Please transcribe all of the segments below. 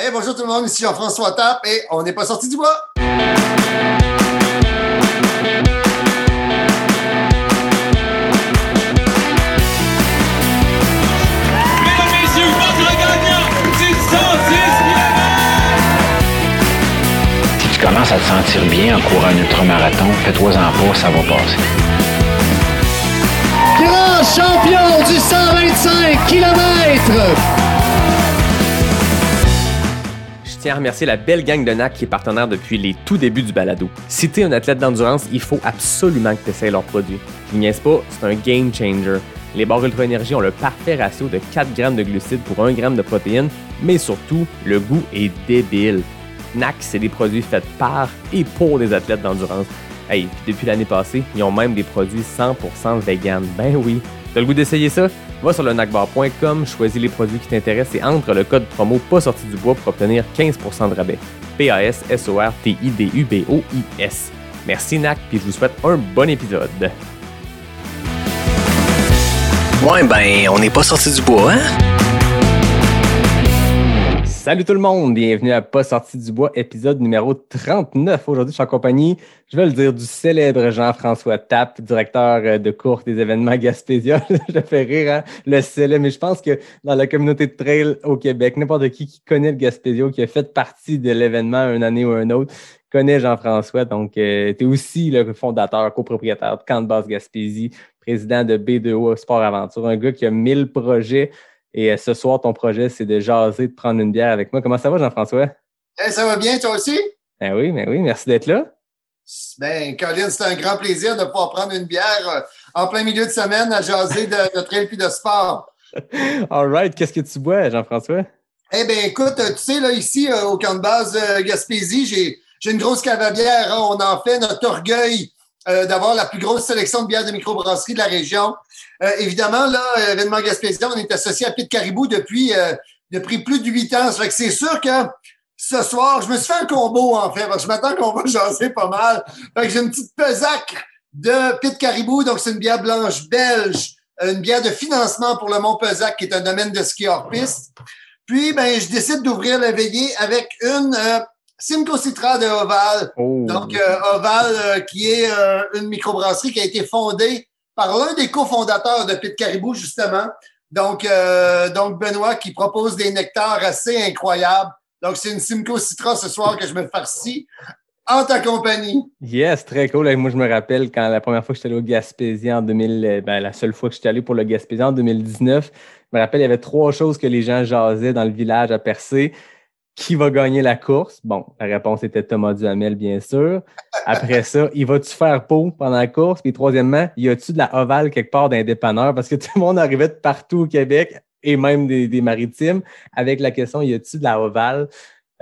Hey, bonjour tout le monde, ici Jean-François Tape et on n'est pas sorti du bois. Mesdames, messieurs, votre gagnant du 110 Si tu commences à te sentir bien en courant un ultramarathon, fais-toi-en pas, ça va passer. grand champion du 125 km. Tiens à remercier la belle gang de NAC qui est partenaire depuis les tout débuts du balado. Si t'es un athlète d'endurance, il faut absolument que tu essaies leurs produits. Je niaise pas, c'est un game changer. Les barres Ultra Énergie ont le parfait ratio de 4 grammes de glucides pour 1 gramme de protéines, mais surtout, le goût est débile. NAC, c'est des produits faits par et pour des athlètes d'endurance. Hey, puis depuis l'année passée, ils ont même des produits 100% vegan. Ben oui. T'as le goût d'essayer ça? Va sur le nacbar.com, choisis les produits qui t'intéressent et entre le code promo pas sorti du bois pour obtenir 15% de rabais. P-A-S-S-O-R-T-I-D-U-B-O-I-S. Merci NAC, puis je vous souhaite un bon épisode. Ouais, ben, on n'est pas sorti du bois, hein? Salut tout le monde, bienvenue à Pas sorti du bois, épisode numéro 39. Aujourd'hui, je suis en compagnie, je vais le dire, du célèbre Jean-François Tapp, directeur euh, de cours des événements Gaspésia. je fais rire, hein, le célèbre, mais je pense que dans la communauté de trail au Québec, n'importe qui qui connaît le Gaspésia, qui a fait partie de l'événement une année ou un autre, connaît Jean-François. Donc, euh, tu es aussi le fondateur, copropriétaire de Camp de Base Gaspésie, président de B2O Sport Aventure, un gars qui a 1000 projets et euh, ce soir, ton projet, c'est de jaser, de prendre une bière avec moi. Comment ça va, Jean-François? Hey, ça va bien, toi aussi? Ben oui, ben oui, merci d'être là. Ben, Colin, c'est un grand plaisir de pouvoir prendre une bière euh, en plein milieu de semaine à jaser de, de trail puis de sport. All right. Qu'est-ce que tu bois, Jean-François? Eh bien, écoute, tu sais, là, ici, euh, au camp de base Gaspésie, j'ai, j'ai une grosse cave à bière. hein. On en fait notre orgueil euh, d'avoir la plus grosse sélection de bières de microbrasserie de la région. Euh, évidemment, là, événement Gaspésien, on est associé à Pit Caribou depuis, euh, depuis plus de huit ans. Fait que c'est sûr que ce soir, je me suis fait un combo, en fait, je m'attends qu'on va jaser pas mal. Fait que j'ai une petite pesac de Pit Caribou, donc c'est une bière blanche belge, euh, une bière de financement pour le Mont Pesac, qui est un domaine de ski hors piste. Puis, ben, je décide d'ouvrir la veillée avec une euh, Simcoe Citra de Oval. Oh. Donc, euh, Oval, euh, qui est euh, une microbrasserie qui a été fondée par l'un des cofondateurs de Pit Caribou, justement. Donc, donc, Benoît, qui propose des nectars assez incroyables. Donc, c'est une Simcoe Citra ce soir que je me farcis en ta compagnie. Yes, très cool. Et Moi, je me rappelle quand la première fois que j'étais allé au Gaspésien en 2000, euh, ben, la seule fois que j'étais allé pour le Gaspésien en 2019, je me rappelle, il y avait trois choses que les gens jasaient dans le village à Percé. Qui va gagner la course? Bon, la réponse était Thomas Duhamel, bien sûr. Après ça, il va-tu faire peau pendant la course? Puis troisièmement, y a-tu de la ovale quelque part d'un dépanneur? Parce que tout le monde arrivait de partout au Québec et même des, des maritimes avec la question, y a-tu de la ovale?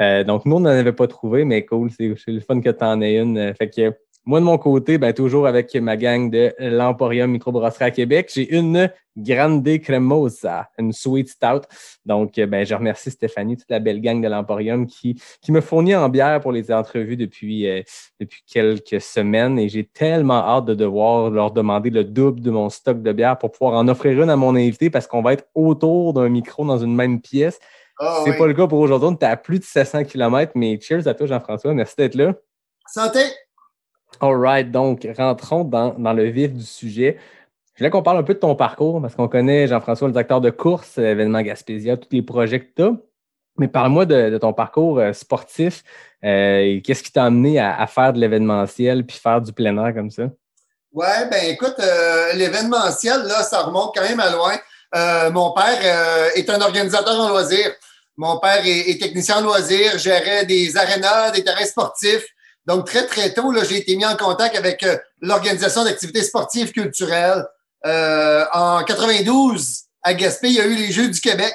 Euh, donc, nous, on n'en avait pas trouvé, mais cool, c'est le fun que tu en aies une. Fait que moi, de mon côté, ben, toujours avec ma gang de l'Emporium Microbrasserie à Québec, j'ai une Grande Cremosa, une Sweet Stout. Donc, euh, ben, je remercie Stéphanie, toute la belle gang de l'Emporium qui, qui me fournit en bière pour les entrevues depuis, euh, depuis quelques semaines et j'ai tellement hâte de devoir leur demander le double de mon stock de bière pour pouvoir en offrir une à mon invité parce qu'on va être autour d'un micro dans une même pièce. Ah C'est oui. pas le cas pour aujourd'hui. On est à plus de 700 km, mais cheers à toi, Jean-François. Merci d'être là. Santé! All right. Donc, rentrons dans, dans le vif du sujet. Je voulais qu'on parle un peu de ton parcours parce qu'on connaît Jean-François, le directeur de course, euh, événement Gaspésia, tous les projets que tu as. Mais parle-moi de, de ton parcours euh, sportif. Euh, Qu'est-ce qui t'a amené à, faire de l'événementiel puis faire du plein air comme ça? Ouais, ben écoute, euh, l'événementiel, là, ça remonte quand même à loin. Mon père est un organisateur en loisirs. Mon père est, est technicien en loisirs, gérait des arénas, des terrains sportifs. Donc, très, très tôt, j'ai été mis en contact avec euh, l'organisation d'activités sportives culturelles. Euh, en 92, à Gaspé, il y a eu les Jeux du Québec.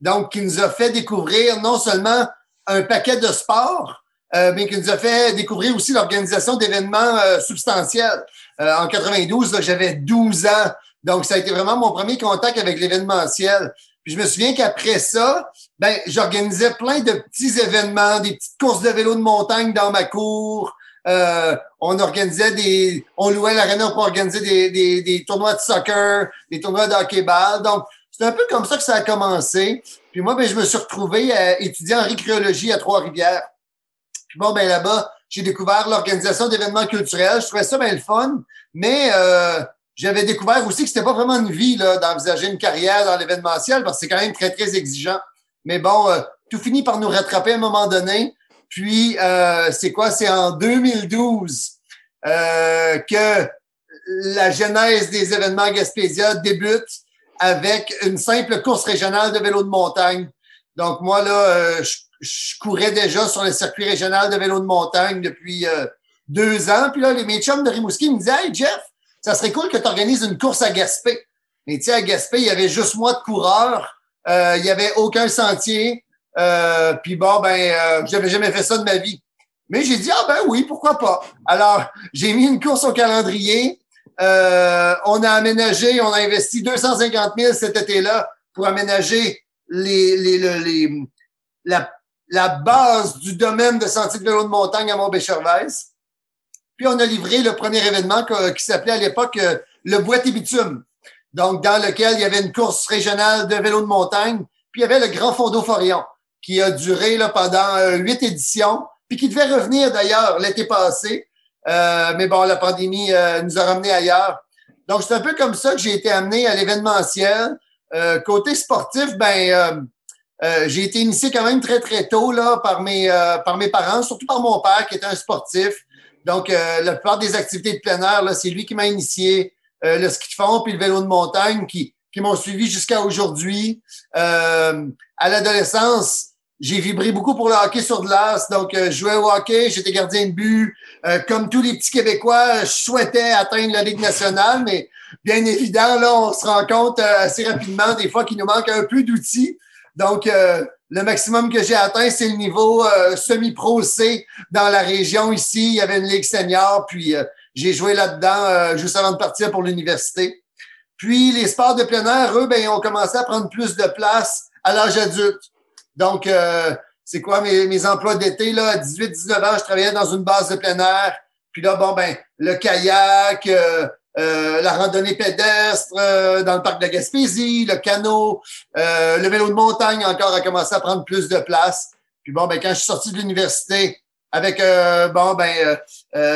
Donc, qui nous a fait découvrir non seulement un paquet de sports, euh, mais qui nous a fait découvrir aussi l'organisation d'événements substantiels. En 92, là, j'avais 12 ans. Donc, ça a été vraiment mon premier contact avec l'événementiel. Je me souviens qu'après ça, ben, j'organisais plein de petits événements, des petites courses de vélo de montagne dans ma cour. Euh, on organisait des, on louait l'aréna pour organiser des, des, des tournois de soccer, des tournois de hockey-ball. Donc, c'est un peu comme ça que ça a commencé. Puis moi, ben, je me suis retrouvé à étudier en récréologie à Trois-Rivières. Puis bon, ben là-bas, j'ai découvert l'organisation d'événements culturels. Je trouvais ça bien le fun, mais euh, j'avais découvert aussi que c'était pas vraiment une vie d'envisager une carrière dans l'événementiel parce que c'est quand même très, très exigeant. Mais bon, euh, tout finit par nous rattraper à un moment donné. Puis, euh, c'est quoi? C'est en 2012 euh, que la genèse des événements Gaspésia débute avec une simple course régionale de vélo de montagne. Donc, moi, là, euh, je, courais déjà sur le circuit régional de vélo de montagne depuis euh, deux ans. Puis là, les, mes chums de Rimouski me disaient Hey, Jeff, ça serait cool que tu organises une course à Gaspé. Mais tu sais, à Gaspé, il y avait juste moi de coureur. Euh, il y avait aucun sentier. Euh, puis bon, ben, euh, j'avais jamais fait ça de ma vie. Mais j'ai dit, ah ben oui, pourquoi pas. Alors, j'ai mis une course au calendrier. Euh, on a aménagé, on a investi 250 000 cet été-là pour aménager la, base du domaine de sentier de vélo de montagne à Montbéchervaise. Puis on a livré le premier événement qui s'appelait à l'époque le Boîte Bitume. Donc, dans lequel il y avait une course régionale de vélo de montagne, puis il y avait le Grand Fondo Forion qui a duré pendant euh, huit éditions, puis qui devait revenir d'ailleurs l'été passé. Euh, mais bon, la pandémie euh, nous a ramenés ailleurs. Donc, c'est un peu comme ça que j'ai été amené à l'événementiel. côté sportif, ben, j'ai été initié quand même très, très tôt là, par, mes, par mes parents, surtout par mon père qui était un sportif. Donc, la plupart des activités de plein air, c'est lui qui m'a initié. le ski de fond puis le vélo de montagne qui, qui m'ont suivi jusqu'à aujourd'hui. Euh, à l'adolescence, j'ai vibré beaucoup pour le hockey sur glace. Donc, euh, je jouais au hockey, j'étais gardien de but. Euh, comme tous les petits Québécois, je souhaitais atteindre la Ligue nationale, mais bien évidemment, là, on se rend compte euh, assez rapidement des fois qu'il nous manque un peu d'outils. Donc, le maximum que j'ai atteint, c'est le niveau semi-pro C dans la région ici. Il y avait une Ligue senior, puis j'ai joué là-dedans juste avant de partir pour l'université. Puis, les sports de plein air, eux, ben, ont commencé à prendre plus de place à l'âge adulte. Donc, euh, c'est quoi mes, mes emplois d'été? Là, à 18-19 ans, je travaillais dans une base de plein air. Puis là, bon, ben, le kayak, euh, euh, la randonnée pédestre dans le parc de la Gaspésie, le canot, le vélo de montagne encore a commencé à prendre plus de place. Puis bon, ben, quand je suis sorti de l'université avec, bon, ben,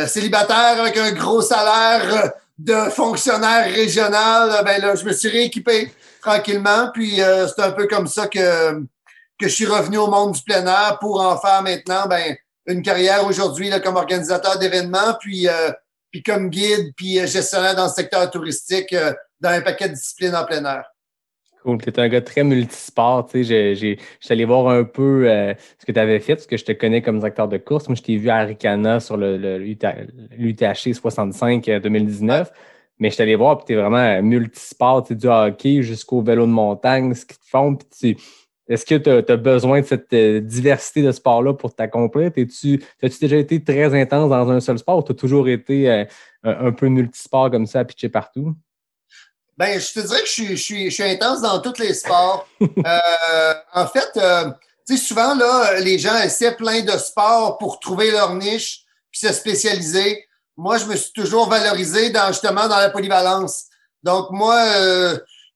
célibataire avec un gros salaire de fonctionnaire régional, ben là, je me suis rééquipé tranquillement. Puis c'est un peu comme ça que que je suis revenu au monde du plein air pour en faire maintenant ben, une carrière aujourd'hui comme organisateur d'événements, puis, euh, puis comme guide, puis euh, gestionnaire dans le secteur touristique euh, dans un paquet de disciplines en plein air. Cool. Tu es un gars très multisport. Tu sais, suis allé voir un peu ce que tu avais fait, parce que je te connais comme directeur de course. Moi, je t'ai vu à Aricana sur le, l'UTHC 65 2019. Mais je suis allé voir, puis tu es vraiment multisport, du hockey jusqu'au vélo de montagne, ce qu'ils te font. Puis tu, est-ce que tu as, besoin de cette euh, diversité de sport-là pour t'accomplir? As-tu déjà été très intense dans un seul sport ou tu as toujours été euh, un, peu multisport comme ça à pitcher partout? Ben, je te dirais que je suis, intense dans tous les sports. Euh, en fait, tu sais, souvent, là, les gens essaient plein de sports pour trouver leur niche puis se spécialiser. Moi, je me suis toujours valorisé dans, justement dans la polyvalence. Donc, moi,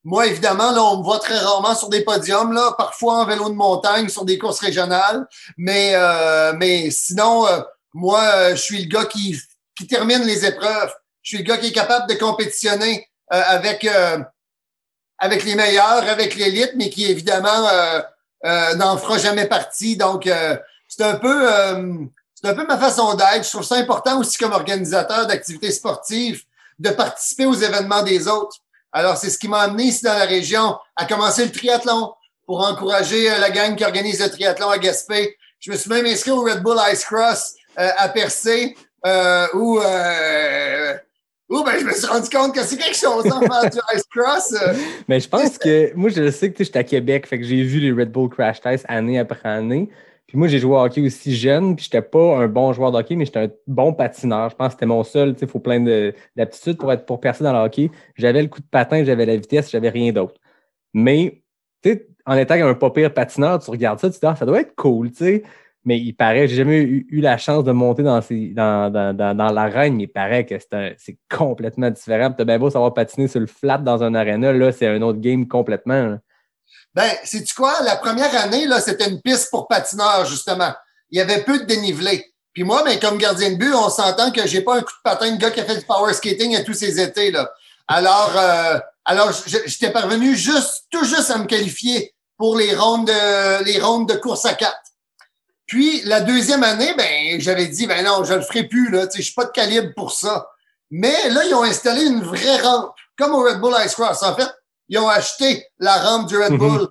moi, évidemment, là, on me voit très rarement sur des podiums, là, parfois en vélo de montagne, sur des courses régionales. Mais, euh, mais sinon, euh, moi, euh, je suis le gars qui, qui termine les épreuves. Je suis le gars qui est capable de compétitionner avec, avec les meilleurs, avec l'élite, mais qui, évidemment, n'en fera jamais partie. Donc, c'est un peu... c'est un peu ma façon d'être. Je trouve ça important aussi comme organisateur d'activités sportives de participer aux événements des autres. Alors, c'est ce qui m'a amené ici dans la région à commencer le triathlon pour encourager euh, la gang qui organise le triathlon à Gaspé. Je me suis même inscrit au Red Bull Ice Cross euh, à Percé, euh, où, ben, je me suis rendu compte que c'est quelque chose en faire du Ice Cross. Mais je pense que, moi, je sais que j'étais à Québec, fait que j'ai vu les Red Bull Crash Test année après année. Puis moi, j'ai joué au hockey aussi jeune, puis j'étais pas un bon joueur de hockey, mais j'étais un bon patineur. Je pense que c'était mon seul, tu sais, il faut plein d'aptitudes pour être pour percer dans le hockey. J'avais le coup de patin, j'avais la vitesse, j'avais rien d'autre. Mais, tu sais, en étant un pas pire patineur, tu regardes ça, tu te dis, ah, ça doit être cool, tu sais. Mais il paraît, j'ai jamais eu, eu la chance de monter dans, ces, dans, dans, dans, l'arène, mais il paraît que c'est, complètement différent. Tu as bien beau savoir patiner sur le flat dans un arena, là, c'est un autre game complètement. Ben, sais-tu quoi? La première année, là, c'était une piste pour patineurs, justement. Il y avait peu de dénivelé. Puis moi, ben, comme gardien de but, on s'entend que j'ai pas un coup de patin de gars qui a fait du power skating à tous ces étés, là. Alors, euh, alors, j'étais parvenu juste, tout juste à me qualifier pour les rondes de, les rondes de course à quatre. Puis, la deuxième année, ben, j'avais dit, ben non, je le ferai plus, là. Tu sais, je suis pas de calibre pour ça. Mais là, ils ont installé une vraie rampe, comme au Red Bull Ice Cross. En fait, ils ont acheté la rampe du Red Mhm. Bull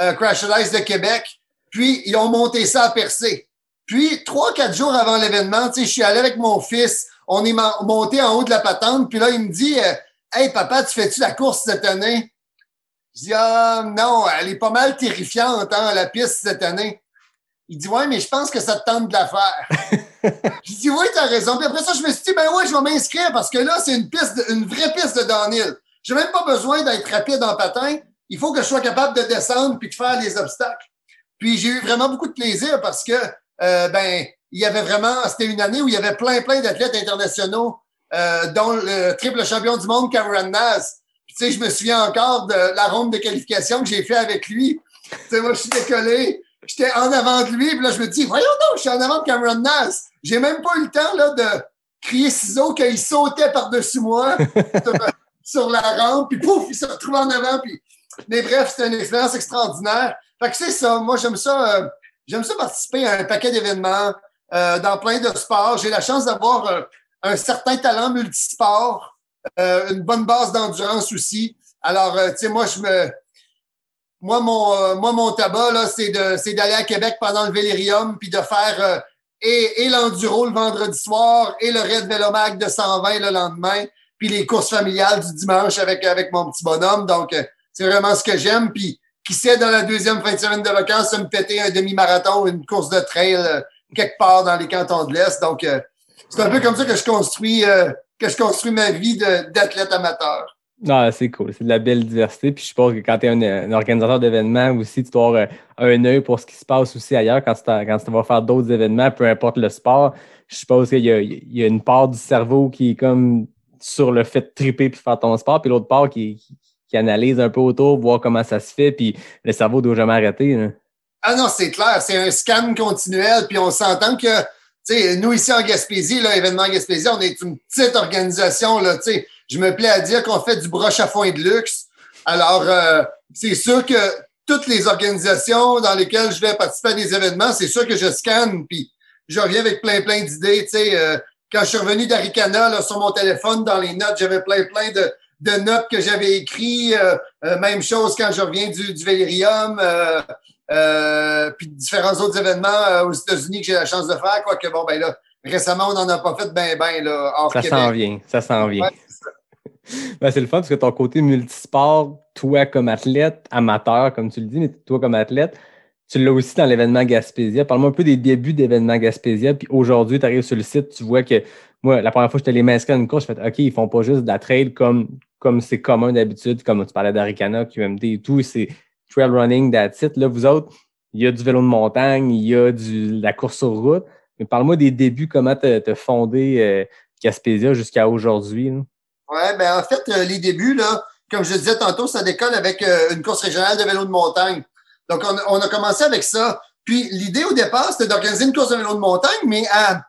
euh, Crash Ice de Québec, puis ils ont monté ça à Percé. Puis, trois, quatre jours avant l'événement, je suis allé avec mon fils, on est mon- monté en haut de la patente, puis là, il me dit, euh, Hey, papa, tu fais-tu la course cette année? Je dis, ah, non, elle est pas mal terrifiante, hein, la piste cette année. Il dit, ouais, mais je pense que ça te tente de la faire. je dis, oui, t'as raison. Puis après ça, je me suis dit, ben ouais, je vais m'inscrire parce que là, c'est une piste, de- une vraie piste de downhill. J'ai même pas besoin d'être rapide en patin. Il faut que je sois capable de descendre puis de faire les obstacles. Puis j'ai eu vraiment beaucoup de plaisir parce que, euh, ben, il y avait vraiment, c'était une année où il y avait plein, plein d'athlètes internationaux, euh, dont le triple champion du monde, Cameron Naz. Puis, tu sais, je me souviens encore de la ronde de qualification que j'ai fait avec lui. Tu sais, moi, je suis décollé. J'étais en avant de lui. Puis là, je me dis, voyons donc, je suis en avant de Cameron Naz. J'ai même pas eu le temps, là, de crier ciseaux qu'il sautait par-dessus moi sur, la rampe. Puis pouf, il se retrouve en avant. Puis... Mais bref, c'était une expérience extraordinaire. Fait que c'est ça. Moi, j'aime ça. euh, j'aime ça participer à un paquet d'événements euh, dans plein de sports. J'ai la chance d'avoir euh, un certain talent multisport, une bonne base d'endurance aussi. Alors, tu sais, moi, je me. Moi, mon, moi, mon tabac, là, c'est d'aller à Québec pendant le Vélérium, puis de faire et, et l'enduro le vendredi soir, et le Red Vélomag de 120 le lendemain, puis les courses familiales du dimanche avec, avec mon petit bonhomme. Donc, euh, c'est vraiment ce que j'aime. Puis, qui sait, dans la deuxième fin de semaine de vacances, se me péter un demi-marathon, une course de trail euh, quelque part dans les cantons de l'Est. Donc, euh, c'est un peu comme ça que je construis, que je construis ma vie d'athlète amateur. Non, c'est cool. C'est de la belle diversité. Puis je suppose que quand tu es un, un organisateur d'événements aussi, tu dois avoir un œil pour ce qui se passe aussi ailleurs quand tu, quand tu vas faire d'autres événements, peu importe le sport. Je suppose qu'il y y a une part du cerveau qui est comme sur le fait de triper puis faire ton sport, puis l'autre part qui, qui, analyse un peu autour, voir comment ça se fait, puis le cerveau doit jamais arrêter. là. Ah non, c'est clair, c'est un scan continuel, puis on s'entend que, tu sais, nous ici en Gaspésie, là, événement Gaspésie, on est une petite organisation, là, tu sais, je me plais à dire qu'on fait du broche à foin de luxe. Alors, euh, c'est sûr que toutes les organisations dans lesquelles je vais participer à des événements, c'est sûr que je scanne, puis je reviens avec plein, plein d'idées, tu sais, euh, quand je suis revenu d'Aricana, là, sur mon téléphone, dans les notes, j'avais plein, plein de, de notes que j'avais écrites. Euh, euh, même chose quand je reviens du, du. Euh, puis différents autres événements aux États-Unis que j'ai la chance de faire. Quoique, bon, ben là, récemment, on n'en a pas fait ben, ben, là, hors Ça s'en vient, ça s'en vient. Ouais. Ben, c'est le fun parce que ton côté multisport, toi comme athlète, amateur, comme tu le dis, mais toi comme athlète, tu l'as aussi dans l'événement Gaspésia. Parle-moi un peu des débuts d'événement Gaspésia. Puis aujourd'hui, tu arrives sur le site, tu vois que moi, la première fois que j'étais allé m'inscrire à une course, je fais OK, ils font pas juste de la trail comme comme c'est commun d'habitude, comme tu parlais d'Aricana, QMT et tout, c'est trail running, that's it. Là, vous autres, il y a du vélo de montagne, il y a de la course sur route. Mais parle-moi des débuts, comment tu as fondé euh, Gaspésia jusqu'à aujourd'hui. Ouais, ben en fait, euh, les débuts, là, comme je disais tantôt, ça décolle avec euh, une course régionale de vélo de montagne. Donc, on, a commencé avec ça. Puis, l'idée au départ, c'était d'organiser une course de vélo de montagne, mais à,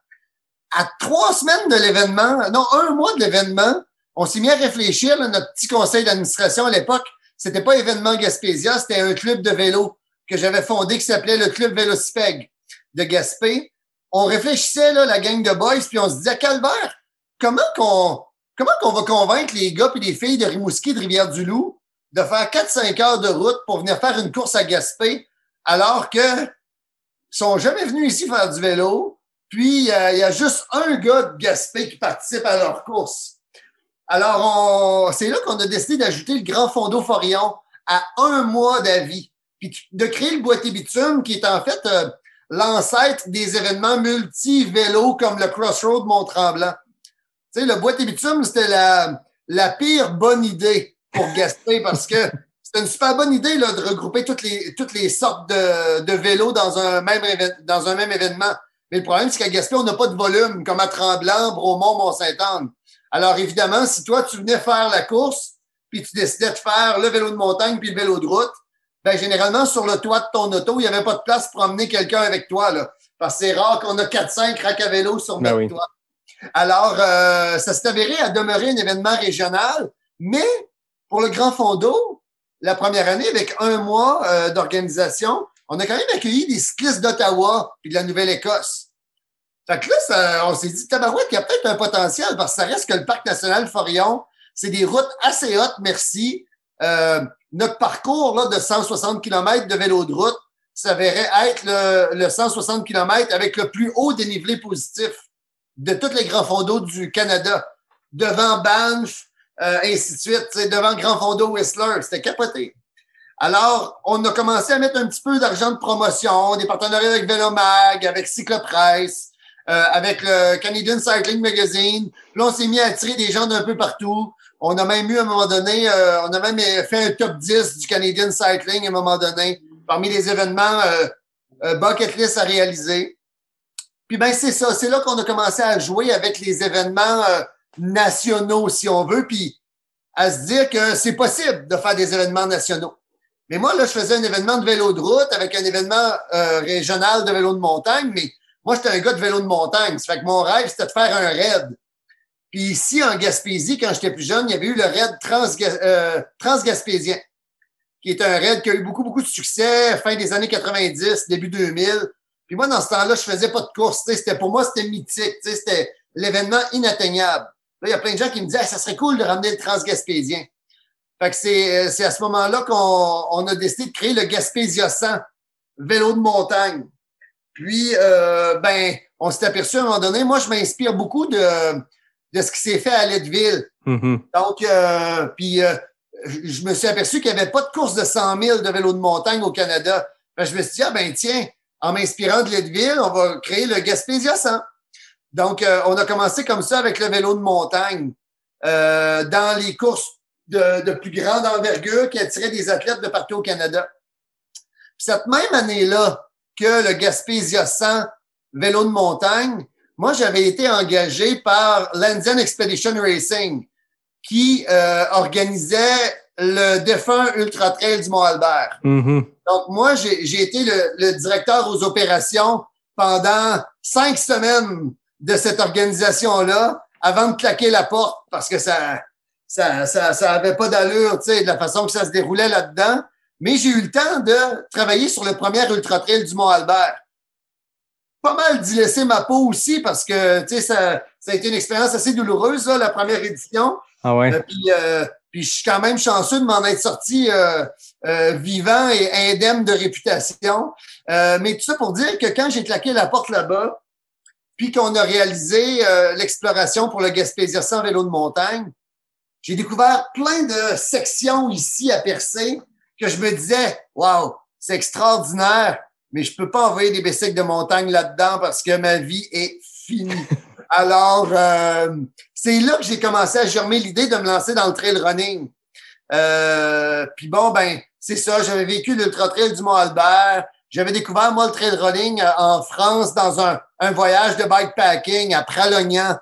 à trois semaines de l'événement, non, un mois de l'événement, on s'est mis à réfléchir, là, notre petit conseil d'administration à l'époque, c'était pas événement Gaspésia, c'était un club de vélo que j'avais fondé qui s'appelait le Club Vélocipeg de Gaspé. On réfléchissait, là, la gang de boys, puis on se disait, Calvaire, comment qu'on comment qu'on va convaincre les gars et les filles de Rimouski, de Rivière-du-Loup, de faire 4-5 heures de route pour venir faire une course à Gaspé, alors que sont jamais venus ici faire du vélo, puis euh, il y a juste un gars de Gaspé qui participe à leur course. Alors, c'est là qu'on a décidé d'ajouter le Grand Fondo Forillon à un mois d'avis, puis de créer le Boîtier Bitume, qui est en fait euh, l'ancêtre des événements multi-vélo comme le Crossroad Mont-Tremblant. Tu sais, le Boîtier Bitume, c'était la, la pire bonne idée pour Gaspé parce que c'est une super bonne idée là, de regrouper toutes les, toutes les sortes de, de vélos dans un, même dans un même événement. Mais le problème, c'est qu'à Gaspé, on n'a pas de volume, comme à Tremblant, Bromont, Mont-Saint-Anne. Alors, évidemment, si toi, tu venais faire la course, puis tu décidais de faire le vélo de montagne puis le vélo de route, ben, généralement, sur le toit de ton auto, il n'y avait pas de place pour emmener quelqu'un avec toi, là. Parce que c'est rare qu'on a 4-5 racks à vélo sur Ben notre oui. toit. Alors, euh, ça s'est avéré à demeurer un événement régional, mais pour le Grand Fond d'eau, la première année, avec un mois euh, d'organisation, on a quand même accueilli des cyclistes d'Ottawa et de la Nouvelle-Écosse. Fait que là, ça- on s'est dit, tabarouette, il y a peut-être un potentiel parce que ça reste que le Parc national Forillon, c'est des routes assez hautes, merci. Euh, notre parcours là, de 160 km de vélo de route s'avérait être le, le 160 km avec le plus haut dénivelé positif de tous les grands d'eau du Canada. Devant Banff, euh, ainsi de suite, devant Grand Fond d'eau Whistler. C'était capoté. Alors, on a commencé à mettre un petit peu d'argent de promotion, des partenariats avec Vélomag, avec Cyclopresse, euh, avec le Canadian Cycling Magazine. Là, on s'est mis à attirer des gens d'un peu partout. On a même eu, à un moment donné, euh, on a même fait un top 10 du Canadian Cycling à un moment donné, parmi les événements euh, euh, à réaliser. Puis ben c'est ça, c'est là qu'on a commencé à jouer avec les événements euh, nationaux, si on veut, puis à se dire que c'est possible de faire des événements nationaux. Mais moi, là, je faisais un événement de vélo de route avec un événement euh, régional de vélo de montagne, mais moi, j'étais un gars de vélo de montagne. Ça fait que mon rêve, c'était de faire un raid. Puis ici, en Gaspésie, quand j'étais plus jeune, il y avait eu le raid euh, transgaspésien, qui est un raid qui a eu beaucoup, beaucoup de succès, fin des années 90, début 2000. Puis moi, dans ce temps-là, je faisais pas de course. pour moi, c'était mythique. C'était l'événement inatteignable. Là, il y a plein de gens qui me disaient, Hey, ça serait cool de ramener le transgaspésien. Fait que c'est, c'est à ce moment-là qu'on on a décidé de créer le Gaspésia 100, vélo de montagne. Puis, euh, ben, on s'est aperçu à un moment donné, moi, je m'inspire beaucoup de, de ce qui s'est fait à Leadville. Mhm. Donc, euh, puis, euh, je me suis aperçu qu'il n'y avait pas de course de 100 000 de vélo de montagne au Canada. Fait que je me suis dit, ah ben tiens, en m'inspirant de Leadville, on va créer le Gaspésia 100. Donc, euh, on a commencé comme ça avec le vélo de montagne euh, dans les courses de, de plus grande envergure qui attiraient des athlètes de partout au Canada. Puis cette même année-là que le Gaspésia 100 vélo de montagne, moi, j'avais été engagé par l'Andian Expedition Racing qui euh, organisait le défunt Ultra Trail du Mont-Albert. Mhm. Donc, moi, j'ai j'ai été le, le directeur aux opérations pendant cinq semaines de cette organisation-là avant de claquer la porte parce que ça ça, ça, ça avait pas d'allure, tu sais, de la façon que ça se déroulait là-dedans. Mais j'ai eu le temps de travailler sur le premier Ultra Trail du Mont-Albert. Pas mal d'y laisser ma peau aussi parce que, tu sais, ça, ça a été une expérience assez douloureuse, là, la première édition. Ah ouais. Euh, puis, euh, puis je suis quand même chanceux de m'en être sorti euh, euh, vivant et indemne de réputation. Euh, mais tout ça pour dire que quand j'ai claqué la porte là-bas, puis qu'on a réalisé euh, l'exploration pour le Gaspésia 100 vélo de montagne, j'ai découvert plein de sections ici à percer que je me disais, waouh, c'est extraordinaire, mais je peux pas envoyer des bicycles de montagne là-dedans parce que ma vie est finie. Alors, euh, c'est là que j'ai commencé à germer l'idée de me lancer dans le trail running. Euh, puis bon, ben, c'est ça, j'avais vécu l'Ultra Trail du Mont-Albert. J'avais découvert, moi, le trail running euh, en France dans un, un voyage de bikepacking à Pralognan.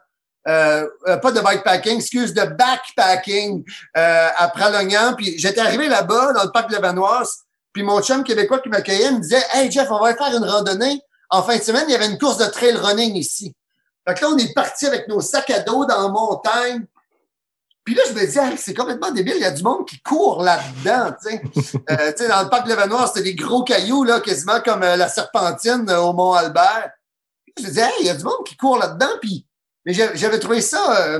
Euh, euh, pas de bikepacking, excuse, de backpacking euh, à Pralognan. Puis j'étais arrivé là-bas, dans le parc de Vanoise, puis mon chum québécois qui m'accueillait me disait « Hey Jeff, on va faire une randonnée. En fin de semaine, il y avait une course de trail running ici. » Fait que là, on est parti avec nos sacs à dos dans la montagne. Puis là, je me dis, Hey, c'est complètement débile, il y a du monde qui court là-dedans, tu sais. Euh, dans le parc Levallois, c'était des gros cailloux, là, quasiment comme euh, la serpentine euh, au Mont-Albert. Je me disais, hey, il y a du monde qui court là-dedans, puis mais j'a- j'avais trouvé ça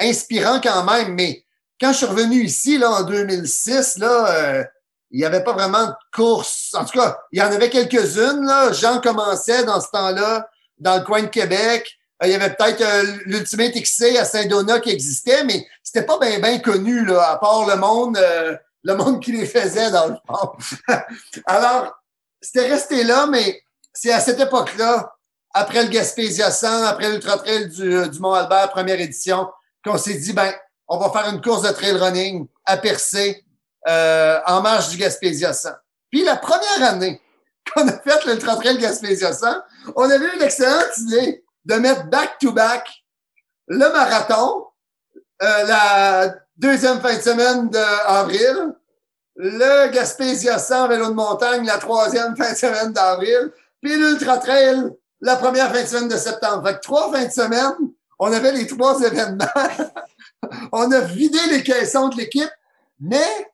inspirant quand même. Mais quand je suis revenu ici, là, en 2006, là, il n'y avait pas vraiment de course. En tout cas, il y en avait quelques-unes, là. Jean commençait dans ce temps-là, dans le coin de Québec. Euh, Il y avait peut-être euh, l'Ultimate XC à Saint-Donat qui existait, mais c'était pas bien bien connu, là, à part le monde, euh, le monde qui les faisait, dans le fond. Alors, c'était resté là, mais c'est à cette époque-là, après le Gaspésia 100, après l'Ultra Trail du, euh, du Mont-Albert, première édition, qu'on s'est dit, ben, on va faire une course de trail running à Percé, euh, en marge du Gaspésia 100. Puis la première année qu'on a fait l'Ultra Trail Gaspésia 100, on avait eu l'excellente idée de mettre back-to-back le marathon, euh, la deuxième fin de semaine d'avril, le Gaspésia 100 vélo de montagne, la troisième fin de semaine d'avril, puis l'Ultra Trail, la première fin de semaine de septembre. Fait que trois fins de semaine, on avait les trois événements. on a vidé les caissons de l'équipe, mais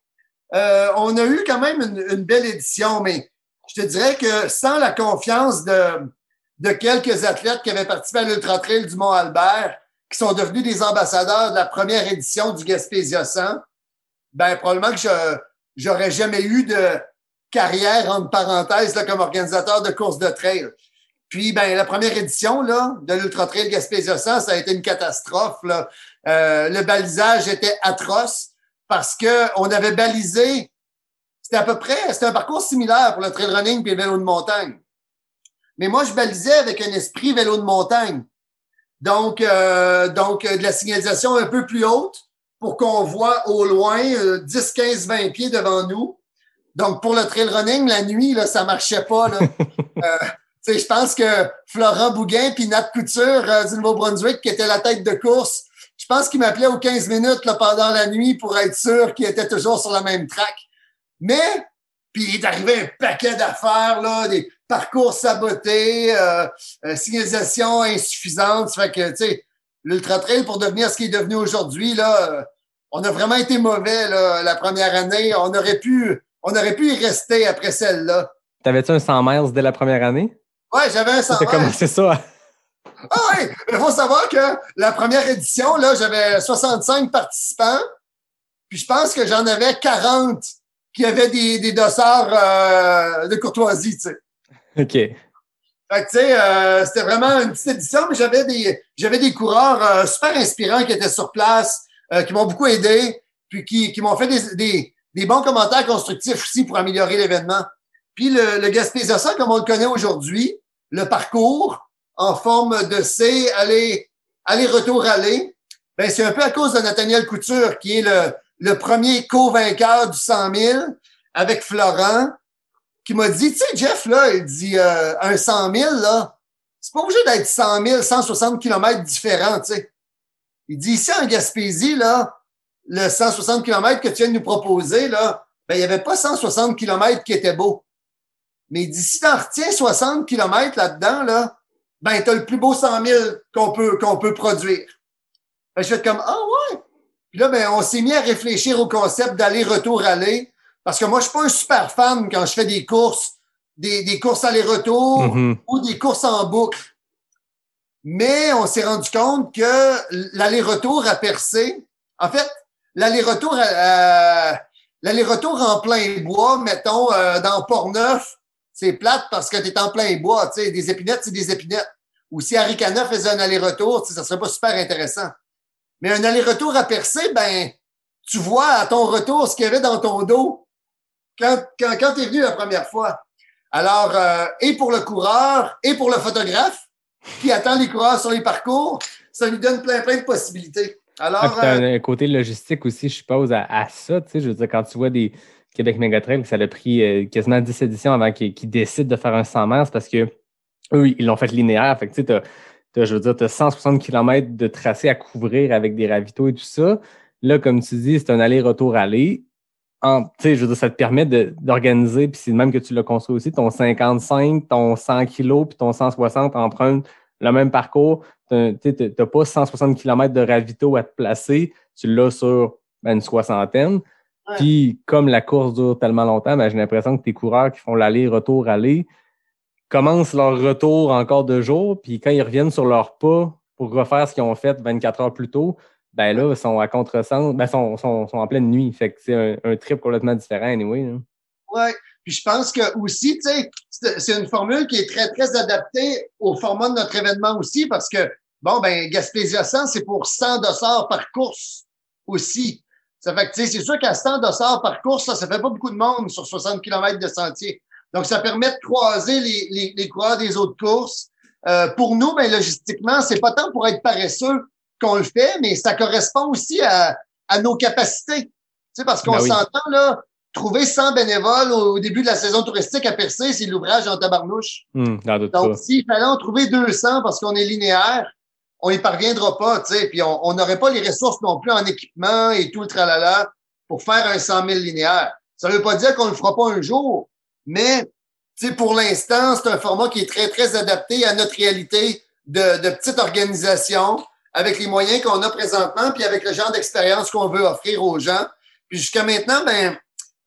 euh, on a eu quand même une, belle édition. Mais je te dirais que sans la confiance de, de quelques athlètes qui avaient participé à l'Ultra Trail du Mont-Albert, qui sont devenus des ambassadeurs de la première édition du Gaspésia 100, ben probablement que je j'aurais jamais eu de carrière entre parenthèses comme organisateur de courses de trail. Puis ben la première édition là de l'Ultra Trail Gaspésia 100, ça a été une catastrophe. Euh, le balisage était atroce parce que on avait balisé c'était à peu près c'était un parcours similaire pour le trail running et le vélo de montagne. Mais moi je balisais avec un esprit vélo de montagne. Donc, euh, donc euh, de la signalisation un peu plus haute pour qu'on voit au loin 10, 15, 20 pieds devant nous. Donc, pour le trail running, la nuit, là, ça marchait pas. Là. euh, je pense que Florent Bouguin puis Nat Couture euh, du Nouveau-Brunswick, qui était la tête de course, je pense qu'il m'appelait aux 15 minutes là, pendant la nuit pour être sûr qu'il était toujours sur la même track. Mais, puis il est arrivé un paquet d'affaires, là, des parcours sabotés, euh, euh, signalisation insuffisante. Ça fait que, tu sais, l'Ultra Trail, pour devenir ce qu'il est devenu aujourd'hui, là, euh, on a vraiment été mauvais là, la première année. On aurait pu, on aurait pu y rester après celle-là. T'avais-tu un 100 miles dès la première année? Ouais, j'avais un 100 miles. commencé ça? Ah oui! Il faut savoir que la première édition, là, j'avais 65 participants. Puis je pense que j'en avais 40 qui avaient des, des dossards euh, de courtoisie, tu sais. OK. Fait que, tu sais, euh, c'était vraiment une petite édition, mais j'avais des, j'avais des coureurs euh, super inspirants qui étaient sur place, euh, qui m'ont beaucoup aidé, puis qui, qui m'ont fait des, des, des, bons commentaires constructifs aussi pour améliorer l'événement. Puis le, le Gaspésia 100, comme on le connaît aujourd'hui, le parcours en forme de C, aller, aller-retour aller, ben c'est un peu à cause de Nathaniel Couture, qui est le, le premier co-vainqueur du 100 000 avec Florent, qui m'a dit, tu sais, Jeff, là, il dit, euh, un 100 000, là, c'est pas obligé d'être 100 000, 160 km différents, tu sais. Il dit, ici, en Gaspésie, là, le 160 km que tu viens de nous proposer, là, ben, il n'y avait pas 160 km qui étaient beaux. Mais il dit, si t'en retiens 60 km là-dedans, là, ben, t'as le plus beau 100 000 qu'on peut, qu'on peut produire. Ben, je fais comme, ah ouais. Puis là, ben, on s'est mis à réfléchir au concept d'aller-retour-aller. Parce que moi, je suis pas un super fan quand je fais des courses, des, des courses aller-retour Mhm. ou des courses en boucle. Mais on s'est rendu compte que l'aller-retour a percé. En fait, l'aller-retour à- à- l'aller-retour en plein bois, mettons, euh, dans Port-Neuf, c'est plate parce que tu es en plein bois. Tu sais, des épinettes, c'est des épinettes. Ou si Aricana faisait un aller-retour, ça serait pas super intéressant. Mais un aller-retour à percer, ben, tu vois à ton retour ce qu'il y avait dans ton dos quand, quand, quand tu es venu la première fois. Alors, euh, et pour le coureur, et pour le photographe qui attend les coureurs sur les parcours, ça lui donne plein, plein de possibilités. Alors, Ah, euh, un, côté logistique aussi, je suppose, à, à ça. Tu sais, je veux dire, quand tu vois des Québec Megatrail, ça a pris euh, quasiment 10 éditions avant qu'ils décident de faire un 100 miles parce que eux, ils l'ont fait linéaire. Fait que tu sais, t'as- t'as, je veux dire, tu as 160 km de tracé à couvrir avec des ravitaux et tout ça. Là, comme tu dis, c'est un aller-retour aller. En- je veux dire, ça te permet d'organiser, puis c'est même que tu l'as construit aussi, ton 55, ton 100 kg, puis ton 160 empruntent le même parcours. Tu n'as pas 160 km de ravito à te placer, tu l'as sur ben, une soixantaine. Ouais. Puis, comme la course dure tellement longtemps, ben, j'ai l'impression que tes coureurs qui font l'aller-retour-aller commencent leur retour encore deux jours, puis quand ils reviennent sur leur pas pour refaire ce qu'ils ont fait 24 heures plus tôt, ben là, ils sont à contresens, ben, sont, sont, sont en pleine nuit. Fait que c'est un, un trip complètement différent, anyway. là. Ouais. Puis je pense que aussi, tu sais, c'est une formule qui est très, très adaptée au format de notre événement aussi parce que, bon, ben, Gaspésia 100, c'est pour 100 dossards par course aussi. Ça fait que, tu sais, c'est sûr qu'à 100 dossards par course, ça, ça fait pas beaucoup de monde sur 60 km de sentier. Donc, ça permet de croiser les, les, les coureurs des autres courses. Euh, pour nous, ben, logistiquement, c'est pas tant pour être paresseux qu'on le fait, mais ça correspond aussi à, à nos capacités. Tu sais, parce qu'on Ben oui. s'entend, là, trouver 100 bénévoles au, au début de la saison touristique à Percé, c'est l'ouvrage en tabarnouche. Doute Donc, s'il fallait en trouver 200 parce qu'on est linéaire, on y parviendra pas, tu sais. Puis on on n'aurait pas les ressources non plus en équipement et tout le tralala pour faire un 100 000 linéaire. Ça veut pas dire qu'on le fera pas un jour, mais tu sais, pour l'instant, c'est un format qui est très, très adapté à notre réalité de, de petite organisation avec les moyens qu'on a présentement puis avec le genre d'expérience qu'on veut offrir aux gens. Puis jusqu'à maintenant, ben,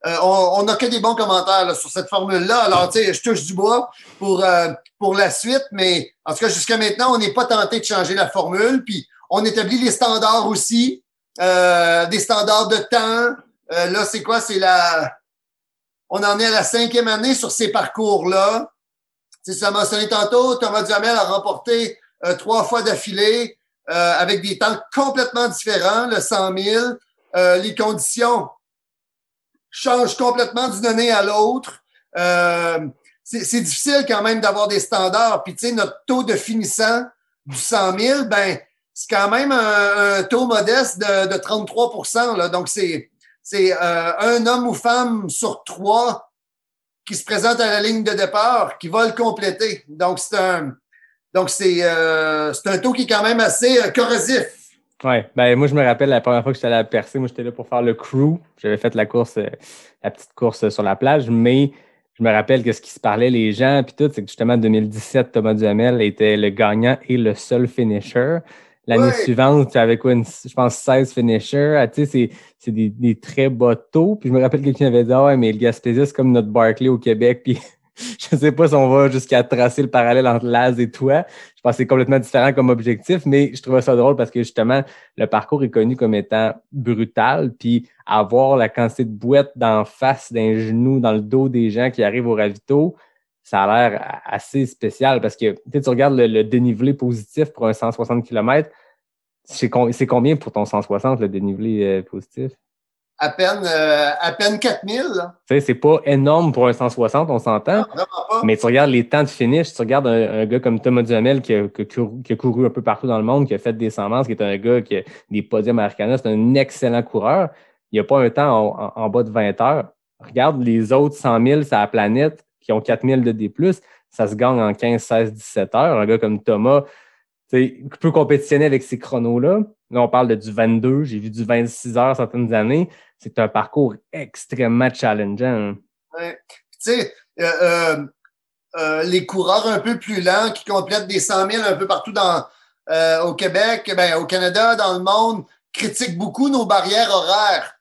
euh, on n'a que des bons commentaires sur cette formule-là. Alors, tu sais, je touche du bois pour, euh, pour la suite, mais en tout cas, jusqu'à maintenant, on n'est pas tenté de changer la formule. Puis, on établit les standards aussi, euh, des standards de temps. Là, c'est quoi? C'est la... On en est à la cinquième année sur ces parcours-là. Sais, ça mentionné tantôt, Thomas Duhamel a remporté trois fois d'affilée euh, avec des temps complètement différents, le 100 000. Euh, les conditions changent complètement d'une année à l'autre. Euh, c'est difficile quand même d'avoir des standards. Puis, tu sais, notre taux de finissant du 100 000, ben, c'est quand même un, un taux modeste de, de 33% là. Donc, c'est c'est euh, un homme ou femme sur trois qui se présente à la ligne de départ qui va le compléter. Donc, c'est un donc c'est euh, c'est un taux qui est quand même assez euh, corrosif. Ouais, ben moi je me rappelle la première fois que j'étais allé à Percé, moi j'étais là pour faire le crew. J'avais fait la course, euh, la petite course sur la plage, mais je me rappelle que ce qui se parlait les gens puis tout, c'est que justement en 2017, Thomas Duhamel était le gagnant et le seul finisher. L'année Ouais. suivante, tu avais quoi, une- je pense 16 finishers. Ah, tu sais, c'est, des, des très bas taux. Puis je me rappelle que quelqu'un avait dit Ah ouais, mais le Gaspésie, c'est comme notre Barclay au Québec. Puis je sais pas si on va jusqu'à tracer le parallèle entre Laz et toi. Je pense que c'est complètement différent comme objectif, mais je trouvais ça drôle parce que justement, le parcours est connu comme étant brutal, puis avoir la quantité de boîtes d'en face, d'un genou, dans le dos des gens qui arrivent au ravito, ça a l'air assez spécial parce que tu regardes le, dénivelé positif pour un 160 km, c'est combien pour ton 160, le dénivelé euh, positif? À peine euh, à peine 4000. là. Tu sais, c'est pas énorme pour un 160, on s'entend. Mais tu regardes les temps de finish, tu regardes un, un gars comme Thomas Duhamel qui a, qui a couru, qui a couru un peu partout dans le monde, qui a fait des 100 miles, qui est un gars qui a des podiums Americana, c'est un excellent coureur. Il n'y a pas un temps en, en- en bas de 20 heures. Regarde les autres 100 000 sur la planète qui ont 4 000 de D+, ça se gagne en 15, 16, 17 heures. Un gars comme Thomas, peut compétitionner avec ces chronos-là. Là, on parle de du 22, j'ai vu du 26 heures certaines années. C'est un parcours extrêmement challengeant. Ouais. Tu sais, euh, euh, euh, les coureurs un peu plus lents qui complètent des 100 000 un peu partout dans, au Québec, ben, au Canada, dans le monde, critiquent beaucoup nos barrières horaires.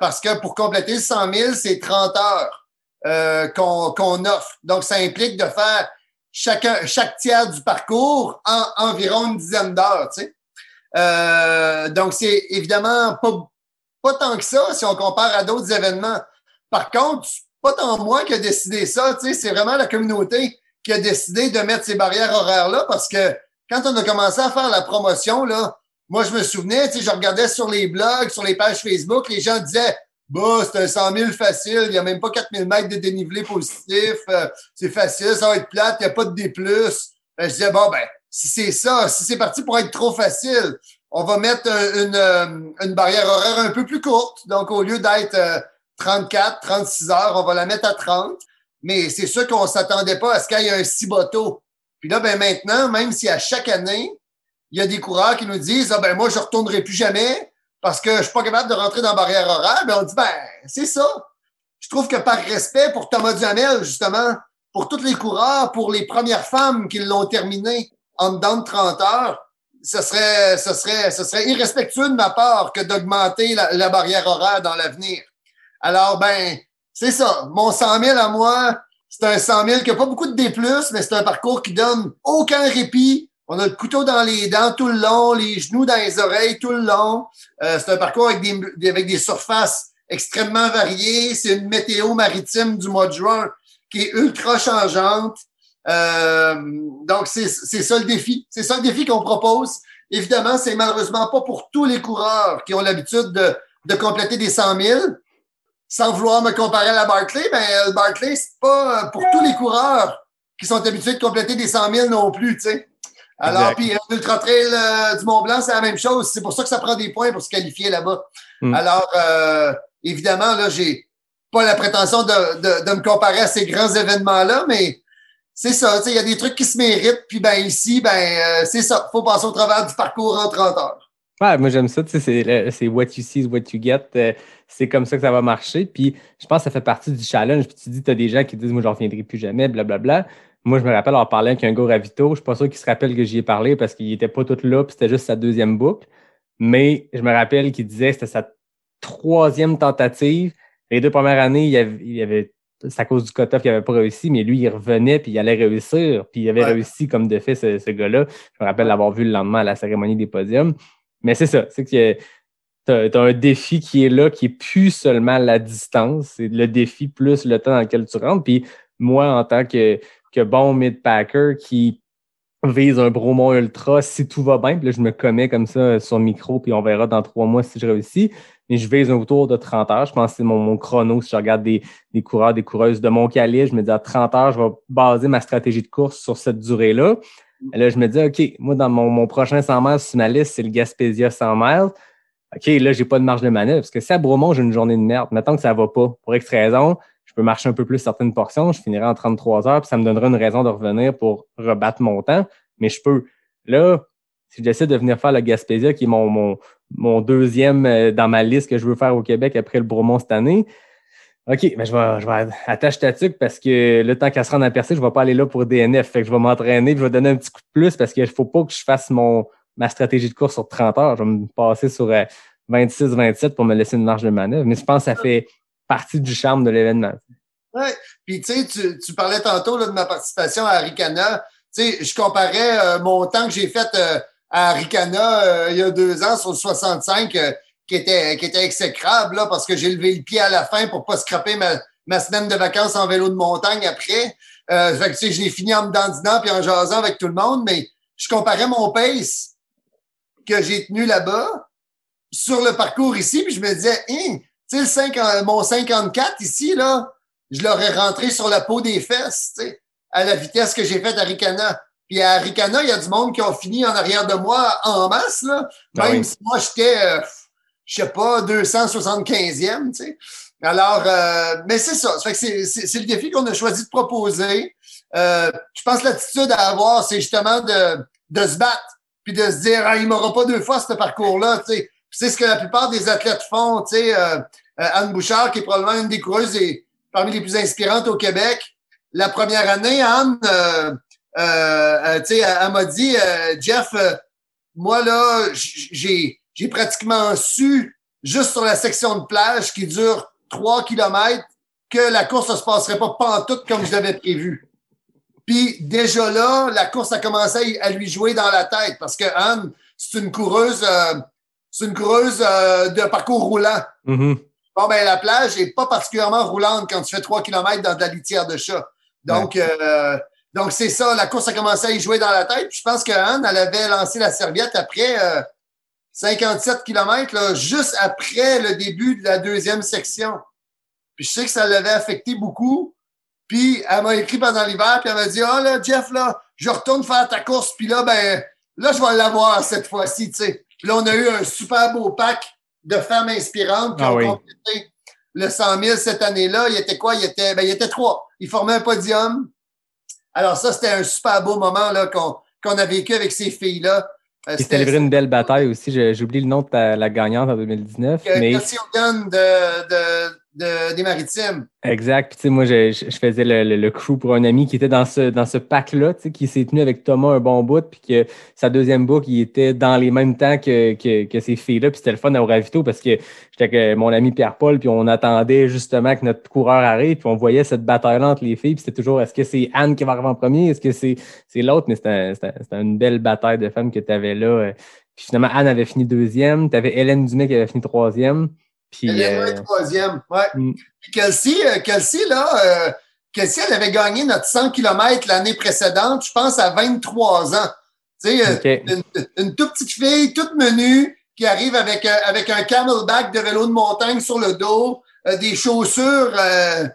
Parce que pour compléter le 100 000, c'est 30 heures qu'on offre. Donc, ça implique de faire chacun, chaque tiers du parcours en environ une dizaine d'heures. Tu sais. Euh, donc, c'est évidemment pas, pas tant que ça si on compare à d'autres événements. Par contre, pas tant moi qui a décidé ça, tu sais, c'est vraiment la communauté qui a décidé de mettre ces barrières horaires-là parce que quand on a commencé à faire la promotion, là, moi, je me souvenais, tu sais, je regardais sur les blogs, sur les pages Facebook, les gens disaient, bah, c'est un 100 000 facile, il n'y a même pas 4000 mètres de dénivelé positif, euh, c'est facile, ça va être plate, il n'y a pas de D+. Ben, je disais, bon, ben, si c'est ça, si c'est parti pour être trop facile, on va mettre un- une, euh, une barrière horaire un peu plus courte. Donc, au lieu d'être euh, 34, 36 heures, on va la mettre à 30. Mais c'est sûr qu'on s'attendait pas à ce qu'il y ait un ciboto. Puis là, ben maintenant, même si à chaque année, il y a des coureurs qui nous disent Ah ben moi, je retournerai plus jamais parce que je suis pas capable de rentrer dans la barrière horaire, ben on dit Ben, c'est ça. Je trouve que par respect pour Thomas Duhamel, justement, pour tous les coureurs, pour les premières femmes qui l'ont terminé en dedans de 30 heures, ce serait, ce serait, ce serait irrespectueux de ma part que d'augmenter la, barrière horaire dans l'avenir. Alors, ben, c'est ça. Mon 100 000 à moi, c'est un 100 000 qui n'a pas beaucoup de D+, mais c'est un parcours qui donne aucun répit. On a le couteau dans les dents tout le long, les genoux dans les oreilles tout le long. Euh, c'est un parcours avec des, avec des surfaces extrêmement variées. C'est une météo maritime du mois de juin qui est ultra changeante. Euh, donc, c'est ça le défi. C'est ça le défi qu'on propose. Évidemment, c'est malheureusement pas pour tous les coureurs qui ont l'habitude de, de compléter des 100 000. Sans vouloir me comparer à la Barclay, ben, le Barclay, c'est pas pour tous les coureurs qui sont habitués de compléter des 100 000 non plus, tu sais. Alors, puis l'Ultra Trail euh, du Mont-Blanc, c'est la même chose. C'est pour ça que ça prend des points pour se qualifier là-bas. Mm. Alors, euh, évidemment, là, j'ai pas la prétention de, de, de me comparer à ces grands événements-là, mais c'est ça. Il y a des trucs qui se méritent. Puis ben ici, ben euh, c'est ça. faut passer au travers du parcours en 30 heures. Ouais, moi j'aime ça, tu sais, c'est, what you see is what you get. c'est comme ça que ça va marcher. Puis je pense que ça fait partie du challenge. Puis tu dis, tu as des gens qui disent, moi, je reviendrai plus jamais, blablabla. Moi, je me rappelle avoir parlé avec un gars ravito. Je suis pas sûr qu'il se rappelle que j'y ai parlé parce qu'il était pas tout là, puis c'était juste sa deuxième boucle. Mais je me rappelle qu'il disait que c'était sa troisième tentative. Les deux premières années, il y avait, il avait c'est à cause du cut-off qu'il n'avait pas réussi, mais lui, il revenait puis il allait réussir. Puis il avait Ouais. réussi comme de fait, ce, ce gars-là. Je me rappelle l'avoir vu le lendemain à la cérémonie des podiums. Mais c'est ça, c'est que tu as, un défi qui est là, qui est plus seulement la distance, c'est le défi plus le temps dans lequel tu rentres. Puis moi, en tant que, que bon mid-packer qui vise un Bromont Ultra, si tout va bien, puis là, je me commets comme ça sur le micro, puis on verra dans trois mois si je réussis. Mais je vise un autour de 30 heures. Je pense que c'est mon, mon chrono. Si je regarde des, des coureurs, des coureuses de mon calibre, je me dis à 30 heures, je vais baser ma stratégie de course sur cette durée-là. Là, je me dis, OK, moi, dans mon, mon prochain 100 miles sur ma liste, c'est le Gaspésia 100 miles. OK, là, j'ai pas de marge de manœuvre. Parce que si à Bromont, j'ai une journée de merde, mettons que ça va pas, pour X raison, je peux marcher un peu plus certaines portions, je finirai en 33 heures, puis ça me donnera une raison de revenir pour rebattre mon temps. Mais je peux. Là, si j'essaie de venir faire le Gaspésia, qui est mon, mon, mon deuxième euh, dans ma liste que je veux faire au Québec après le Bromont cette année, OK, mais je vais, je vais attacher ta tuque parce que le temps qu'à se rendre à percer, je ne vais pas aller là pour DNF. Fait que je vais m'entraîner je vais donner un petit coup de plus parce qu'il ne faut pas que je fasse mon, ma stratégie de course sur 30 heures. Je vais me passer sur 26-27 pour me laisser une marge de manœuvre. Mais je pense que ça fait partie du charme de l'événement. Ouais. Puis tu sais, tu, parlais tantôt là, de ma participation à Aricana. Tu sais, je comparais euh, mon temps que j'ai fait euh, à Aricana euh, il y a deux ans sur le 65, euh, qui était qui était exécrable là, parce que j'ai levé le pied à la fin pour pas scraper ma, ma semaine de vacances en vélo de montagne après. Euh, fait que tu sais, je l'ai fini en me dandinant puis en jasant avec tout le monde, mais je comparais mon pace que j'ai tenu là-bas sur le parcours ici, puis je me disais, hein, tu sais, le 50 mon 54 ici, là, je l'aurais rentré sur la peau des fesses, tu sais, à la vitesse que j'ai faite à Ricana. Puis à Ricana, il y a du monde qui ont fini en arrière de moi en masse, là. Ah Même oui. si moi, j'étais, euh, je sais pas, 275e, tu sais. Alors, euh, mais c'est ça. Ça c'est le défi qu'on a choisi de proposer. Euh, je pense que l'attitude à avoir, c'est justement de, de se battre, puis de se dire, ah, il m'aura pas deux fois ce parcours-là, tu sais. C'est ce que la plupart des athlètes font, tu sais. Euh, euh, Anne Bouchard, qui est probablement une des coureuses et parmi les plus inspirantes au Québec. La première année, Anne, euh, euh, euh, tu sais, elle, m'a dit, euh, Jeff, moi là, j'ai j'ai pratiquement su juste sur la section de plage qui dure 3 kilomètres que la course ne se passerait pas pantoute comme je l'avais prévu. Puis déjà là, la course a commencé à lui jouer dans la tête parce que Anne, c'est une coureuse, c'est une coureuse euh, de parcours roulant. Mhm. Bon, ben, la plage est pas particulièrement roulante quand tu fais 3 km dans de la litière de chat. Donc, euh, donc c'est ça. La course a commencé à y jouer dans la tête. Puis je pense que Anne, elle avait lancé la serviette après euh, 57 km, là, juste après le début de la deuxième section. Puis je sais que ça l'avait affecté beaucoup. Puis elle m'a écrit pendant l'hiver, puis elle m'a dit Ah là, Jeff, là, je retourne faire ta course, puis là, ben, là, je vais l'avoir cette fois-ci, tu sais. Puis là, on a eu un super beau pack de femmes inspirantes qui Ah ont oui. complété le 100 000 cette année-là. Il était quoi? Il était, ben, il était trois. Ils formaient un podium. Alors ça, c'était un super beau moment là qu'on qu'on a vécu avec ces filles-là. Euh, c'était livré une belle bataille aussi. Oublié le nom de ta- la gagnante en 2019. que- mais Merci Hogan de, de, de- des Maritimes. Exact. Puis, moi, je, je- faisais le, le, crew pour un ami qui était dans ce, dans ce pack-là, qui s'est tenu avec Thomas un bon bout, puis que sa deuxième boucle, il était dans les mêmes temps que, que, que ces filles-là. Puis c'était le fun au ravito parce que j'étais avec mon ami Pierre-Paul, puis on attendait justement que notre coureur arrive, puis on voyait cette bataille-là entre les filles. Puis c'était toujours, est-ce que c'est Anne qui va arriver en premier? Est-ce que c'est l'autre? Mais c'était une belle bataille de femmes que tu avais là. euh. Puis finalement, Anne avait fini deuxième. Tu avais Hélène Dumais qui avait fini troisième. Puis, Elle est euh, troisième. Ouais. Mm. Puis Kelsey, euh, Kelsey, là, euh, Kelsey, elle avait gagné notre 100 km l'année précédente, je pense, à 23 ans. Tu sais, euh, une, une toute petite fille, toute menue, qui arrive avec, avec un camelback de vélo de montagne sur le dos, des chaussures, euh,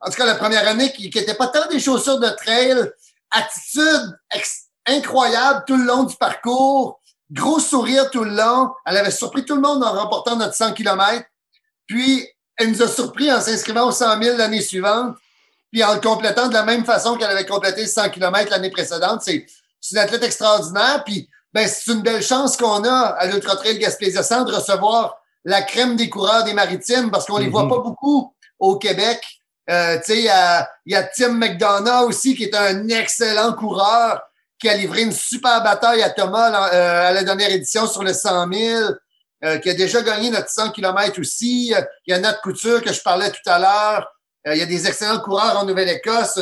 en tout cas, la première année, qui n'étaient pas tant des chaussures de trail, attitude incroyable tout le long du parcours. Gros sourire tout le long. Elle avait surpris tout le monde en remportant notre 100 km. Puis, elle nous a surpris en s'inscrivant au 100 000 l'année suivante. Puis, en le complétant de la même façon qu'elle avait complété le 100 km l'année précédente. C'est une athlète extraordinaire. Puis, ben, c'est une belle chance qu'on a à l'Ultra Trail Gaspésia 100 de recevoir la crème des coureurs des maritimes parce qu'on les voit pas beaucoup au Québec. Euh, tu sais, il y y a Tim McDonough aussi qui est un excellent coureur qui a livré une super bataille à Thomas euh, à la dernière édition sur le 100 000, euh, qui a déjà gagné notre 100 km aussi. Il y a notre couture que je parlais tout à l'heure. Euh, il y a des excellents coureurs en Nouvelle-Écosse,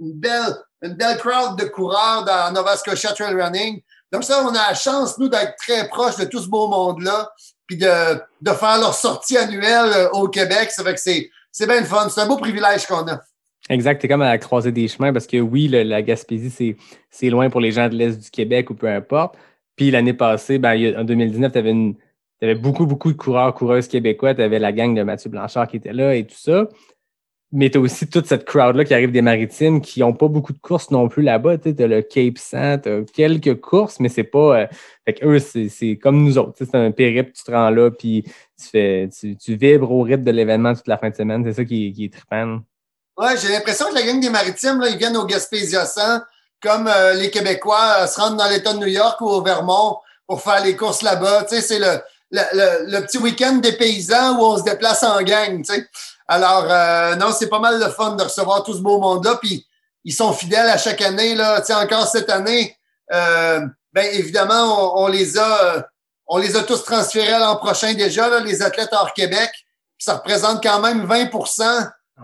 une, belle, une belle crowd de coureurs dans Nova Scotia Trail Running. Donc ça, on a la chance, nous, d'être très proches de tout ce beau monde-là, puis de, de faire leur sortie annuelle au Québec. Ça fait que c'est, bien fun. C'est un beau privilège qu'on a. Exact, c'est comme à la croisée des chemins parce que oui, la Gaspésie, c'est, c'est loin pour les gens de l'Est du Québec ou peu importe. Puis l'année passée, ben, en 2019, tu avais, une, avais beaucoup, beaucoup de coureurs, coureuses québécois. Tu avais la gang de Mathieu Blanchard qui était là et tout ça. Mais tu as aussi toute cette crowd-là qui arrive des maritimes qui n'ont pas beaucoup de courses non plus là-bas. Tu as le Cape Saint, tu as quelques courses, mais c'est pas. Euh, fait eux, c'est, comme nous autres. C'est un périple, tu te rends là, puis tu, fais, tu, tu vibres au rythme de l'événement toute la fin de semaine. C'est ça qui, qui est trippant. Ouais, j'ai l'impression que la gang des maritimes, là, ils viennent au Gaspésia 100 comme euh, les Québécois euh, se rendent dans l'État de New York ou au Vermont pour faire les courses là-bas. Tu sais, c'est le, le, le, le petit week-end des paysans où on se déplace en gang. Tu sais. Alors, euh, non, c'est pas mal de fun de recevoir tout ce beau monde-là. Puis, ils sont fidèles à chaque année. Là. Tu sais, encore cette année, euh, ben évidemment, on, on, les a on les a tous transférés à l'an prochain déjà, là, les athlètes hors Québec. Puis ça représente quand même 20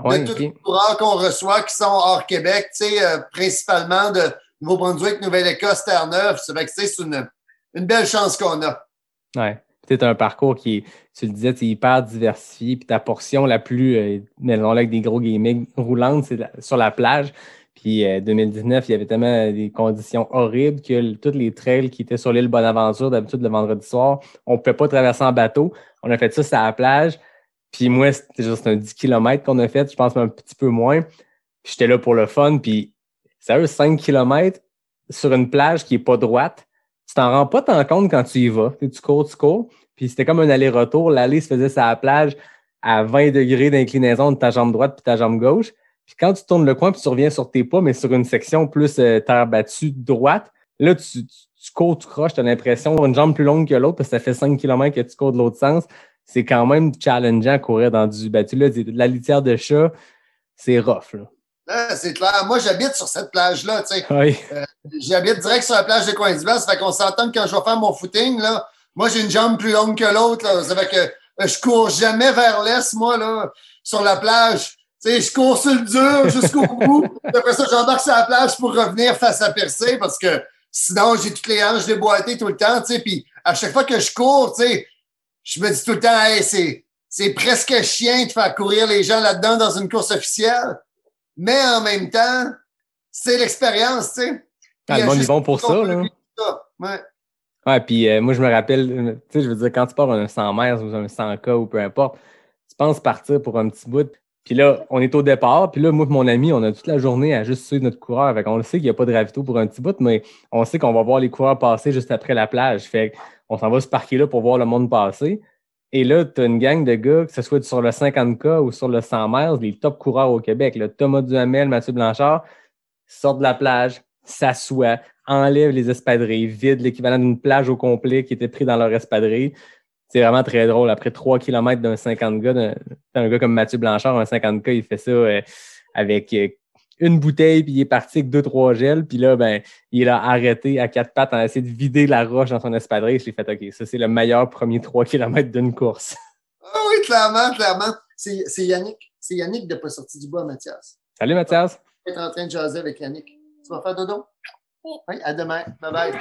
Ouais, de tous ok. les coureurs qu'on reçoit qui sont hors Québec, tu sais, euh, principalement de Nouveau-Brunswick, Nouvelle-Écosse, Terre-Neuve. C'est une, une belle chance qu'on a. Ouais. C'est un parcours qui est, tu le disais, hyper diversifié. Puis ta portion la plus, euh, mais avec des gros gaming roulantes, c'est sur la plage. Puis euh, 2019, il y avait tellement des conditions horribles que tous les trails qui étaient sur l'île Bonaventure, d'habitude le vendredi soir, on ne pouvait pas traverser en bateau. On a fait ça sur la plage. Puis moi, c'était juste un 10 km qu'on a fait, je pense même un petit peu moins. J'étais là pour le fun. Puis sérieux, 5 km sur une plage qui est pas droite, tu t'en rends pas tant compte quand tu y vas. Tu cours, tu cours. Puis c'était comme un aller-retour. L'aller se faisait sur la plage à 20 degrés d'inclinaison de ta jambe droite puis ta jambe gauche. Puis quand tu tournes le coin puis tu reviens sur tes pas, mais sur une section plus euh, terre battue droite, là, tu, cours, tu croches, tu as l'impression une jambe plus longue que l'autre parce que ça fait 5 km que tu cours de l'autre sens. C'est quand même challengeant à courir dans du battu. Là, de la litière de chat, c'est rough. Là. Là, c'est clair. Moi, j'habite sur cette plage-là, tu sais. Oui. J'habite direct sur la plage de Coinsville. Ça fait qu'on s'entend que quand je vais faire mon footing, là, moi, j'ai une jambe plus longue que l'autre. là. Ça fait que euh, je cours jamais vers l'est, moi, là, sur la plage. Tu sais, je cours sur le dur jusqu'au bout. Après ça, j'embarque sur la plage pour revenir face à percer parce que sinon, j'ai toutes les hanches déboîtées tout le temps, tu sais. Puis à chaque fois que je cours, tu sais, je me dis tout le temps, hey, c'est, c'est presque chien de faire courir les gens là-dedans dans une course officielle. Mais en même temps, c'est l'expérience, tu sais. Le monde, ils vont pour ça. Là. ça. Ouais. Ouais, puis euh, moi, je me rappelle, euh, tu sais, je veux dire, quand tu pars un 100 mètres ou un 100K ou peu importe, tu penses partir pour un petit bout. Puis là, on est au départ. Puis là, moi et mon ami, on a toute la journée à juste suivre notre coureur. Fait qu'on le sait qu'il n'y a pas de ravito pour un petit bout, mais on sait qu'on va voir les coureurs passer juste après la plage. Fait qu'on s'en va se parquer là pour voir le monde passer. Et là, tu as une gang de gars, que ce soit sur le 50K ou sur le 100 mètres, les top coureurs au Québec, là, Thomas Duhamel, Mathieu Blanchard, sortent de la plage, s'assoient, enlèvent les espadrilles, vident l'équivalent d'une plage au complet qui était pris dans leur espadrille. C'est vraiment très drôle. Après 3 km d'un 50 gars, d'un un gars comme Mathieu Blanchard, un 50 gars, il fait ça euh, avec euh, une bouteille, puis il est parti avec deux, trois gels, puis là, ben, il a arrêté à quatre pattes en essayant de vider la roche dans son espadrille. Je l'ai fait, OK, ça, c'est le meilleur premier 3 km d'une course. Ah oui, clairement, clairement. C'est c'est Yannick. C'est Yannick de pas sorti du bois, Mathias. Salut, Mathias. Je vais être en train de jaser avec Yannick. Tu vas faire dodo? Oui, à demain. Bye bye.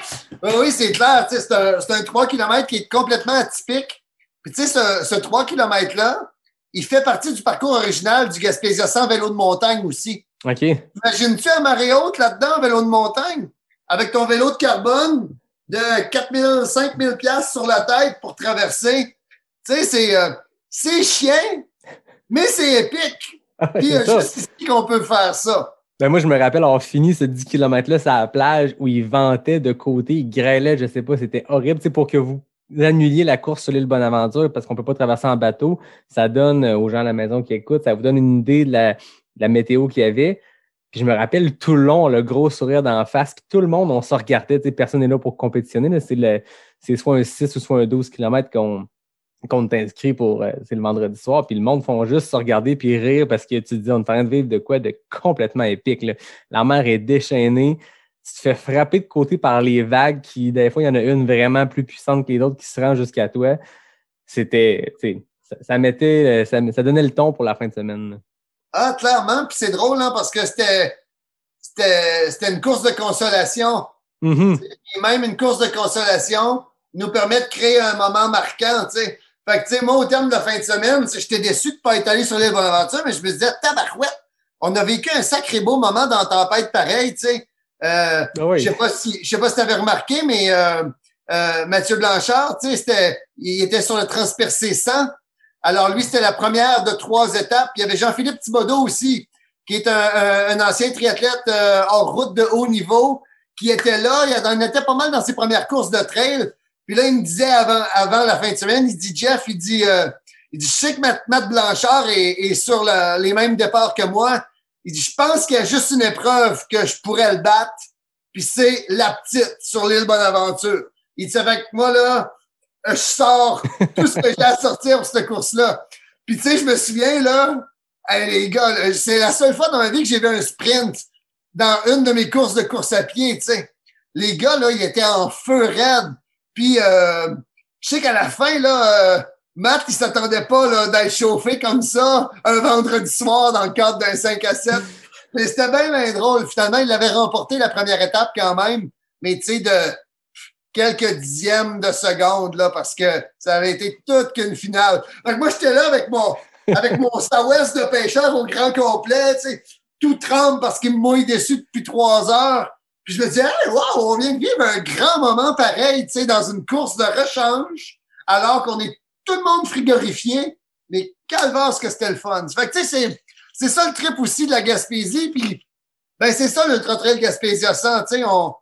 Oui, oui, c'est clair. C'est un, c'est un 3 km qui est complètement atypique. Puis, tu sais, ce, ce 3 km-là, il fait partie du parcours original du Gaspésia 100 vélo de montagne aussi. OK. Imagines-tu à marée haute là-dedans, vélo de montagne, avec ton vélo de carbone de 4000, 5000 pièces sur la tête pour traverser? Tu sais, c'est, euh, c'est mais c'est épique. Ah, Puis, c'est euh, juste ici qu'on peut faire ça. Ben moi, je me rappelle avoir fini ce 10 km-là sur la plage où il ventait de côté, il grêlait, je sais pas, c'était horrible. Tu sais, pour que vous annuliez la course sur l'île Bonaventure parce qu'on peut pas traverser en bateau, ça donne euh, aux gens à la maison qui écoutent, ça vous donne une idée de la, la météo qu'il y avait. Puis je me rappelle tout le long, le gros sourire d'en face. Puis tout le monde, on se regardait. Personne n'est là pour compétitionner. C'est soit un 6 ou soit un 12 km qu'on t'inscrit pour euh, c'est le vendredi soir. Puis le monde font juste se regarder puis rire parce que tu te dis on est en train de vivre de quoi de complètement épique. La mer est déchaînée. Tu te fais frapper de côté par les vagues qui, des fois, il y en a une vraiment plus puissante que les autres qui se rend jusqu'à toi. C'était, ça, ça mettait, euh, ça, ça donnait le ton pour la fin de semaine. Ah, clairement. Puis c'est drôle, hein, parce que c'était, c'était, c'était une course de consolation. Mhm. Et même une course de consolation nous permet de créer un moment marquant, tu sais. Fait que, tu sais, moi, au terme de la fin de semaine, j'étais déçu de pas être allé sur l'île Bonaventure, mais je me disais, tabarouette, on a vécu un sacré beau moment dans la tempête pareil, tu sais. Euh, Ah oui. Je sais pas si, je sais pas si t'avais remarqué, mais euh, euh, Mathieu Blanchard, tu sais, c'était, il était sur le transpercé 100. Alors lui, c'était la première de trois étapes. Il y avait Jean-Philippe Thibodeau aussi, qui est un, un- ancien triathlète euh, hors route de haut niveau, qui était là. Il en était pas mal dans ses premières courses de trail. Puis là, il me disait avant, avant la fin de semaine, il dit Jeff, il dit, euh, il dit, je sais que Matt, Blanchard est, sur le- les mêmes départs que moi. Il dit, je pense qu'il y a juste une épreuve que je pourrais le battre, puis c'est la petite sur l'île Bonaventure. Il dit, avec moi, là, je sors tout ce que j'ai à sortir pour cette course-là. Puis tu sais, je me souviens, là, les gars, c'est la seule fois dans ma vie que j'ai vu un sprint dans une de mes courses de course à pied, tu sais. Les gars, là, ils étaient en feu raide. Puis, euh, je sais qu'à la fin, là, euh, Matt, il s'attendait pas là, d'être chauffé comme ça un vendredi soir dans le cadre d'un 5 à 7. Mais c'était bien, bien drôle. Finalement, il avait remporté la première étape quand même, mais tu sais, de quelques dixièmes de seconde, là, parce que ça avait été toute qu'une finale. Donc, moi, j'étais là avec mon, avec mon Southwest de pêcheur au grand complet, tu sais, tout tremble parce qu'il me mouille dessus depuis trois heures. Puis je me disais, hey, wow, on vient de vivre un grand moment pareil, tu sais, dans une course de rechange, alors qu'on est tout le monde frigorifié. Mais calvaire, que c'était le fun. Fait que, tu sais, c'est, c'est ça le trip aussi de la Gaspésie. Puis, ben, c'est ça l'Ultra Trail Gaspésia 100. Tu sais, on,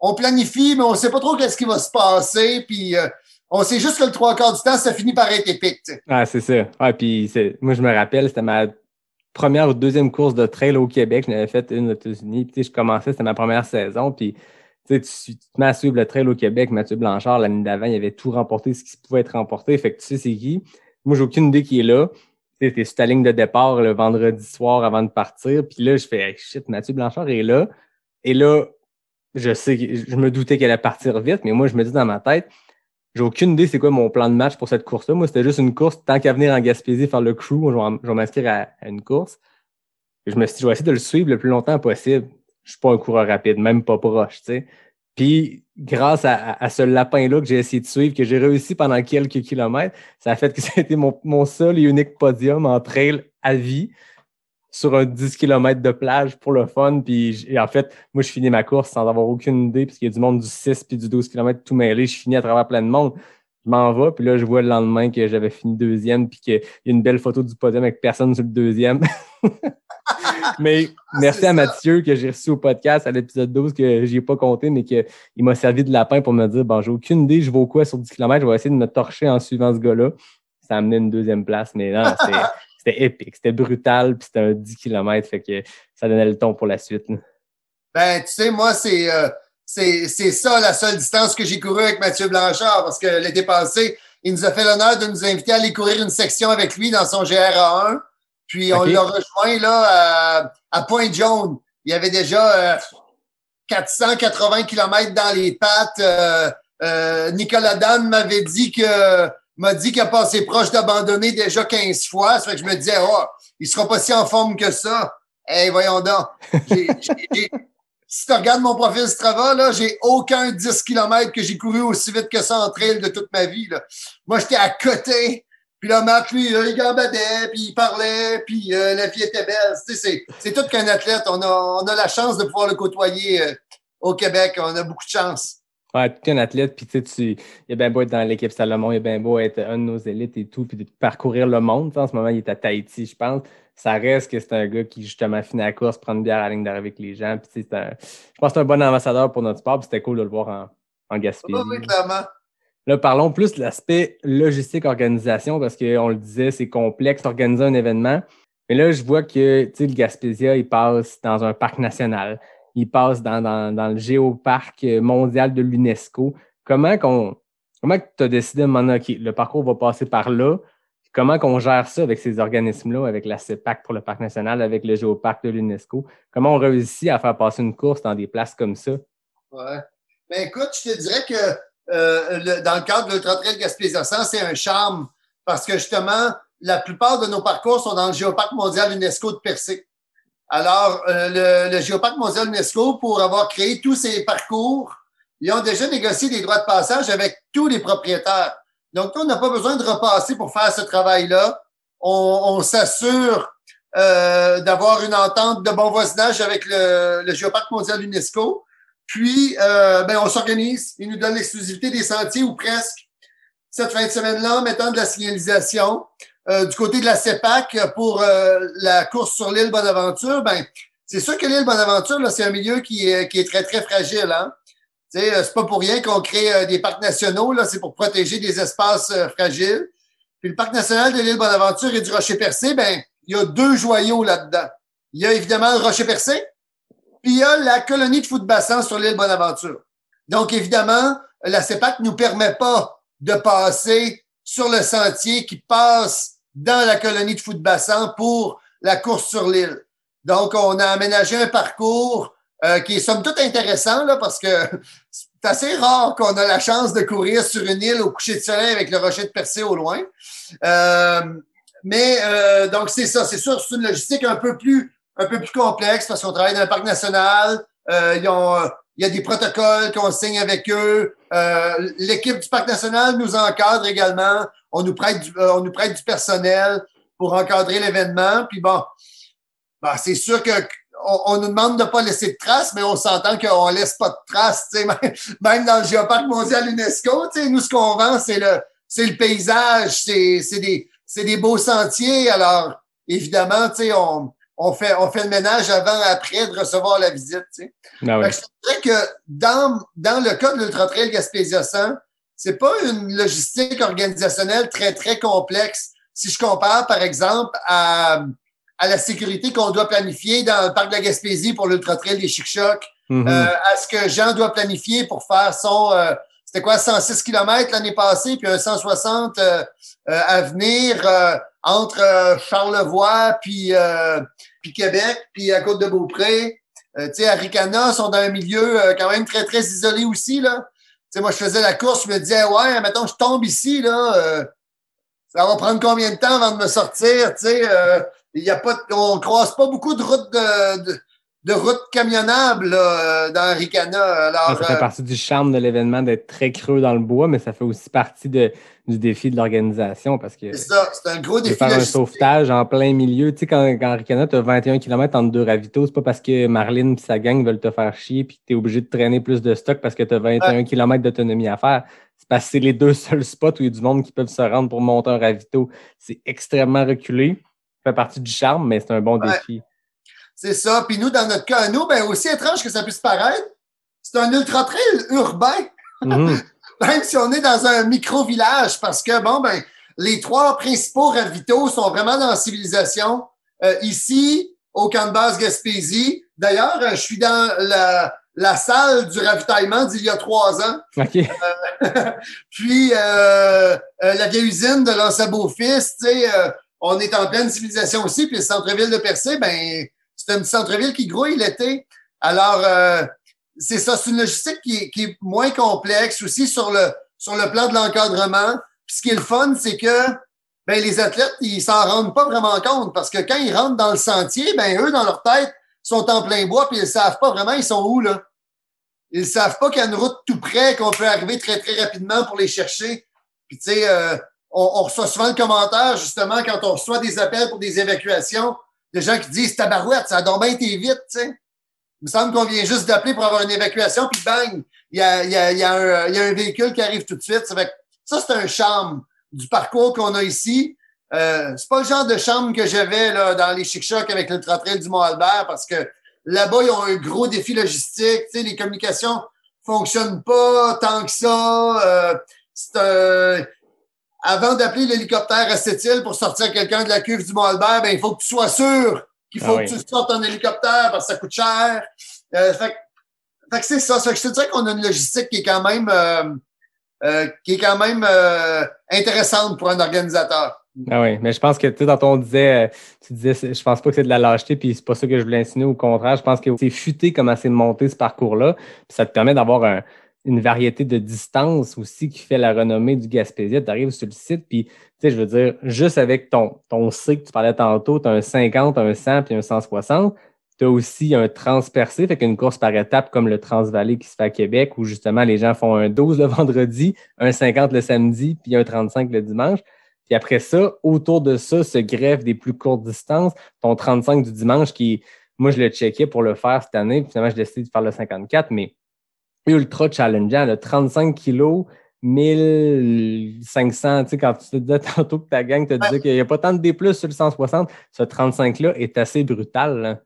on planifie, mais on sait pas trop qu'est-ce qui va se passer. Puis, euh, on sait juste que le trois quarts du temps, ça finit par être épique. Ah, c'est ça. Ah, puis moi, je me rappelle, c'était ma première ou deuxième course de trail au Québec. Je n'avais fait une aux États-Unis. Je commençais, c'était ma première saison. Puis, tu tu, te mets à suivre le trail au Québec. Mathieu Blanchard, l'année d'avant, il avait tout remporté, ce qui pouvait être remporté. Fait que tu sais, c'est qui. Moi, j'ai aucune idée qui est là. Tu t'es sur ta ligne de départ le vendredi soir avant de partir. Puis là, je fais, shit, Mathieu Blanchard est là. Et là, je sais, je me doutais qu'elle allait partir vite, mais moi, je me dis dans ma tête, j'ai aucune idée c'est quoi mon plan de match pour cette course-là. Moi, c'était juste une course. Tant qu'à venir en Gaspésie faire le crew, je vais m'inscrire à, une course. Et je me suis dit, je vais essayer de le suivre le plus longtemps possible. Je suis pas un coureur rapide, même pas proche, tu sais. Puis, grâce à ce lapin-là que j'ai essayé de suivre, que j'ai réussi pendant quelques kilomètres, ça a fait que ça a été mon, mon seul et unique podium en trail à vie sur un 10 km de plage pour le fun. Puis, en fait, moi, je finis ma course sans avoir aucune idée, puisqu'il y a du monde du 6 puis du 12 km tout mêlé. Je finis à travers plein de monde. Je m'en vais, puis là, je vois le lendemain que j'avais fini deuxième, puis qu'il y a une belle photo du podium avec personne sur le deuxième. mais merci à. Mathieu que j'ai reçu au podcast à l'épisode 12 que j'ai pas compté, mais qu'il m'a servi de lapin pour me dire bon, j'ai aucune idée, je vaux quoi sur 10 km, je vais essayer de me torcher en suivant ce gars-là. Ça a amené une deuxième place, mais non, c'était- épique, c'était brutal, puis c'était un 10 km, fait que ça donnait le ton pour la suite. là. Ben, tu sais, moi, c'est euh, c'est c'est ça la seule distance que j'ai couru avec Mathieu Blanchard parce que l'été passé, il nous a fait l'honneur de nous inviter à aller courir une section avec lui dans son GRA1. Puis on l'a rejoint là à, à Pointe-Jaune. Il y avait déjà euh, 480 kilomètres dans les pattes. Euh, euh, Nicolas Dan m'avait dit que m'a dit qu'il a passé proche d'abandonner déjà 15 fois. Ça fait que je me disais, oh, il sera pas si en forme que ça. Eh, voyons donc. J'ai- j'ai- j'ai- si tu regardes mon profil Strava, là, j'ai aucun 10 km que j'ai couru aussi vite que ça en trail de toute ma vie. Là. Moi, j'étais à côté. Puis là, Matt, lui, là, il gambadait, puis il parlait, puis euh, la vie était belle. Tu sais, c'est, c'est tout qu'un athlète. On a, on a la chance de pouvoir le côtoyer euh, au Québec. On a beaucoup de chance. Ouais, tu es un athlète, puis tu sais, tu, il a bien beau être dans l'équipe Salomon, il a bien beau être un de nos élites et tout, puis de parcourir le monde. En ce moment, il est à Tahiti, je pense. Ça reste que c'est un gars qui, justement, finit la course, prend une bière à la ligne d'arrivée avec les gens. Puis, un, je pense que c'est un bon ambassadeur pour notre sport, puis c'était cool de le voir en, en Gaspésie. Oui, oui, clairement. Là, parlons plus de l'aspect logistique, organisation, parce qu'on le disait, c'est complexe d'organiser un événement. Mais là, je vois que tu sais, le Gaspésia, il passe dans un parc national il passe dans, le géoparc mondial de l'UNESCO. Comment qu'on comment tu as décidé de m'en le parcours va passer par là? Comment qu'on gère ça avec ces organismes-là, avec la CEPAC pour le parc national, avec le géoparc de l'UNESCO? Comment on réussit à faire passer une course dans des places comme ça? Ouais. Ben écoute, je te dirais que euh, dans le cadre de l'Ultra Trail Gaspésia c'est un charme parce que justement, la plupart de nos parcours sont dans le géoparc mondial UNESCO de Percé. Alors, euh, le, le Géoparc mondial UNESCO, pour avoir créé tous ces parcours, ils ont déjà négocié des droits de passage avec tous les propriétaires. Donc, on n'a pas besoin de repasser pour faire ce travail-là. On, on s'assure euh, d'avoir une entente de bon voisinage avec le, le Géoparc mondial UNESCO. Puis, euh, ben, on s'organise. Ils nous donnent l'exclusivité des sentiers ou presque. Cette fin de semaine-là, mettant de la signalisation. Euh, du côté de la CEPAC pour euh, la course sur l'île Bonaventure, ben, c'est sûr que l'île Bonaventure, c'est un milieu qui est, très, très fragile. Hein? Euh, c'est pas pour rien qu'on crée des parcs nationaux, c'est pour protéger des espaces fragiles. Puis le parc national de l'île Bonaventure et du Rocher-Percé, ben, il y a deux joyaux là-dedans. Il y a évidemment le Rocher-Percé, puis il y a la colonie de foot bassin sur l'île Bonaventure. Donc, évidemment, la CEPAC nous permet pas de passer sur le sentier qui passe dans la colonie de foot bassin pour la course sur l'île. Donc, on a aménagé un parcours euh, qui est somme toute intéressant là, parce que c'est assez rare qu'on a la chance de courir sur une île au coucher de soleil avec le rocher de Percé au loin. Euh, mais euh, donc, c'est ça. C'est sûr, c'est une logistique un peu plus un peu plus complexe parce qu'on travaille dans le parc national. ils ont, il y a des protocoles qu'on signe avec eux. Euh, l'équipe du Parc national nous encadre également. On nous prête du, euh, on nous prête du personnel pour encadrer l'événement. Puis bon, ben, c'est sûr que on, nous demande de ne pas laisser de traces, mais on s'entend qu'on laisse pas de traces. Même, dans le Géoparc mondial UNESCO, nous, ce qu'on vend, c'est le, le paysage, c'est, des, c'est des beaux sentiers. Alors, évidemment, on, on fait, on fait le ménage avant, après de recevoir la visite. Tu sais. Ah je dirais que dans, dans le cas de l'Ultra Trail Gaspésia 100, c'est pas une logistique organisationnelle très, très complexe. Si je compare, par exemple, à, à la sécurité qu'on doit planifier dans le parc de la Gaspésie pour l'Ultra Trail des Chic-Chocs, Mhm. euh, à ce que Jean doit planifier pour faire son, euh, c'était quoi, 106 km l'année passée, puis un 160 euh, euh, à venir euh, entre euh, Charlevoix puis, euh, puis Québec, puis à Côte-de-Beaupré. Euh, tu sais, à Ricana, sont dans un milieu euh, quand même très, très isolé aussi, là. Tu sais, moi, je faisais la course, je me disais, ouais, mettons, je tombe ici, là, euh, ça va prendre combien de temps avant de me sortir, tu sais. euh, il y a pas, on croise pas beaucoup de routes de, de, de routes camionnables là, euh, dans Ricana. Alors, ça fait euh, partie du charme de l'événement d'être très creux dans le bois, mais ça fait aussi partie de, du défi de l'organisation parce que c'est ça, c'est un gros de défi. faire un sauvetage en plein milieu. Tu sais, quand, quand Ricana, tu as 21 km entre deux ravitaux, c'est pas parce que Marlene et sa gang veulent te faire chier puis que tu es obligé de traîner plus de stock parce que tu as 21 km d'autonomie à faire. C'est parce que c'est les deux seuls spots où il y a du monde qui peuvent se rendre pour monter un ravito. C'est extrêmement reculé. Ça fait partie du charme, mais c'est un bon Ouais. défi. C'est ça. Puis nous, dans notre cas, nous, ben, aussi étrange que ça puisse paraître, c'est un ultra-trail urbain, Mhm. même si on est dans un micro-village, parce que, bon, ben, les trois principaux ravitaux sont vraiment dans la civilisation. Euh, ici, au camp de base Gaspésie. D'ailleurs, euh, je suis dans la, la salle du ravitaillement d'il y a trois ans. OK. Puis euh, euh, la vieille usine de l'ancien beau-fils, tu sais, euh, on est en pleine civilisation aussi. Puis le centre-ville de Percé, ben c'est un centre-ville qui grouille l'été. Alors euh, c'est ça, c'est une logistique qui qui est moins complexe aussi sur le sur le plan de l'encadrement. Ce qui est le fun, c'est que ben les athlètes ils s'en rendent pas vraiment compte parce que quand ils rentrent dans le sentier, ben eux dans leur tête sont en plein bois puis ils savent pas vraiment ils sont où là. Ils savent pas qu'il y a une route tout près, qu'on peut arriver très, très rapidement pour les chercher. Puis, tu sais, euh, on, on reçoit souvent le commentaire, justement, quand on reçoit des appels pour des évacuations, des gens qui disent Tabarouette, ça a donc bien été vite, tu sais. Il me semble qu'on vient juste d'appeler pour avoir une évacuation, puis bang, il y a, y a, y a, y a un véhicule qui arrive tout de suite. Ça, fait ça c'est un charme du parcours qu'on a ici. Euh, c'est pas le genre de charme que j'avais là, dans les chic avec le Trail du Mont-Albert parce que là-bas, ils ont un gros défi logistique. Tu les communications fonctionnent pas tant que ça. Euh, c'est un avant d'appeler l'hélicoptère à Sept-Îles pour sortir quelqu'un de la cuve du Mont-Albert, ben, il faut que tu sois sûr qu'il faut Ah que tu sortes en hélicoptère parce que ça coûte cher. Euh, fait, que- fait que c'est ça. Fait que je te dirais qu'on a une logistique qui est quand même, euh, euh, qui est quand même euh, intéressante pour un organisateur. Ah oui, mais je pense que tu sais, tantôt on disait, euh, tu disais, je pense pas que c'est de la lâcheté, puis c'est pas ça que je voulais insinuer. Au contraire, je pense que c'est futé comment c'est monté ce parcours-là. Puis ça te permet d'avoir un- une variété de distances aussi qui fait la renommée du Gaspésia. Tu arrives sur le site, puis tu sais, je veux dire, juste avec ton, ton C que tu parlais tantôt, tu as un 50, un 100 puis un 160. Tu as aussi un transpercé, fait qu'une course par étape comme le Transvalley qui se fait à Québec, où justement les gens font un 12 le vendredi, un 50 le samedi, puis un 35 le dimanche. Puis après ça, autour de ça, se greffe des plus courtes distances. Ton 35 du dimanche qui, moi, je le checkais pour le faire cette année. Puis finalement, j'ai décidé de faire le 54, mais ultra challengeant. Le 35 kilos, 1500, tu sais, quand tu te disais tantôt que ta gang te disait qu'il n'y a pas tant de D+, sur le 160, ce 35-là est assez brutal. là.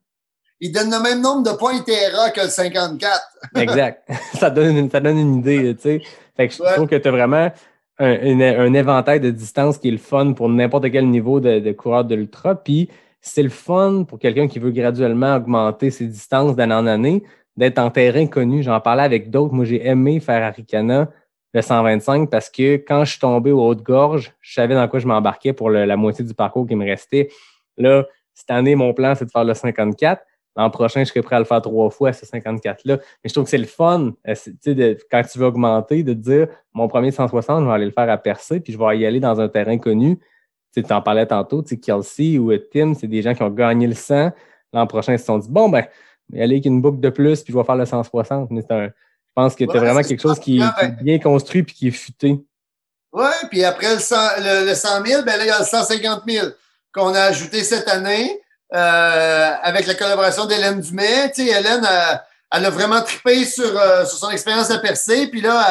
Il donne le même nombre de points Terra que le 54. Exact. ça, donne une, ça donne une idée, tu sais. Fait que je Ouais. trouve que tu as vraiment un, un éventail de distance qui est le fun pour n'importe quel niveau de, de coureur de l'ultra. Puis c'est le fun pour quelqu'un qui veut graduellement augmenter ses distances d'année en année, d'être en terrain connu. J'en parlais avec d'autres. Moi, j'ai aimé faire Aricana le 125 parce que quand je suis tombé aux Hautes-Gorges, je savais dans quoi je m'embarquais pour la moitié du parcours qui me restait. Là, cette année, mon plan, c'est de faire le 54. L'an prochain, je serais prêt à le faire trois fois, ce 54-là. Mais je trouve que c'est le fun, euh, de- quand tu veux augmenter, de te dire mon premier 160, je vais aller le faire à percer, puis je vais y aller dans un terrain connu. Tu en parlais tantôt, Kelsey ou Tim, c'est des gens qui ont gagné le 100. L'an prochain, ils se sont dit, bon, ben, aller avec une boucle de plus, puis je vais faire le 160. Mais un, je pense que Ouais, vraiment c'est quelque ça. chose qui, qui est ben. bien construit puis qui est futé. Oui, puis après le 100, le, le 100 000, ben là, il y a le 150 000 qu'on a ajouté cette année euh, avec la collaboration d'Hélène Dumais. Tu sais, Hélène, euh, elle a vraiment trippé sur, euh, sur son expérience à percer. Puis là,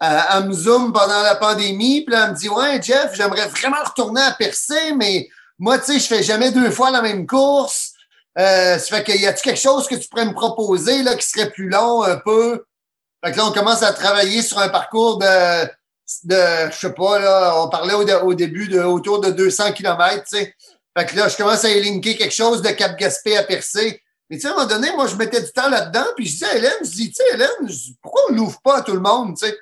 elle, elle- elle me zoom pendant la pandémie. Puis là, elle me dit, ouais, Jeff, j'aimerais vraiment retourner à percer, mais moi, tu sais, je fais jamais deux fois la même course. Euh, ça fait qu'il y a-tu quelque chose que tu pourrais me proposer là, qui serait plus long un peu? Fait que là, on commence à travailler sur un parcours de, de je sais pas, là, on parlait au, au début de autour de 200 km, tu sais. Fait que là, je commence à linker quelque chose de Cap-Gaspé à percer. Mais tu sais, à un moment donné, moi, je mettais du temps là-dedans, puis je disais à Hélène, je dis, tu sais, Hélène, pourquoi on l'ouvre pas à tout le monde, tu sais?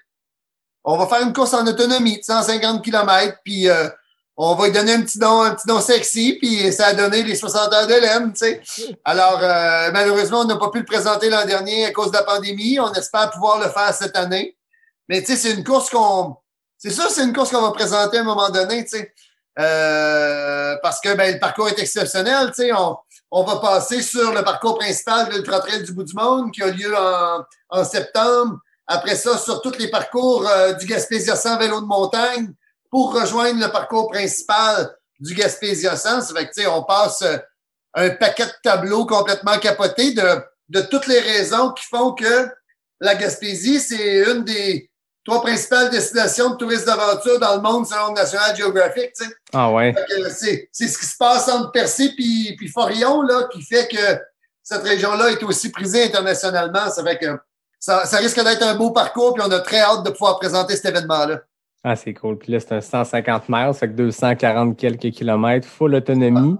On va faire une course en autonomie de 150 km, puis euh, on va lui donner un petit nom, un petit nom sexy, puis ça a donné les 60 heures d'Hélène, tu sais. Alors, euh, malheureusement, on n'a pas pu le présenter l'an dernier à cause de la pandémie. On espère pouvoir le faire cette année. Mais tu sais, c'est une course qu'on. C'est sûr, c'est une course qu'on va présenter à un moment donné, tu sais. Euh, parce que ben, le parcours est exceptionnel, tu sais. On, on va passer sur le parcours principal de l'Ultra Trail du bout du monde qui a lieu en, en septembre. Après ça, sur tous les parcours euh, du Gaspésia 100 vélo de montagne pour rejoindre le parcours principal du Gaspésia 100. Ça fait que, tu sais, on passe euh, un paquet de tableaux complètement capotés de, de toutes les raisons qui font que la Gaspésie, c'est une des trois principales destinations de tourisme d'aventure dans le monde selon le National Geographic. tu sais. Ah ouais. C'est ce qui se passe entre Percé puis, puis Forillon là, qui fait que cette région-là est aussi prisée internationalement. Ça fait que ça, ça risque d'être un beau parcours, puis on a très hâte de pouvoir présenter cet événement-là. Ah, c'est cool. Puis là, c'est un 150 miles, fait que 240 quelques kilomètres, full autonomie.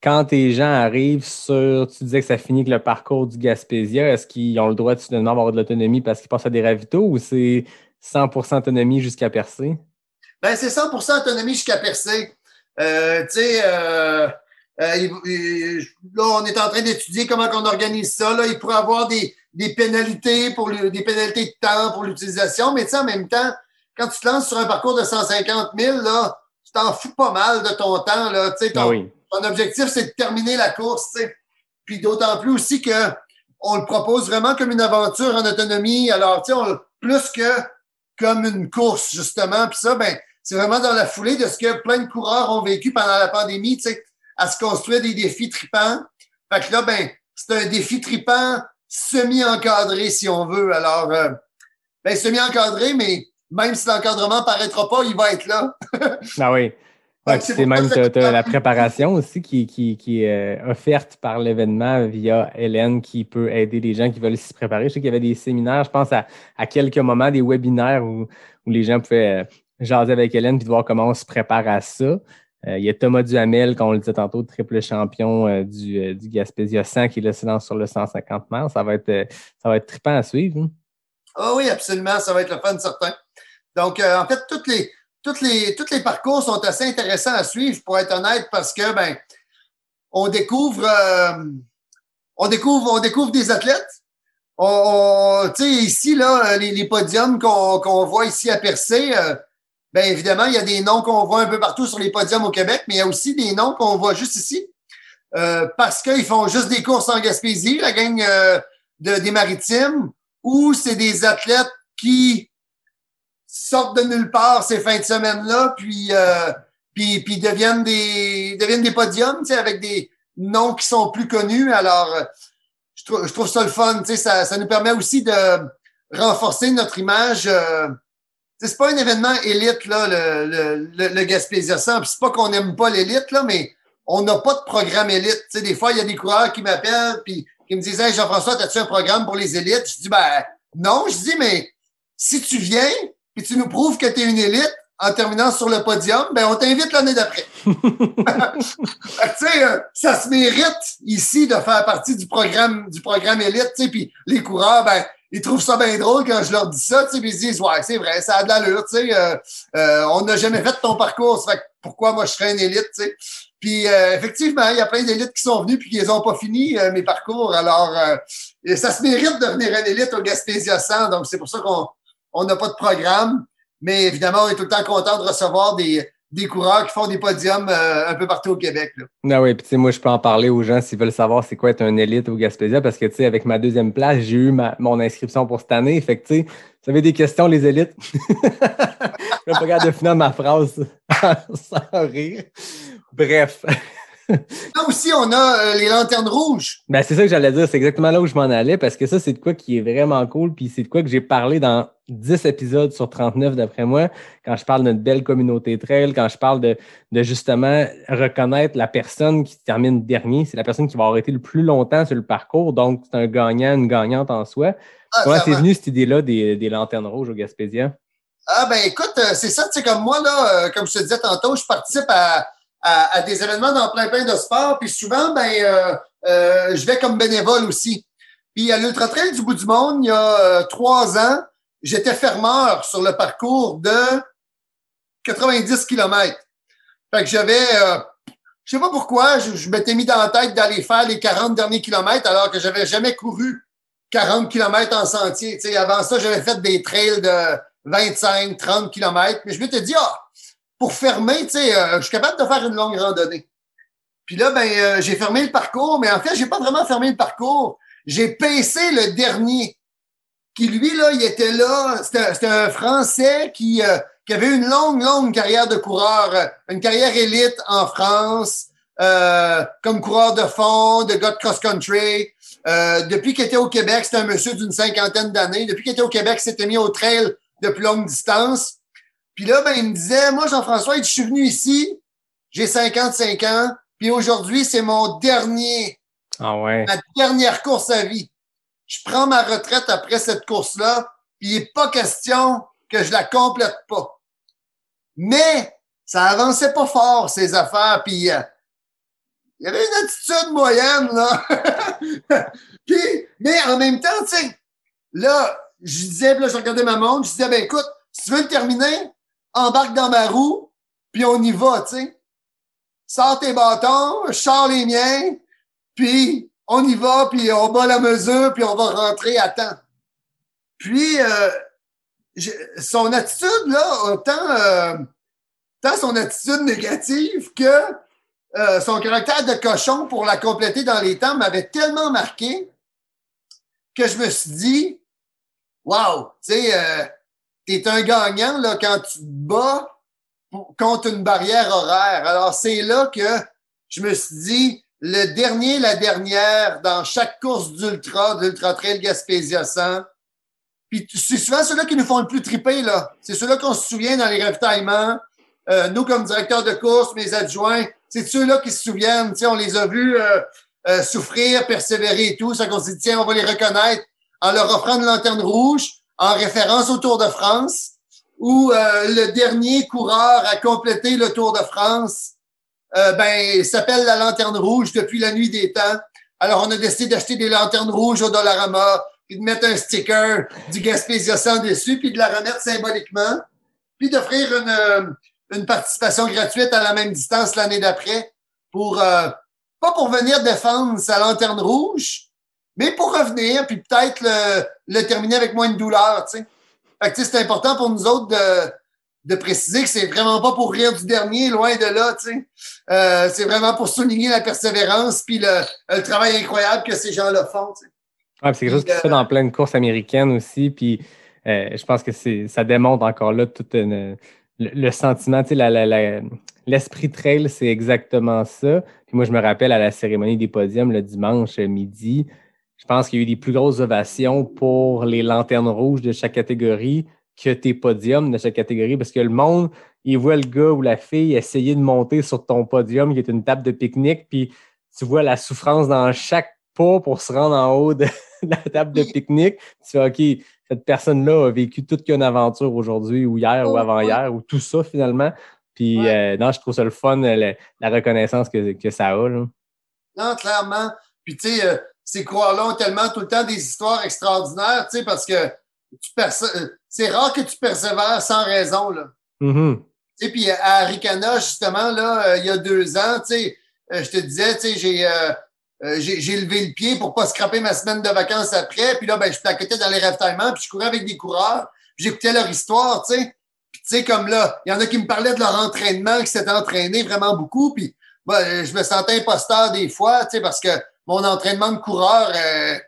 Quand tes gens arrivent sur, tu disais que ça finit avec le parcours du Gaspésia, est-ce qu'ils ont le droit de soudainement avoir de l'autonomie parce qu'ils passent à des ravitaux ou c'est 100% autonomie jusqu'à percer? Ben, c'est 100% autonomie jusqu'à percer. Euh, tu sais, euh, euh, là, on est en train d'étudier comment on organise ça. Là. Il pourrait y avoir des, des pénalités pour le- des pénalités de temps pour l'utilisation, mais tu sais, en même temps, quand tu te lances sur un parcours de 150 000, là, tu t'en fous pas mal de ton temps. Là. Tu sais, ton, Ah oui. ton objectif, c'est de terminer la course. tu sais. Puis d'autant plus aussi que on le propose vraiment comme une aventure en autonomie. Alors, tu sais, plus que comme une course, justement. Puis ça, ben, c'est vraiment dans la foulée de ce que plein de coureurs ont vécu pendant la pandémie, tu sais, à se construire des défis tripants. Fait que là, ben, c'est un défi tripant, semi-encadré, si on veut. Alors, euh, ben, semi-encadré, mais même si l'encadrement paraîtra pas, il va être là. ah oui. C'est même la préparation aussi qui, qui, qui est euh, offerte par l'événement via Hélène qui peut aider les gens qui veulent s'y préparer. Je sais qu'il y avait des séminaires, je pense à, à quelques moments, des webinaires où, où les gens pouvaient euh, jaser avec Hélène puis de voir comment on se prépare à ça. Euh, il y a Thomas Duhamel, comme on le disait tantôt, triple champion euh, du, euh, du Gaspésia 100 qui est là se lance sur le 150 mètres. Ça va être, ça va être trippant à suivre. hein. Ah oui, absolument, ça va être le fun certain. Donc, euh, en fait, toutes les, toutes les, tous les parcours sont assez intéressants à suivre, pour être honnête, parce que ben, on découvre, euh, on découvre, on découvre des athlètes. On, on- tu sais, ici là, les, les podiums qu'on qu'on voit ici à Percé, euh, ben évidemment, il y a des noms qu'on voit un peu partout sur les podiums au Québec, mais il y a aussi des noms qu'on voit juste ici. Euh, parce qu'ils font juste des courses en Gaspésie, la gang euh, de, des maritimes, ou c'est des athlètes qui sortent de nulle part ces fins de semaine-là, puis, euh, puis, puis deviennent des deviennent des podiums, tu sais, avec des noms qui sont plus connus. Alors, euh, je, trouve je trouve ça le fun, tu sais, ça, ça nous permet aussi de renforcer notre image. Euh, c'est pas un événement élite, là, le, le, le, le Gaspésia 100, puis c'est pas qu'on n'aime pas l'élite, là, mais on n'a pas de programme élite. Tu sais, des fois, il y a des coureurs qui m'appellent, puis qui me disent Hey, Jean-François, as-tu un programme pour les élites? Je dis Ben non, je dis, mais si tu viens puis tu nous prouves que tu es une élite en terminant sur le podium, ben on t'invite l'année d'après. Tu sais, euh, ça se mérite ici de faire partie du programme du programme élite, tu sais, puis les coureurs, ben ils trouvent ça bien drôle quand je leur dis ça, tu sais, ils se disent ouais, c'est vrai, ça a de l'allure, tu sais, euh, euh, on n'a jamais fait ton parcours, ça fait que pourquoi moi je serais une élite, tu sais. Puis euh, effectivement, il y a plein d'élites qui sont venues puis qui les ont pas fini euh, mes parcours. Alors euh, ça se mérite de devenir une élite au Gaspésia 100, donc c'est pour ça qu'on on n'a pas de programme, mais évidemment, on est tout le temps content de recevoir des, coureurs qui font des podiums euh, un peu partout au Québec. Là. Ah oui, puis moi, je peux en parler aux gens s'ils veulent savoir c'est quoi être un élite au Gaspésia, parce que, tu sais, avec ma deuxième place, j'ai eu ma- mon inscription pour cette année. Fait que, tu sais, vous avez des questions, les élites? je capable de finir ma phrase sans rire. Bref. Là aussi, on a euh, les lanternes rouges. Ben, c'est ça que j'allais dire. C'est exactement là où je m'en allais parce que ça, c'est de quoi qui est vraiment cool. Puis c'est de quoi que j'ai parlé dans 10 épisodes sur 39, d'après moi, quand je parle d'une belle communauté trail, quand je parle de, de justement reconnaître la personne qui termine dernier. C'est la personne qui va avoir été le plus longtemps sur le parcours. Donc, c'est un gagnant, une gagnante en soi. Ah, Comment c'est venu cette idée-là des, des lanternes rouges au Gaspésia? Ah ben écoute, euh, c'est ça, tu sais, comme moi, là, euh, comme je te disais tantôt, je participe à, à, à des événements dans plein plein de sports, puis souvent, ben euh, euh, je vais comme bénévole aussi. Puis à l'Ultra Trail du bout du monde, il y a euh, trois ans, j'étais fermeur sur le parcours de 90 km. Fait que j'avais, euh, je sais pas pourquoi, je, m'étais mis dans la tête d'aller faire les 40 derniers kilomètres alors que j'avais jamais couru 40 km en sentier. Tu sais, avant ça, j'avais fait des trails de 25, 30 km. Mais je m'étais dit, ah, pour fermer, tu sais, euh, je suis capable de faire une longue randonnée. Puis là, ben, euh, j'ai fermé le parcours, mais en fait, j'ai pas vraiment fermé le parcours. J'ai pincé le dernier. Qui, lui, là, il était là. C'était un Français qui, euh, qui avait une longue, longue carrière de coureur, une carrière élite en France, comme coureur de fond, de gars cross-country. Depuis qu'il était au Québec, c'était un monsieur d'une cinquantaine d'années. Depuis qu'il était au Québec, il s'était mis au trail de plus longue distance. Puis là, ben, il me disait, moi, Jean-François, je suis venu ici, j'ai 55 ans, puis aujourd'hui, c'est mon dernier, Ah ouais. ma dernière course à vie. Je prends ma retraite après cette course-là, puis il n'est pas question que je la complète pas. Mais ça avançait pas fort, ces affaires, puis euh, il y avait une attitude moyenne, là. puis, mais en même temps, tu sais, là, je disais, puis là, je regardais ma montre, je disais, ben écoute, si tu veux le terminer, embarque dans ma roue, puis on y va, tu sais. Sors tes bâtons, sors les miens, puis on y va, puis on bat la mesure, puis on va rentrer à temps. Puis, euh, son attitude, là, autant, euh, tant son attitude négative que euh, son caractère de cochon pour la compléter dans les temps m'avait tellement marqué que je me suis dit, wow, tu sais, euh, t'es un gagnant là, quand tu te bats contre une barrière horaire. Alors, c'est là que je me suis dit, le dernier, la dernière, dans chaque course d'ultra, d'Ultra Trail Gaspésia 100. Puis c'est souvent ceux-là qui nous font le plus triper, là. C'est ceux-là qu'on se souvient dans les ravitaillements. Euh, nous, comme directeur de course, mes adjoints, c'est ceux-là qui se souviennent. Tu sais, on les a vus euh, euh, souffrir, persévérer et tout. Ça qu'on s'est dit, tiens, on va les reconnaître en leur offrant une lanterne rouge en référence au Tour de France, où euh, le dernier coureur à compléter le Tour de France euh, ben, s'appelle la lanterne rouge depuis la nuit des temps. Alors, on a décidé d'acheter des lanternes rouges au Dollarama, puis de mettre un sticker du Gaspésia 100 dessus, puis de la remettre symboliquement, puis d'offrir une, euh, une participation gratuite à la même distance l'année d'après pour, euh, pas pour venir défendre sa lanterne rouge, mais pour revenir, puis peut-être le, le terminer avec moins de douleur, tu sais. Fait que, c'est important pour nous autres de, de préciser que c'est vraiment pas pour rire du dernier, loin de là, tu sais. Euh, c'est vraiment pour souligner la persévérance puis le, le travail incroyable que ces gens-là font, tu sais. Ouais, c'est quelque chose qui se fait dans plein de courses américaines aussi. Puis euh, je pense que c'est ça démontre encore là tout une- le, le sentiment, tu sais, la- la- la- l'esprit trail, c'est exactement ça. Puis moi, je me rappelle à la cérémonie des podiums le dimanche euh, midi, je pense qu'il y a eu des plus grosses ovations pour les lanternes rouges de chaque catégorie que tes podiums de chaque catégorie parce que le monde, il voit le gars ou la fille essayer de monter sur ton podium qui est une table de pique-nique, puis tu vois la souffrance dans chaque pas pour se rendre en haut de la table de pique-nique. Tu fais OK, cette personne-là a vécu toute qu'une aventure aujourd'hui ou hier ou avant-hier ou tout ça finalement. Puis Ouais. euh, non, je trouve ça le fun, le- la reconnaissance que, que ça a. Là. Non, clairement. Puis, tu sais, euh, ces coureurs-là ont tellement tout le temps des histoires extraordinaires, tu sais, parce que euh, c'est rare que tu persévères sans raison, là. Mhm. Tu sais, puis à Aricana, justement, là, euh, il y a deux ans, tu sais, euh, je te disais, tu sais, j'ai, euh, euh, j'ai, j'ai levé le pied pour pas scraper ma semaine de vacances après. Puis là, ben, je plaquettais dans les ravitaillements, puis je courais avec des coureurs, puis j'écoutais leur histoire, tu sais. Puis tu sais, comme là, il y en a qui me parlaient de leur entraînement, qui s'étaient entraînés vraiment beaucoup, puis ben, euh, je me sentais imposteur des fois, tu sais, parce que mon entraînement de coureur, euh,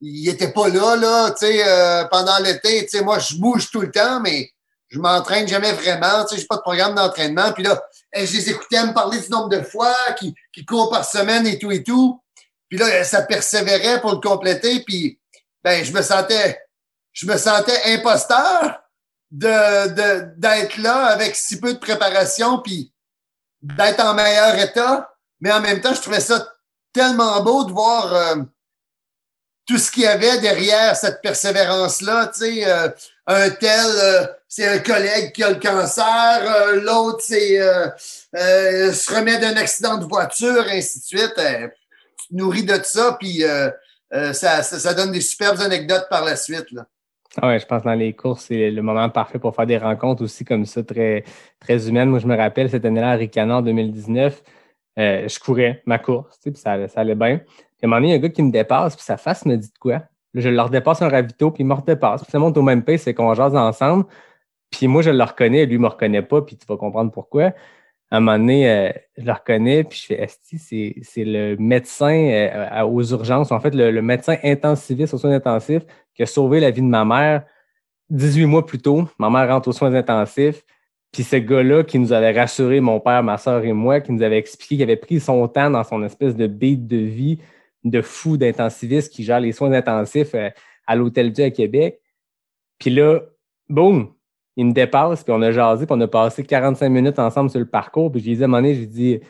il était pas là, là, tu sais, euh, pendant l'été, tu sais, moi, je bouge tout le temps, mais je m'entraîne jamais vraiment, tu sais, j'ai pas de programme d'entraînement. Puis là, eh, je les écoutais me parler du nombre de fois qui, qui courent par semaine et tout et tout. Puis là, eh, ça persévérait pour le compléter. Puis, ben, je me sentais, je me sentais imposteur de, de, d'être là avec si peu de préparation puis d'être en meilleur état. Mais en même temps, je trouvais ça tellement beau de voir euh, tout ce qu'il y avait derrière cette persévérance-là, tu sais, euh, un tel, euh, c'est un collègue qui a le cancer, l'autre, c'est se remet d'un accident de voiture, ainsi de suite. Tu te nourris de ça, puis ça, donne des superbes anecdotes par la suite. Là. Ah je pense que dans les courses, c'est le moment parfait pour faire des rencontres aussi comme ça, très, très humaines. Moi, je me rappelle cette année-là à Ricana en 2019, euh, je courais ma course, puis ça, allait bien. Puis à un moment donné, il y a un gars qui me dépasse, puis sa face me dit de quoi? Je le redépasse un ravito, puis il me redépasse. Puis ça monte au même pace, c'est qu'on jase ensemble. Puis moi, je le reconnais, lui, il me reconnaît pas, puis tu vas comprendre pourquoi. À un moment donné, euh, je le reconnais, puis je fais Esti, c'est, le médecin euh, aux urgences, en fait, le, le médecin intensiviste aux soins intensifs qui a sauvé la vie de ma mère 18 mois plus tôt. Ma mère rentre aux soins intensifs. Puis ce gars-là qui nous avait rassuré, mon père, ma soeur et moi, qui nous avait expliqué qu'il avait pris son temps dans son espèce de beat de vie de fou d'intensiviste qui gère les soins intensifs euh, à l'Hôtel Dieu à Québec. Puis là, boum, il me dépasse, puis on a jasé, puis on a passé 45 minutes ensemble sur le parcours. Puis je lui ai dit à un moment donné, je lui ai dit,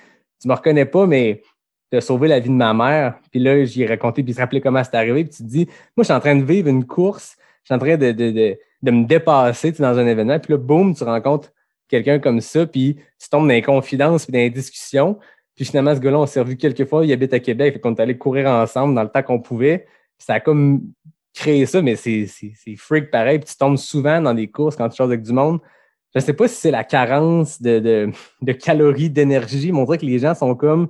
tu me reconnais pas, mais tu as sauvé la vie de ma mère. Puis là, j'y raconté, puis il se rappelait comment c'est arrivé. Puis tu te dis, moi, je suis en train de vivre une course, je suis en train de, de, de, de me dépasser dans un événement. Puis là, boum, tu rencontres quelqu'un comme ça, puis tu tombes dans les confidences, puis dans les discussions. Puis finalement, ce gars-là, on s'est revu quelques fois, il habite à Québec, fait qu'on est allé courir ensemble dans le temps qu'on pouvait. Ça a comme créé ça, mais c'est freak pareil. Puis tu tombes souvent dans des courses quand tu choses avec du monde. Je sais pas si c'est la carence de, de, de calories, d'énergie, mais on dirait que les gens sont comme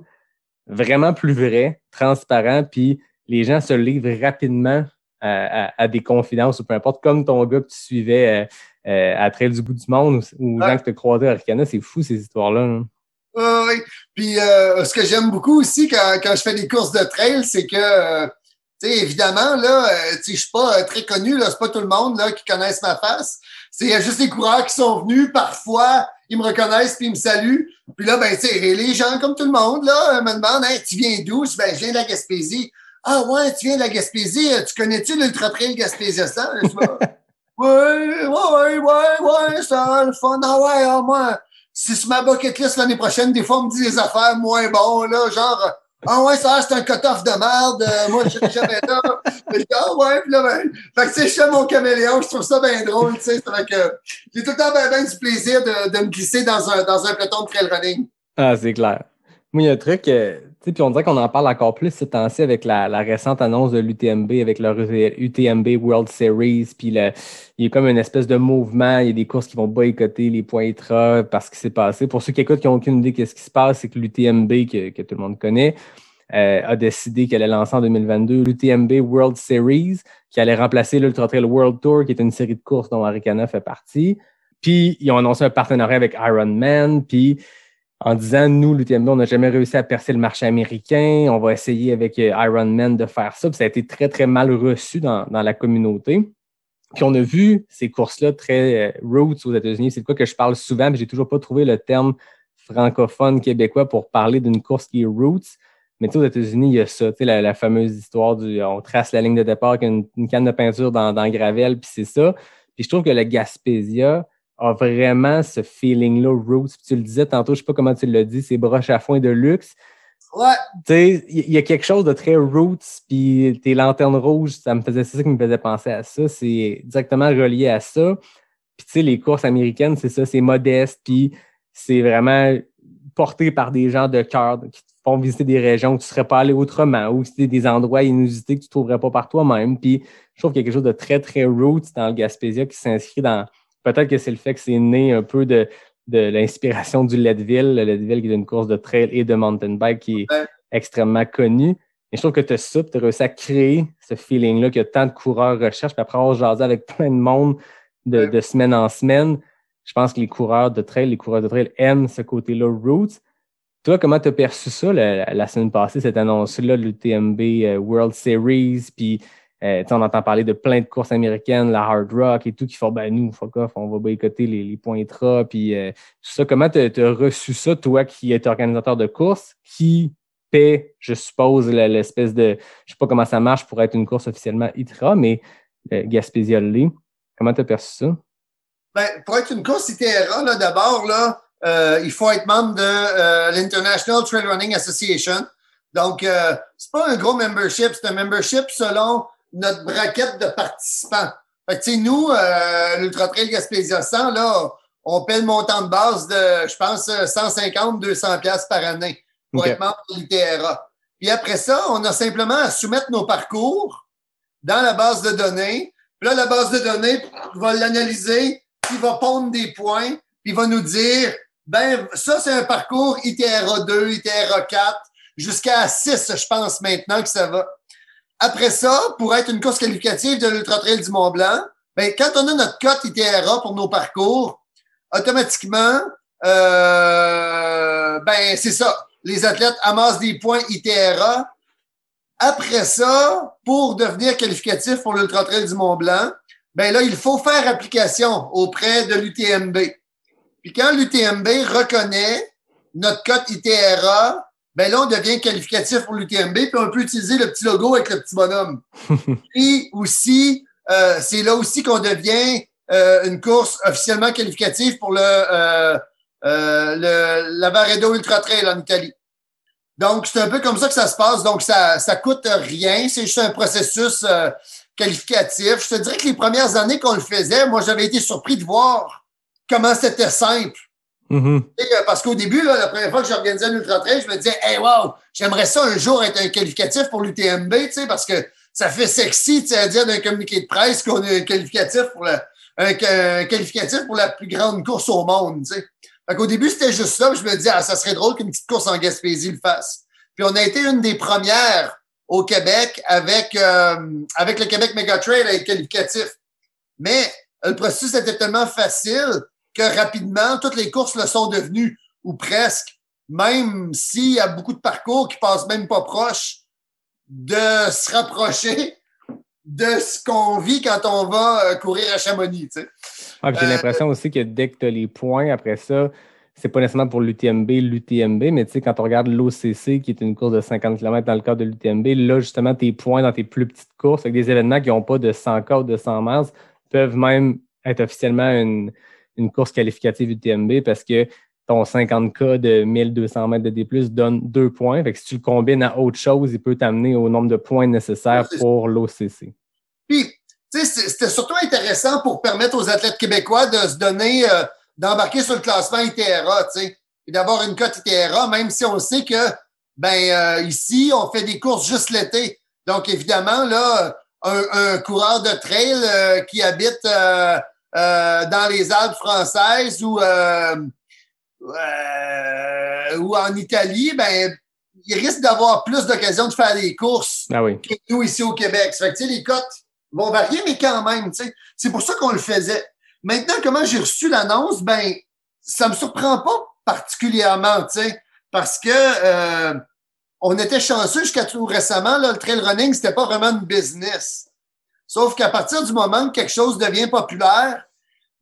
vraiment plus vrais, transparents, puis les gens se livrent rapidement à des confidences ou peu importe, comme ton gars que tu suivais euh, euh, à Trail du bout du monde ou, ou Ouais. gens que tu as croisés à Arcana. C'est fou ces histoires-là. hein. Oui, oui. Puis euh, ce que j'aime beaucoup aussi quand, quand je fais des courses de trail, c'est que euh, Tu sais, évidemment, là, euh, je suis pas très connu, là, c'est pas tout le monde, là, qui connaissent ma face. Il y a juste les coureurs qui sont venus, parfois, ils me reconnaissent puis ils me saluent. Puis là, ben, tu sais, les gens comme tout le monde, là, me demandent, hey, tu viens d'où? Je Ben, je viens de la Gaspésie. Ah ouais, tu viens de la Gaspésie, tu connais-tu l'Ultra Trail Gaspésia 100? Je dis, Ouais, ouais, ouais, ouais, ouais, ça le fun. Ah ouais, ah, moi, si sur ma l'année prochaine, des fois, on me dit des affaires moins bonnes, là, genre, ah ouais, ça, c'est un cut-off de merde, euh, moi, je serais jamais là. Je ah ouais, puis là, ben, fait que, tu sais, je fais mon caméléon, je trouve ça bien drôle, tu sais, fait que j'ai tout le temps bien, bien du plaisir de, de me glisser dans un, dans un peloton de trail running. Ah, c'est clair. Moi, il y a un truc, euh, puis on dirait qu'on en parle encore plus ces temps-ci avec la, récente annonce de l'UTMB, avec leur UTMB World Series, puis il y a comme une espèce de mouvement, il y a des courses qui vont boycotter les points ITRA parce que c'est passé. Pour ceux qui écoutent qui n'ont aucune idée de ce qui se passe, c'est que l'UTMB, que, que tout le monde connaît, euh, a décidé qu'elle allait lancer en 2022 l'UTMB World Series, qui allait remplacer l'Ultra Trail World Tour, qui est une série de courses dont Arikana fait partie. Puis, ils ont annoncé un partenariat avec Ironman, puis en disant, nous, l'UTMB, on n'a jamais réussi à percer le marché américain, on va essayer avec euh, Ironman de faire ça. Puis ça a été très, très mal reçu dans, dans la communauté. Puis on a vu ces courses-là très euh, roots aux États-Unis. C'est de quoi que je parle souvent, mais j'ai toujours pas trouvé le terme francophone québécois pour parler d'une course qui est roots. Mais tu sais, aux États-Unis, il y a ça, tu sais, la, fameuse histoire du on trace la ligne de départ avec une, canne de peinture dans, dans gravel, puis c'est ça. Puis je trouve que le Gaspésia a vraiment ce feeling-là, roots. Puis tu le disais tantôt, je sais pas comment tu l'as dit, c'est broche à foin de luxe. Ouais, Tu sais, il y a quelque chose de très roots, puis tes lanternes rouges, ça me faisait, ça qui me faisait penser à ça. C'est directement relié à ça. Puis tu sais, les courses américaines, c'est ça, c'est modeste, puis c'est vraiment porté par des gens de cœur qui te font visiter des régions où tu ne serais pas allé autrement, ou c'est des endroits inusités que tu ne trouverais pas par toi-même. Puis je trouve qu'il y a quelque chose de très, très roots dans le Gaspésia qui s'inscrit dans. Peut-être que c'est le fait que c'est né un peu de, de l'inspiration du Leadville, le Leadville qui est une course de trail et de mountain bike qui est Ouais. extrêmement connue. Et je trouve que tu as ça, tu as réussi à créer ce feeling-là que tant de coureurs recherchent. Puis après avoir jasé avec plein de monde de, Ouais. de semaine en semaine, je pense que les coureurs de trail, les coureurs de trail aiment ce côté-là roots. Toi, comment tu as perçu ça la, la semaine passée, cette annonce-là, de l'UTMB euh, World Series, puis euh, on entend parler de plein de courses américaines, la Hard Rock et tout, qui font, ben nous, fuck off, on va boycotter les, les points ITRA, puis euh, tout ça. Comment tu as reçu ça, toi, qui es organisateur de courses, qui paie, je suppose, l'espèce de, je sais pas comment ça marche pour être une course officiellement ITRA, mais euh. Comment tu as perçu ça? Ben, pour être une course ITRA, là, d'abord, là, euh, il faut être membre de l'International Trail Running Association. Donc, c'est pas un gros membership, c'est un membership selon notre braquette de participants. Fait que, tu sais, nous, euh, l'Ultra Trail Gaspésia 100, là, on paie le montant de base de, je pense, 150, 200 pièces par année pour être membre de l'ITRA. Puis après ça, on a simplement à soumettre nos parcours dans la base de données. Puis là, la base de données va l'analyser, puis va pondre des points, puis va nous dire, ben, ça, c'est un parcours ITRA 2, ITRA 4, jusqu'à 6, je pense maintenant que ça va. Après ça, pour être une course qualificative de l'Ultra Trail du Mont Blanc, ben, quand on a notre cote ITRA pour nos parcours, automatiquement, euh, ben, c'est ça. Les athlètes amassent des points ITRA. Après ça, pour devenir qualificatif pour l'Ultra Trail du Mont Blanc, ben là, il faut faire application auprès de l'UTMB. Puis quand l'UTMB reconnaît notre cote ITRA, ben là, on devient qualificatif pour l'UTMB, puis on peut utiliser le petit logo avec le petit bonhomme. puis aussi, euh, c'est là aussi qu'on devient euh, une course officiellement qualificative pour le, euh, euh, le Lavaredo Ultra Trail en Italie. Donc, c'est un peu comme ça que ça se passe. Donc, ça ça coûte rien. C'est juste un processus euh, qualificatif. Je te dirais que les premières années qu'on le faisait, moi, j'avais été surpris de voir comment c'était simple. Mhm. Euh, Parce qu'au début, là, la première fois que j'organisais un ultra trail, je me disais, hey, wow, j'aimerais ça un jour être un qualificatif pour l'UTMB, parce que ça fait sexy, à dire d'un communiqué de presse qu'on est un qualificatif pour la, un, un qualificatif pour la plus grande course au monde, qu'au début, c'était juste ça, je me disais, ah, ça serait drôle qu'une petite course en Gaspésie le fasse. Puis on a été une des premières au Québec avec, euh, avec le Québec Mega Trail à être qualificatif. Mais le processus était tellement facile que rapidement, toutes les courses le sont devenues, ou presque. Même s'il y a beaucoup de parcours qui passent même pas proches de se rapprocher de ce qu'on vit quand on va euh, courir à Chamonix. Tu sais. Ah, j'ai Euh, l'impression aussi que dès que tu as les points, après ça, c'est pas nécessairement pour l'UTMB, l'UTMB, mais tu sais, quand on regarde l'OCC, qui est une course de 50 km dans le cadre de l'UTMB, là, justement, tes points dans tes plus petites courses, avec des événements qui n'ont pas de 100 K ou de 100 miles, peuvent même être officiellement une, une course qualificative UTMB parce que ton 50K de 1200 mètres de D+, donne deux points. Fait que si tu le combines à autre chose, il peut t'amener au nombre de points nécessaires pour l'OCC. Puis, tu sais, c'est- c'était surtout intéressant pour permettre aux athlètes québécois de se donner, euh, d'embarquer sur le classement ITRA, tu sais, et d'avoir une cote ITRA, même si on sait que, ben, euh, ici, on fait des courses juste l'été. Donc, évidemment, là, un, un coureur de trail euh, qui habite euh, dans les Alpes françaises ou, euh, euh, ou en Italie, ben, il risque d'avoir plus d'occasions de faire des courses Ah oui. que nous ici au Québec. Ça fait que, tu sais, les cotes vont varier, mais quand même, tu sais, c'est pour ça qu'on le faisait. Maintenant, comment j'ai reçu l'annonce, ben, ça me surprend pas particulièrement, tu sais, parce que euh, on était chanceux jusqu'à tout récemment, là, le trail running, c'était pas vraiment une business. Sauf qu'à partir du moment que quelque chose devient populaire,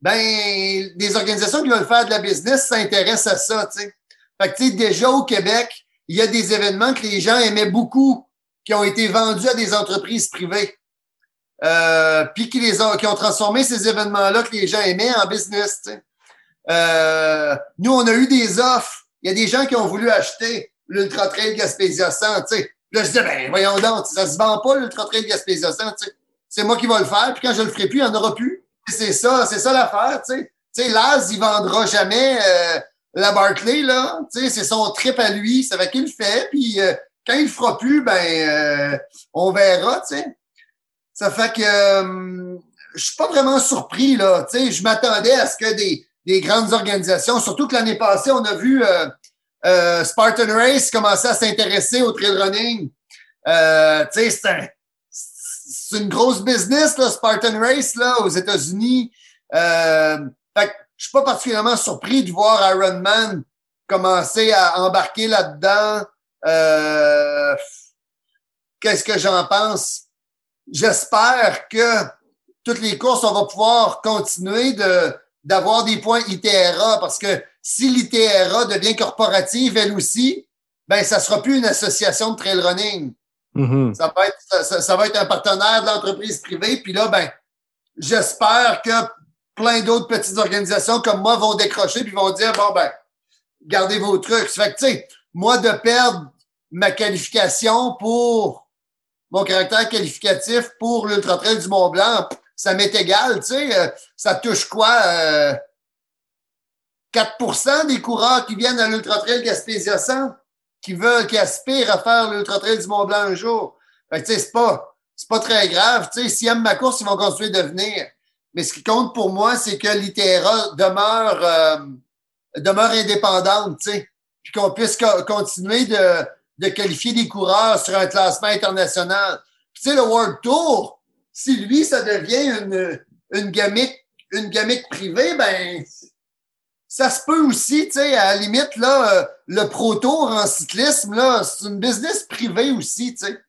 ben, des organisations qui veulent faire de la business s'intéressent à ça, tu sais. Fait que, tu sais, déjà au Québec, il y a des événements que les gens aimaient beaucoup, qui ont été vendus à des entreprises privées. Euh, puis qui les ont, qui ont transformé ces événements-là que les gens aimaient en business. Euh, nous, on a eu des offres. Il y a des gens qui ont voulu acheter l'Ultra Trail Gaspésia 100. tu sais. Là, je dis, ben, voyons donc, ça se vend pas, l'Ultra Trail Gaspésia 100. tu sais. C'est moi qui vais le faire. Puis quand je le ferai plus, il n'y en aura plus. C'est ça, c'est ça l'affaire. Tu sais, Tu sais, Laz, il vendra jamais euh, la Barclay, là. Tu sais, c'est son trip à lui. Ça fait qu'il le fait. Puis euh, quand il le fera plus, ben, euh, on verra, tu sais. Ça fait que je suis pas vraiment surpris, là. Tu sais, je m'attendais à ce que des, des grandes organisations, surtout que l'année passée, on a vu Spartan Race commencer à s'intéresser au trail running. Tu sais, c'est un- c'est une grosse business, là, Spartan Race, là, aux États-Unis. Euh, fait je suis pas particulièrement surpris de voir Ironman commencer à embarquer là-dedans. Euh, Qu'est-ce que j'en pense? J'espère que toutes les courses, on va pouvoir continuer de d'avoir des points ITRA parce que si l'ITRA devient corporative, elle aussi, ben ça sera plus une association de trail running. Mhm. Ça va être, ça, ça- va être un partenaire de l'entreprise privée. Puis là, ben, j'espère que plein d'autres petites organisations comme moi vont décrocher puis vont dire, bon, ben, gardez vos trucs. Fait que, tu sais, moi, de perdre ma qualification pour mon caractère qualificatif pour l'Ultra Trail du Mont Blanc, ça m'est égal, tu sais. euh, ça touche quoi? euh, 4% des coureurs qui viennent à l'Ultra Trail Gaspésia 100 qui veulent, qui aspirent à faire l'Ultra Trail du Mont Blanc un jour. Fait que, c'est pas, c'est pas très grave. Tu sais, s'ils aiment ma course, ils vont continuer de venir. Mais ce qui compte pour moi, c'est que l'ITRA demeure, euh, demeure indépendante, tu sais. Puis qu'on puisse co- continuer de, de qualifier des coureurs sur un classement international. Tu sais, le World Tour, si lui, ça devient une, une gamique, une gamique privée, ben, ça se peut aussi, tu sais, à la limite, là, euh, le Pro Tour en cyclisme, là, c'est une business privée aussi, tu sais.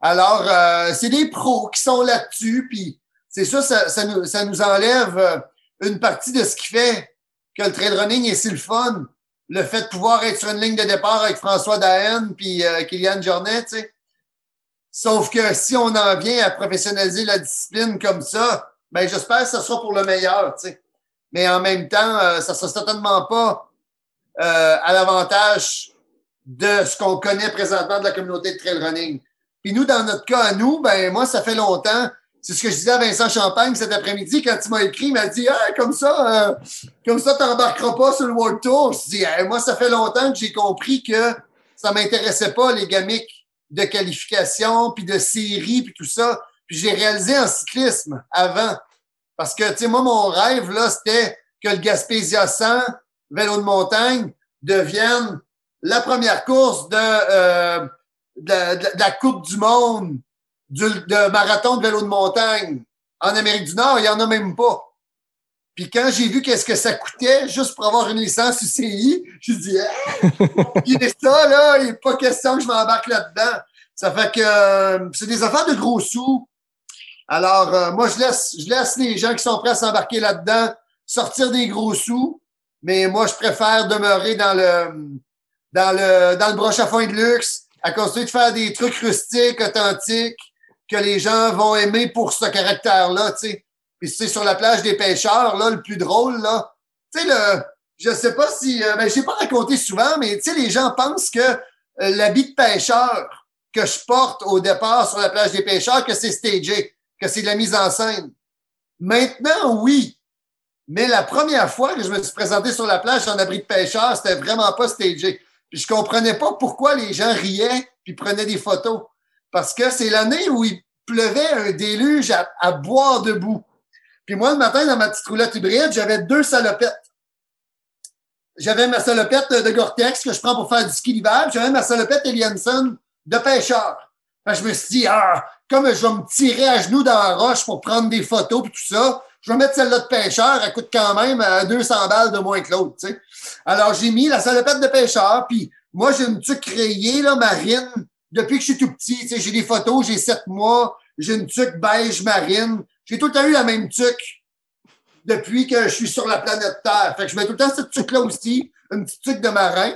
Alors, euh, c'est des pros qui sont là-dessus, puis c'est ça, ça, ça nous, ça nous enlève euh, une partie de ce qui fait que le trail running est si le fun. Le fait de pouvoir être sur une ligne de départ avec François Dahen puis euh, Kylian Jornet, tu sais. Sauf que si on en vient à professionnaliser la discipline comme ça, ben j'espère que ce sera pour le meilleur, tu sais. Mais en même temps, euh, ça sera certainement pas euh, à l'avantage de ce qu'on connaît présentement de la communauté de trail running. Puis nous, dans notre cas à nous, ben moi, ça fait longtemps. C'est ce que je disais à Vincent Champagne cet après-midi quand il m'a écrit, il m'a dit ah, comme ça, euh, comme ça, tu n'embarqueras pas sur le World Tour. Je dis Hey, moi, ça fait longtemps que j'ai compris que ça m'intéressait pas les gamiques de qualification, puis de série, puis tout ça. Puis j'ai réalisé en cyclisme avant. Parce que, tu sais, moi, mon rêve, là, c'était que le Gaspésia 100, vélo de montagne, devienne la première course de, euh, de, la- de la- Coupe du Monde du, de marathon de vélo de montagne. En Amérique du Nord, il n'y en a même pas. Puis quand j'ai vu qu'est-ce que ça coûtait juste pour avoir une licence UCI, j'ai dit, il est ça, là, il n'est pas question que je m'embarque là-dedans. Ça fait que euh, c'est des affaires de gros sous. Alors, euh, moi, je laisse, je laisse les gens qui sont prêts à s'embarquer là-dedans sortir des gros sous, mais moi, je préfère demeurer dans le dans le dans le broche à foin de luxe, à continuer de faire des trucs rustiques, authentiques, que les gens vont aimer pour ce caractère-là, tu sais. Puis c'est sur la plage des pêcheurs, là, le plus drôle, là. Tu sais, le, je sais pas si, euh, ben, je pas raconté souvent, mais tu sais, les gens pensent que euh, l'habit de pêcheur que je porte au départ sur la plage des pêcheurs, que c'est stagé, que c'est de la mise en scène. Maintenant, oui. Mais la première fois que je me suis présenté sur la plage en abri de pêcheur, c'était vraiment pas stagé. Puis je comprenais pas pourquoi les gens riaient puis prenaient des photos. Parce que c'est l'année où il pleuvait un déluge à, boire debout. Puis moi, le matin, dans ma petite roulette hybride, j'avais deux salopettes. J'avais ma salopette de Gore-Tex que je prends pour faire du ski d'hiver. J'avais ma salopette Elianson de pêcheur. Que je me suis dit, ah, comme je vais me tirer à genoux dans la roche pour prendre des photos et tout ça, je vais mettre celle-là de pêcheur. Elle coûte quand même 200 balles de moins que l'autre. Alors, j'ai mis la salopette de pêcheur. Puis moi, j'ai une tuque rayée, là, marine, depuis que je suis tout petit. J'ai des photos, j'ai sept mois. J'ai une tuque beige marine. J'ai tout le temps eu la même tuque depuis que je suis sur la planète Terre. Fait que je mets tout le temps cette tuque-là aussi, une petite tuque de marin.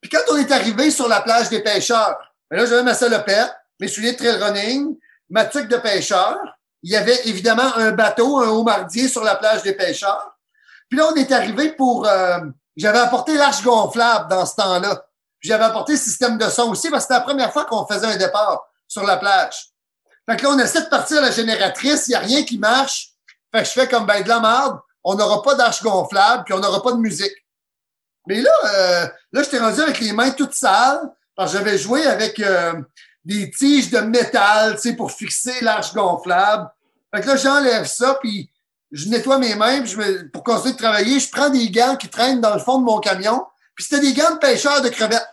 Puis quand on est arrivé sur la plage des pêcheurs, ben là, j'avais ma salopette, mes souliers de trail running, ma tuque de pêcheur. Il y avait évidemment un bateau, un homardier sur la plage des pêcheurs. Puis là, on est arrivé pour... Euh, j'avais apporté l'arche gonflable dans ce temps-là. J'avais apporté le système de son aussi parce que c'était la première fois qu'on faisait un départ sur la plage. Fait que là, on essaie de partir la génératrice, il n'y a rien qui marche. Fait que je fais comme ben de la merde, on n'aura pas d'arche gonflable, puis on n'aura pas de musique. Mais là, euh, là, j'étais rendu avec les mains toutes sales, parce que j'avais joué avec euh, des tiges de métal, tu sais, pour fixer l'arche gonflable. Fait que là, j'enlève ça, puis je nettoie mes mains, puis je me, pour continuer de travailler, je prends des gants qui traînent dans le fond de mon camion, puis c'était des gants de pêcheur de crevettes.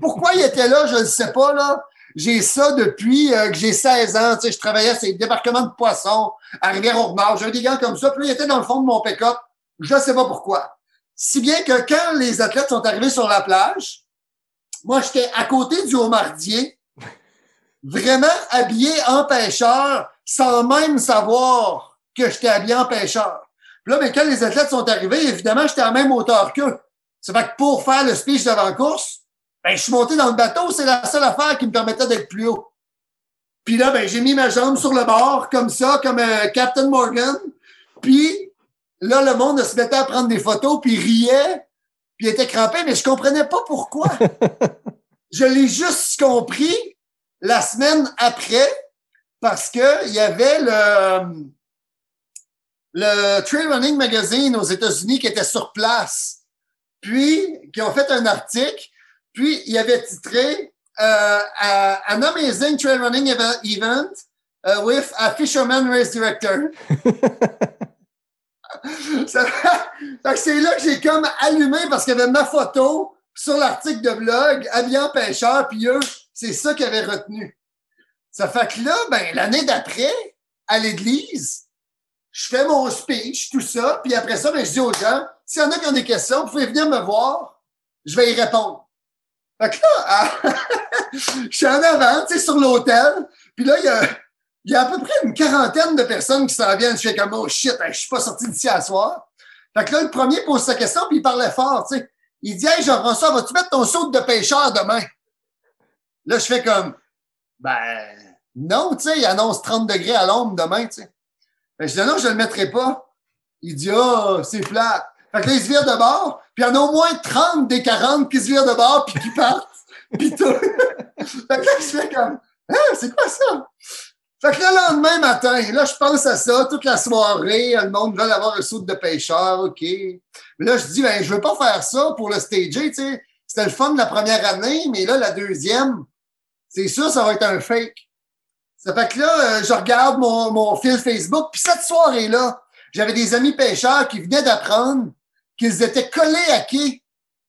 Pourquoi ils étaient là, je ne sais pas, là. J'ai ça depuis euh, que j'ai 16 ans. Tu sais, je travaillais sur les débarquements de poissons à Rivière-au-Nord. J'avais des gants comme ça. Puis là, ils étaient dans le fond de mon pick-up. Je ne sais pas pourquoi. Si bien que quand les athlètes sont arrivés sur la plage, moi, j'étais à côté du homardier, vraiment habillé en pêcheur, sans même savoir que j'étais habillé en pêcheur. Puis là, mais quand les athlètes sont arrivés, évidemment, j'étais à la même hauteur qu'eux. Ça fait que pour faire le speech d'avant-course, ben, je suis monté dans le bateau, c'est la seule affaire qui me permettait d'être plus haut. Puis là, ben, j'ai mis ma jambe sur le bord, comme ça, comme un Captain Morgan. Puis là, le monde se mettait à prendre des photos, puis riait, puis était crampé, mais je comprenais pas pourquoi. je l'ai juste compris la semaine après, parce que il y avait le, le Trail Running Magazine aux États-Unis qui était sur place, puis qui ont fait un article puis, il avait titré euh, An Amazing Trail Running Event uh, with a Fisherman Race Director. c'est là que j'ai comme allumé parce qu'il y avait ma photo sur l'article de blog, habillant pêcheur, puis eux, c'est ça qu'ils avaient retenu. Ça fait que là, ben, l'année d'après, à l'église, je fais mon speech, tout ça, puis après ça, ben, je dis aux gens, s'il y en a qui ont des questions, vous pouvez venir me voir, je vais y répondre. Fait que là, je suis en avant, tu sais, sur l'hôtel. Puis là, il y a, il y a à peu près une quarantaine de personnes qui s'en viennent. Je fais comme, oh shit, je suis pas sorti d'ici à soir. Fait que là, le premier pose sa question, puis il parlait fort, tu sais. Il dit, hey, Jean-François, vas-tu mettre ton saut de pêcheur demain? Là, je fais comme, ben, non, tu sais, il annonce 30 degrés à l'ombre demain, tu sais. je dis, non, je le mettrai pas. Il dit, oh, c'est flat. Fait que là, il se vire de bord, puis il y en a au moins 30 des 40 qui se virent de bord, puis qui partent, puis tout. fait que là, je fais comme, hein, c'est quoi ça? Fait que le lendemain matin, là, je pense à ça toute la soirée. Le monde veut avoir un saut de pêcheur, OK. Mais là, je dis, ben, je veux pas faire ça pour le stager, tu sais. C'était le fun de la première année, mais là, la deuxième, c'est sûr, ça va être un fake. Ça fait que là, euh, je regarde mon, mon fil Facebook, puis cette soirée-là, j'avais des amis pêcheurs qui venaient d'apprendre qu'ils étaient collés à quai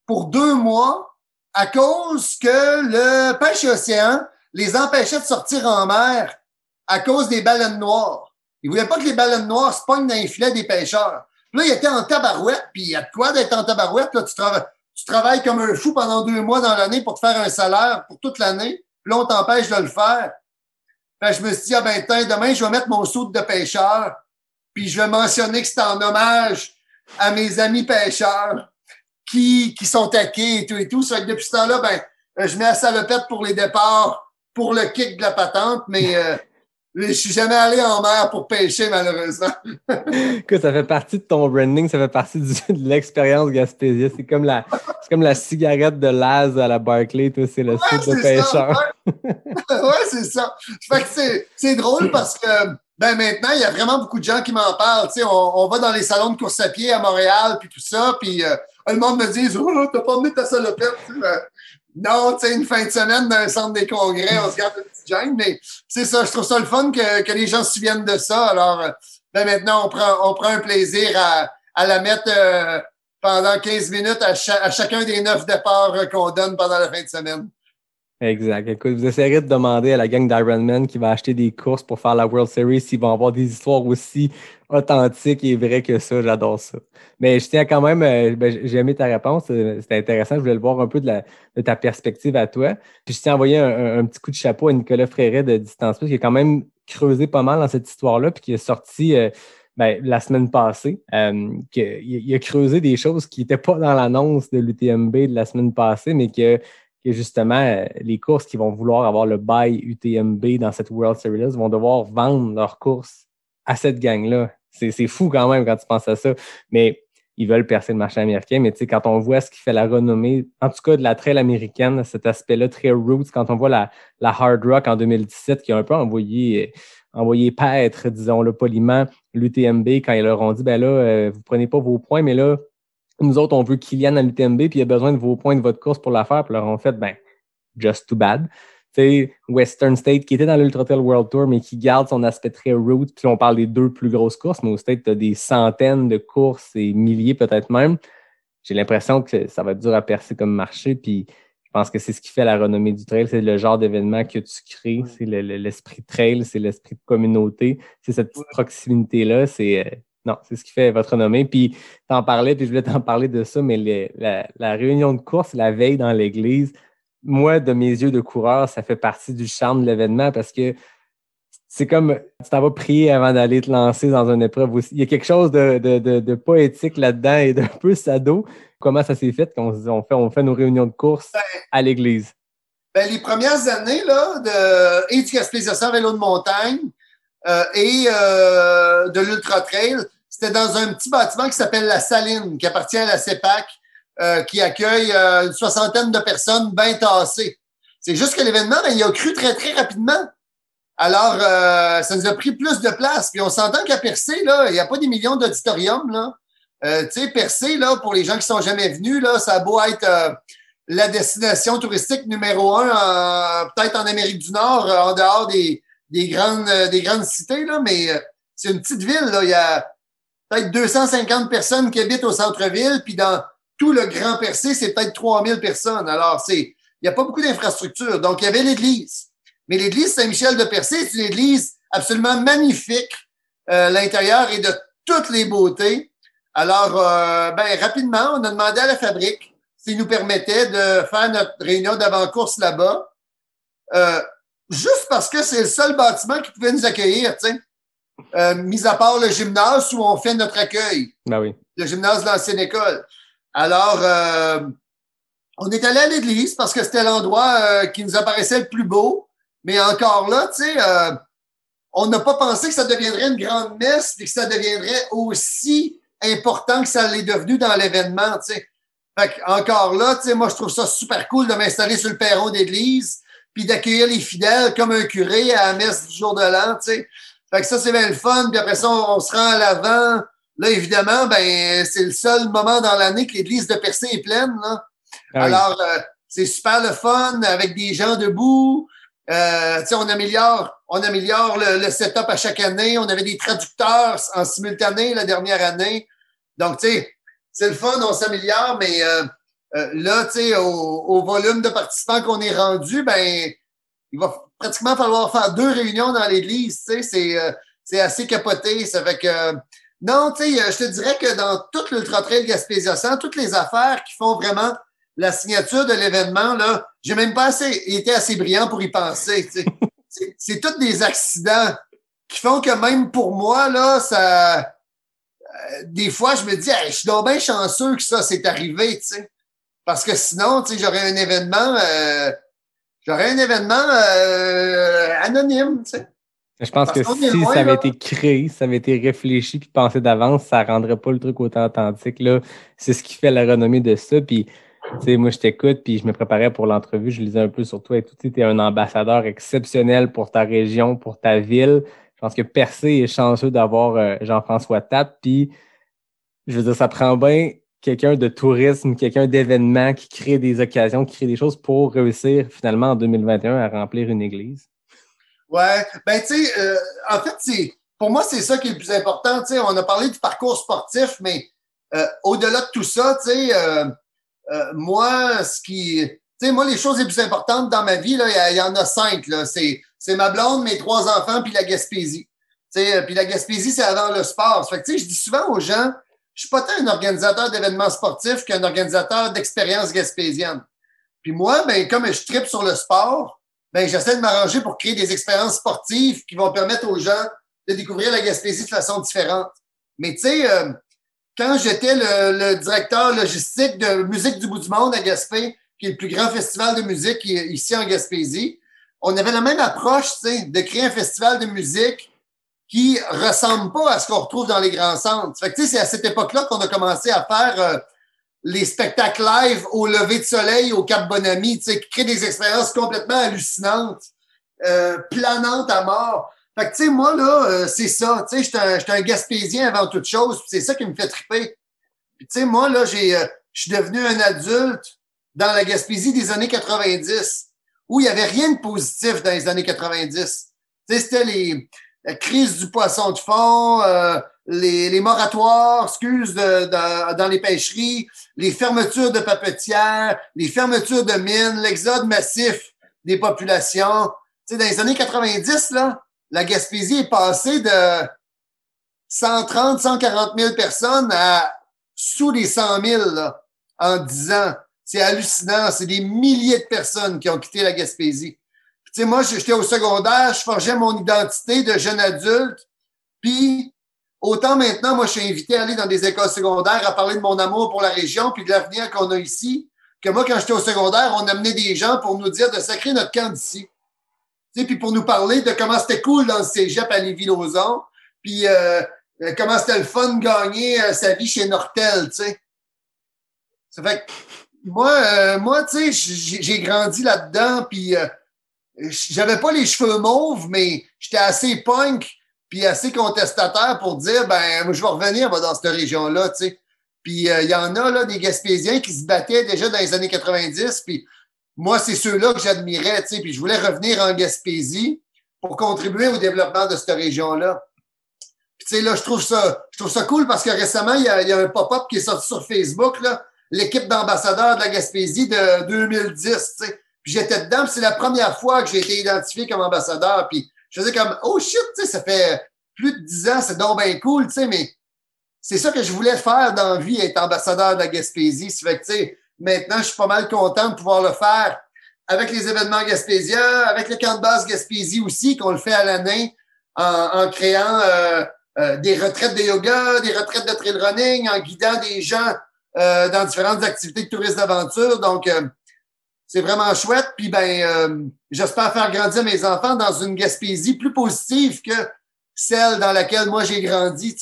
pour deux mois à cause que le pêche océan les empêchait de sortir en mer à cause des baleines noires. Ils voulaient pas que les baleines noires se pognent dans les filets des pêcheurs. Là, ils étaient en tabarouette, puis il y a de quoi d'être en tabarouette. Là, tu, tu travailles comme un fou pendant deux mois dans l'année pour te faire un salaire pour toute l'année. Là, on t'empêche de le faire. Fait je me suis dit, ah ben, tiens, demain, je vais mettre mon saut de pêcheur, puis je vais mentionner que c'est en hommage à mes amis pêcheurs qui, qui sont taqués et tout et tout. Ça fait que depuis ce temps-là, ben, euh, je mets la salopette pour les départs, pour le kick de la patente, mais euh, je suis jamais allé en mer pour pêcher, malheureusement. Écoute, ça fait partie de ton branding, ça fait partie du- de l'expérience Gaspésia. C'est comme la, comme la cigarette de Laz à la Barclay, toi, c'est le Ouais, site de pêcheur. ça. Ouais, Ouais, c'est ça. Fait que c'est, c'est drôle parce que ben maintenant, il y a vraiment beaucoup de gens qui m'en parlent. Tu sais, on, on va dans les salons de course à pied à Montréal, puis tout ça, puis euh, le monde me dit Oh, t'as pas amené ta salopette. Non, tu sais, une fin de semaine dans un centre des congrès, on se garde une petite gêne, mais c'est ça, je trouve ça le fun que, que les gens se souviennent de ça. Alors, euh, ben maintenant, on prend, on prend un plaisir à, à la mettre euh, pendant 15 minutes à chacun des neuf départs euh, qu'on donne pendant la fin de semaine. Exact. Écoute, vous essayerez de demander à la gang d'Ironman qui va acheter des courses pour faire la World Series s'ils vont avoir des histoires aussi authentiques et vraies que ça. J'adore ça. Mais je tiens quand même, euh, ben, j'ai aimé ta réponse. euh, C'était intéressant. Je voulais le voir un peu de, ta perspective à toi. Puis je tiens à envoyer un, petit coup de chapeau à Nicolas Fréret de Distance Plus qui a quand même creusé pas mal dans cette histoire-là puis qui est sorti euh, ben, la semaine passée. Il a creusé des choses qui n'étaient pas dans l'annonce de l'UTMB de la semaine passée, mais que que justement, euh, les courses qui vont vouloir avoir le bail UTMB dans cette World Series vont devoir vendre leurs courses à cette gang-là. C'est fou quand même quand tu penses à ça. Mais ils veulent percer le marché américain. Mais tu sais, quand on voit ce qui fait la renommée, en tout cas de la trail américaine, cet aspect-là très roots, quand on voit la, Hard Rock en 2017 qui a un peu envoyé, euh, envoyé paître, disons-le poliment, l'UTMB quand ils leur ont dit, ben là, euh, vous prenez pas vos points, mais là, nous autres, on veut Kylian à l'UTMB, puis il a besoin de vos points de votre course pour la faire. Puis leur ont fait, ben, just too bad. Tu sais, Western State, qui était dans l'Ultra Trail World Tour, mais qui garde son aspect très route. Puis on parle des deux plus grosses courses, mais au State, tu as des centaines de courses et milliers peut-être même. J'ai l'impression que ça va être dur à percer comme marché. Puis je pense que c'est ce qui fait la renommée du trail. C'est le genre d'événement que tu crées. C'est le- le- l'esprit trail, c'est l'esprit de communauté. C'est cette petite proximité-là. C'est. Non, c'est ce qui fait votre renommée. Puis, t'en parlais, puis je voulais t'en parler de ça, mais les- la, la réunion de course la veille dans l'église, moi, de mes yeux de coureur, ça fait partie du charme de l'événement parce que c'est comme tu t'en vas prier avant d'aller te lancer dans une épreuve aussi. Il y a quelque chose de, de, de, de poétique là-dedans et d'un peu sado. Comment ça s'est fait qu'on on fait, on fait nos réunions de course à l'église? Ben, les premières années là, de, et du Gaspésia vélo de montagne euh, et euh, de l'Ultra Trail, c'était dans un petit bâtiment qui s'appelle La Saline, qui appartient à la CEPAC, euh, qui accueille euh, une soixantaine de personnes bien tassées. C'est juste que l'événement, ben, il a cru très, très rapidement. Alors, euh, ça nous a pris plus de place. Puis on s'entend qu'à Percé, il n'y a pas des millions d'auditoriums. Tu sais, Percé, là, pour les gens qui sont jamais venus, là, ça a beau être la destination touristique numéro un, peut-être en Amérique du Nord, en dehors des, des, grandes, des grandes cités, là, mais c'est une petite ville. Là. Il y a peut-être 250 personnes qui habitent au centre-ville, puis dans tout le Grand Percé, c'est peut-être 3000 personnes. Alors, c'est il n'y a pas beaucoup d'infrastructures. Donc, il y avait l'église. Mais l'église Saint-Michel de Percé, c'est une église absolument magnifique. Euh, L'intérieur est de toutes les beautés. Alors, euh, ben, rapidement, on a demandé à la fabrique s'ils nous permettaient de faire notre réunion d'avant-course là-bas. Euh, juste parce que c'est le seul bâtiment qui pouvait nous accueillir, tu sais. Euh, mis à part le gymnase où on fait notre accueil Ben oui. le gymnase de l'ancienne école. Alors, euh, on est allé à l'église parce que c'était l'endroit euh, qui nous apparaissait le plus beau. Mais encore là, tu sais, on n'a pas pensé que ça deviendrait une grande messe et que ça deviendrait aussi important que ça l'est devenu dans l'événement, tu sais. Fait encore là, tu sais, moi, je trouve ça super cool de m'installer sur le perron d'église puis d'accueillir les fidèles comme un curé à la messe du jour de l'an, tu sais. Fait que ça, c'est bien le fun. Puis après ça, on, on se rend à l'avant. Là, évidemment, ben, c'est le seul moment dans l'année que l'église de Percé est pleine, là. Ah oui. Alors, euh, c'est super le fun avec des gens debout. Euh, tu sais, on améliore, on améliore le, le setup à chaque année. On avait des traducteurs en simultané la dernière année. Donc, tu sais, c'est le fun, on s'améliore, mais euh, euh, là, tu sais, au, au volume de participants qu'on est rendu, ben, il va pratiquement falloir faire deux réunions dans l'église, tu sais, c'est, euh, c'est assez capoté. Ça fait que, euh, non, tu sais, euh, je te dirais que dans tout l'Ultra Trail Gaspésia 100, toutes les affaires qui font vraiment la signature de l'événement, là, j'ai même pas assez, été assez brillant pour y penser. tu sais. C'est- C'est tous des accidents qui font que même pour moi, là, ça. euh, des fois, je me dis, Hey, je suis donc bien chanceux que ça s'est arrivé, tu sais. Parce que sinon, tu sais, j'aurais un événement. euh, j'aurais un événement euh, anonyme, tu sais. Je pense Parce que si loin, ça avait là. été créé, ça avait été réfléchi puis pensé d'avance, ça rendrait pas le truc autant authentique. Là, c'est ce qui fait la renommée de ça. Puis, tu sais, moi, je t'écoute puis je me préparais pour l'entrevue. Je lisais un peu sur toi et tout. Tu es un ambassadeur exceptionnel pour ta région, pour ta ville. Je pense que Percé est chanceux d'avoir euh, Jean-François Tapp. Puis, je veux dire, ça prend bien quelqu'un de tourisme, quelqu'un d'événement qui crée des occasions, qui crée des choses pour réussir finalement en 2021 à remplir une église? Ouais, ben tu sais, euh, en fait, pour moi, c'est ça qui est le plus important. On a parlé du parcours sportif, mais euh, au-delà de tout ça, tu sais, euh, moi, ce qui, tu sais, moi, les choses les plus importantes dans ma vie, il y en a cinq. Là, c'est, c'est ma blonde, mes trois enfants, puis la Gaspésie. Puis la Gaspésie, c'est avant le sport. Fait que, tu sais, je dis souvent aux gens, je suis pas tant un organisateur d'événements sportifs qu'un organisateur d'expériences gaspésiennes. Puis moi, ben, comme je tripe sur le sport, ben, j'essaie de m'arranger pour créer des expériences sportives qui vont permettre aux gens de découvrir la Gaspésie de façon différente. Mais tu sais, euh, quand j'étais le, le directeur logistique de Musique du bout du monde à Gaspé, qui est le plus grand festival de musique ici en Gaspésie, on avait la même approche, tu sais, de créer un festival de musique qui ressemble pas à ce qu'on retrouve dans les grands centres. Fait que, c'est à cette époque-là qu'on a commencé à faire euh, les spectacles live au lever de soleil au Cap Bonami, qui créent des expériences complètement hallucinantes, euh, planantes à mort. Fait que, tu sais, moi, là, euh, c'est ça. Tu sais, j'étais un, un Gaspésien avant toute chose, c'est ça qui me fait triper. Puis, tu sais, moi, là, j'ai, euh, je suis devenu un adulte dans la Gaspésie des années 90, où il y avait rien de positif dans les années 90. Tu sais, c'était les crise du poisson de fond, euh, les, les moratoires, excuse, de, de- dans les pêcheries, les fermetures de papetières, les fermetures de mines, l'exode massif des populations. Tu sais, dans les années 90, là, la Gaspésie est passée de 130, 140 000 personnes à sous les 100 000 là, en 10 ans. C'est hallucinant. C'est des milliers de personnes qui ont quitté la Gaspésie. Moi, j'étais au secondaire, je forgeais mon identité de jeune adulte. Puis, autant maintenant, moi, je suis invité à aller dans des écoles secondaires à parler de mon amour pour la région puis de l'avenir qu'on a ici. Que moi, quand j'étais au secondaire, on amenait des gens pour nous dire de sacrer notre camp d'ici. Puis pour nous parler de comment c'était cool dans le cégep à Lévis-Lauzon, puis euh, euh, comment c'était le fun de gagner euh, sa vie chez Nortel, tu sais. Ça fait que moi, moi, tu sais, j'ai grandi là-dedans, puis j'avais pas les cheveux mauves, mais j'étais assez punk, puis assez contestataire pour dire, ben, moi, je vais revenir dans cette région-là, tu sais. Puis euh, il y en a là des Gaspésiens qui se battaient déjà dans les années 90, puis moi, c'est ceux-là que j'admirais, tu sais, puis je voulais revenir en Gaspésie pour contribuer au développement de cette région-là. Puis tu sais, là, je trouve ça, je trouve ça cool parce que récemment, il y a, y a un pop-up qui est sorti sur Facebook, là, l'équipe d'ambassadeurs de la Gaspésie de 2010, tu sais. Puis j'étais dedans, c'est la première fois que j'ai été identifié comme ambassadeur. Puis je faisais comme, oh shit, tu sais, ça fait plus de dix ans, c'est donc bien cool, tu sais, mais c'est ça que je voulais faire dans la vie, être ambassadeur de la Gaspésie. Ça fait que, tu sais, maintenant, je suis pas mal content de pouvoir le faire avec les événements gaspésiens, avec le camp de base Gaspésie aussi, qu'on le fait à l'année en, en créant euh, euh, des retraites de yoga, des retraites de trail running, en guidant des gens euh, dans différentes activités de tourisme d'aventure. Donc, euh, c'est vraiment chouette. Puis, ben, euh, j'espère faire grandir mes enfants dans une Gaspésie plus positive que celle dans laquelle moi j'ai grandi.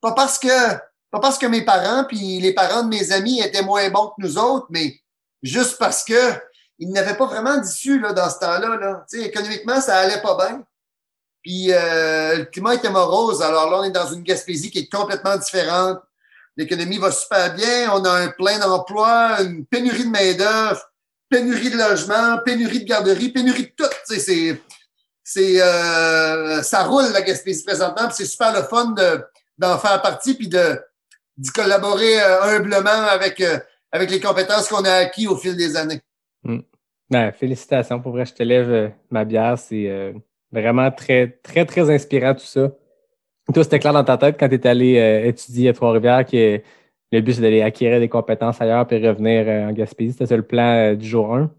Pas parce que pas parce que mes parents puis les parents de mes amis étaient moins bons que nous autres, mais juste parce que ils n'avaient pas vraiment d'issue là, dans ce temps-là. Là. Économiquement, ça allait pas bien. Puis euh, le climat était morose. Alors là, on est dans une Gaspésie qui est complètement différente. L'économie va super bien. On a un plein d'emplois, une pénurie de main-d'œuvre, pénurie de logement, pénurie de garderie, pénurie de tout. C'est, c'est, euh, ça roule la Gaspésie présentement. c'est super le fun de, d'en faire partie puis de, d'y collaborer euh, humblement avec, euh, avec les compétences qu'on a acquis au fil des années. Ben, félicitations. Pour vrai, je te lève ma bière. C'est vraiment très, très, très inspirant tout ça. Toi, c'était clair dans ta tête quand tu es allé étudier à Trois-Rivières que le but, c'est d'aller acquérir des compétences ailleurs puis revenir euh, en Gaspésie. C'était ça le plan euh, du jour 1?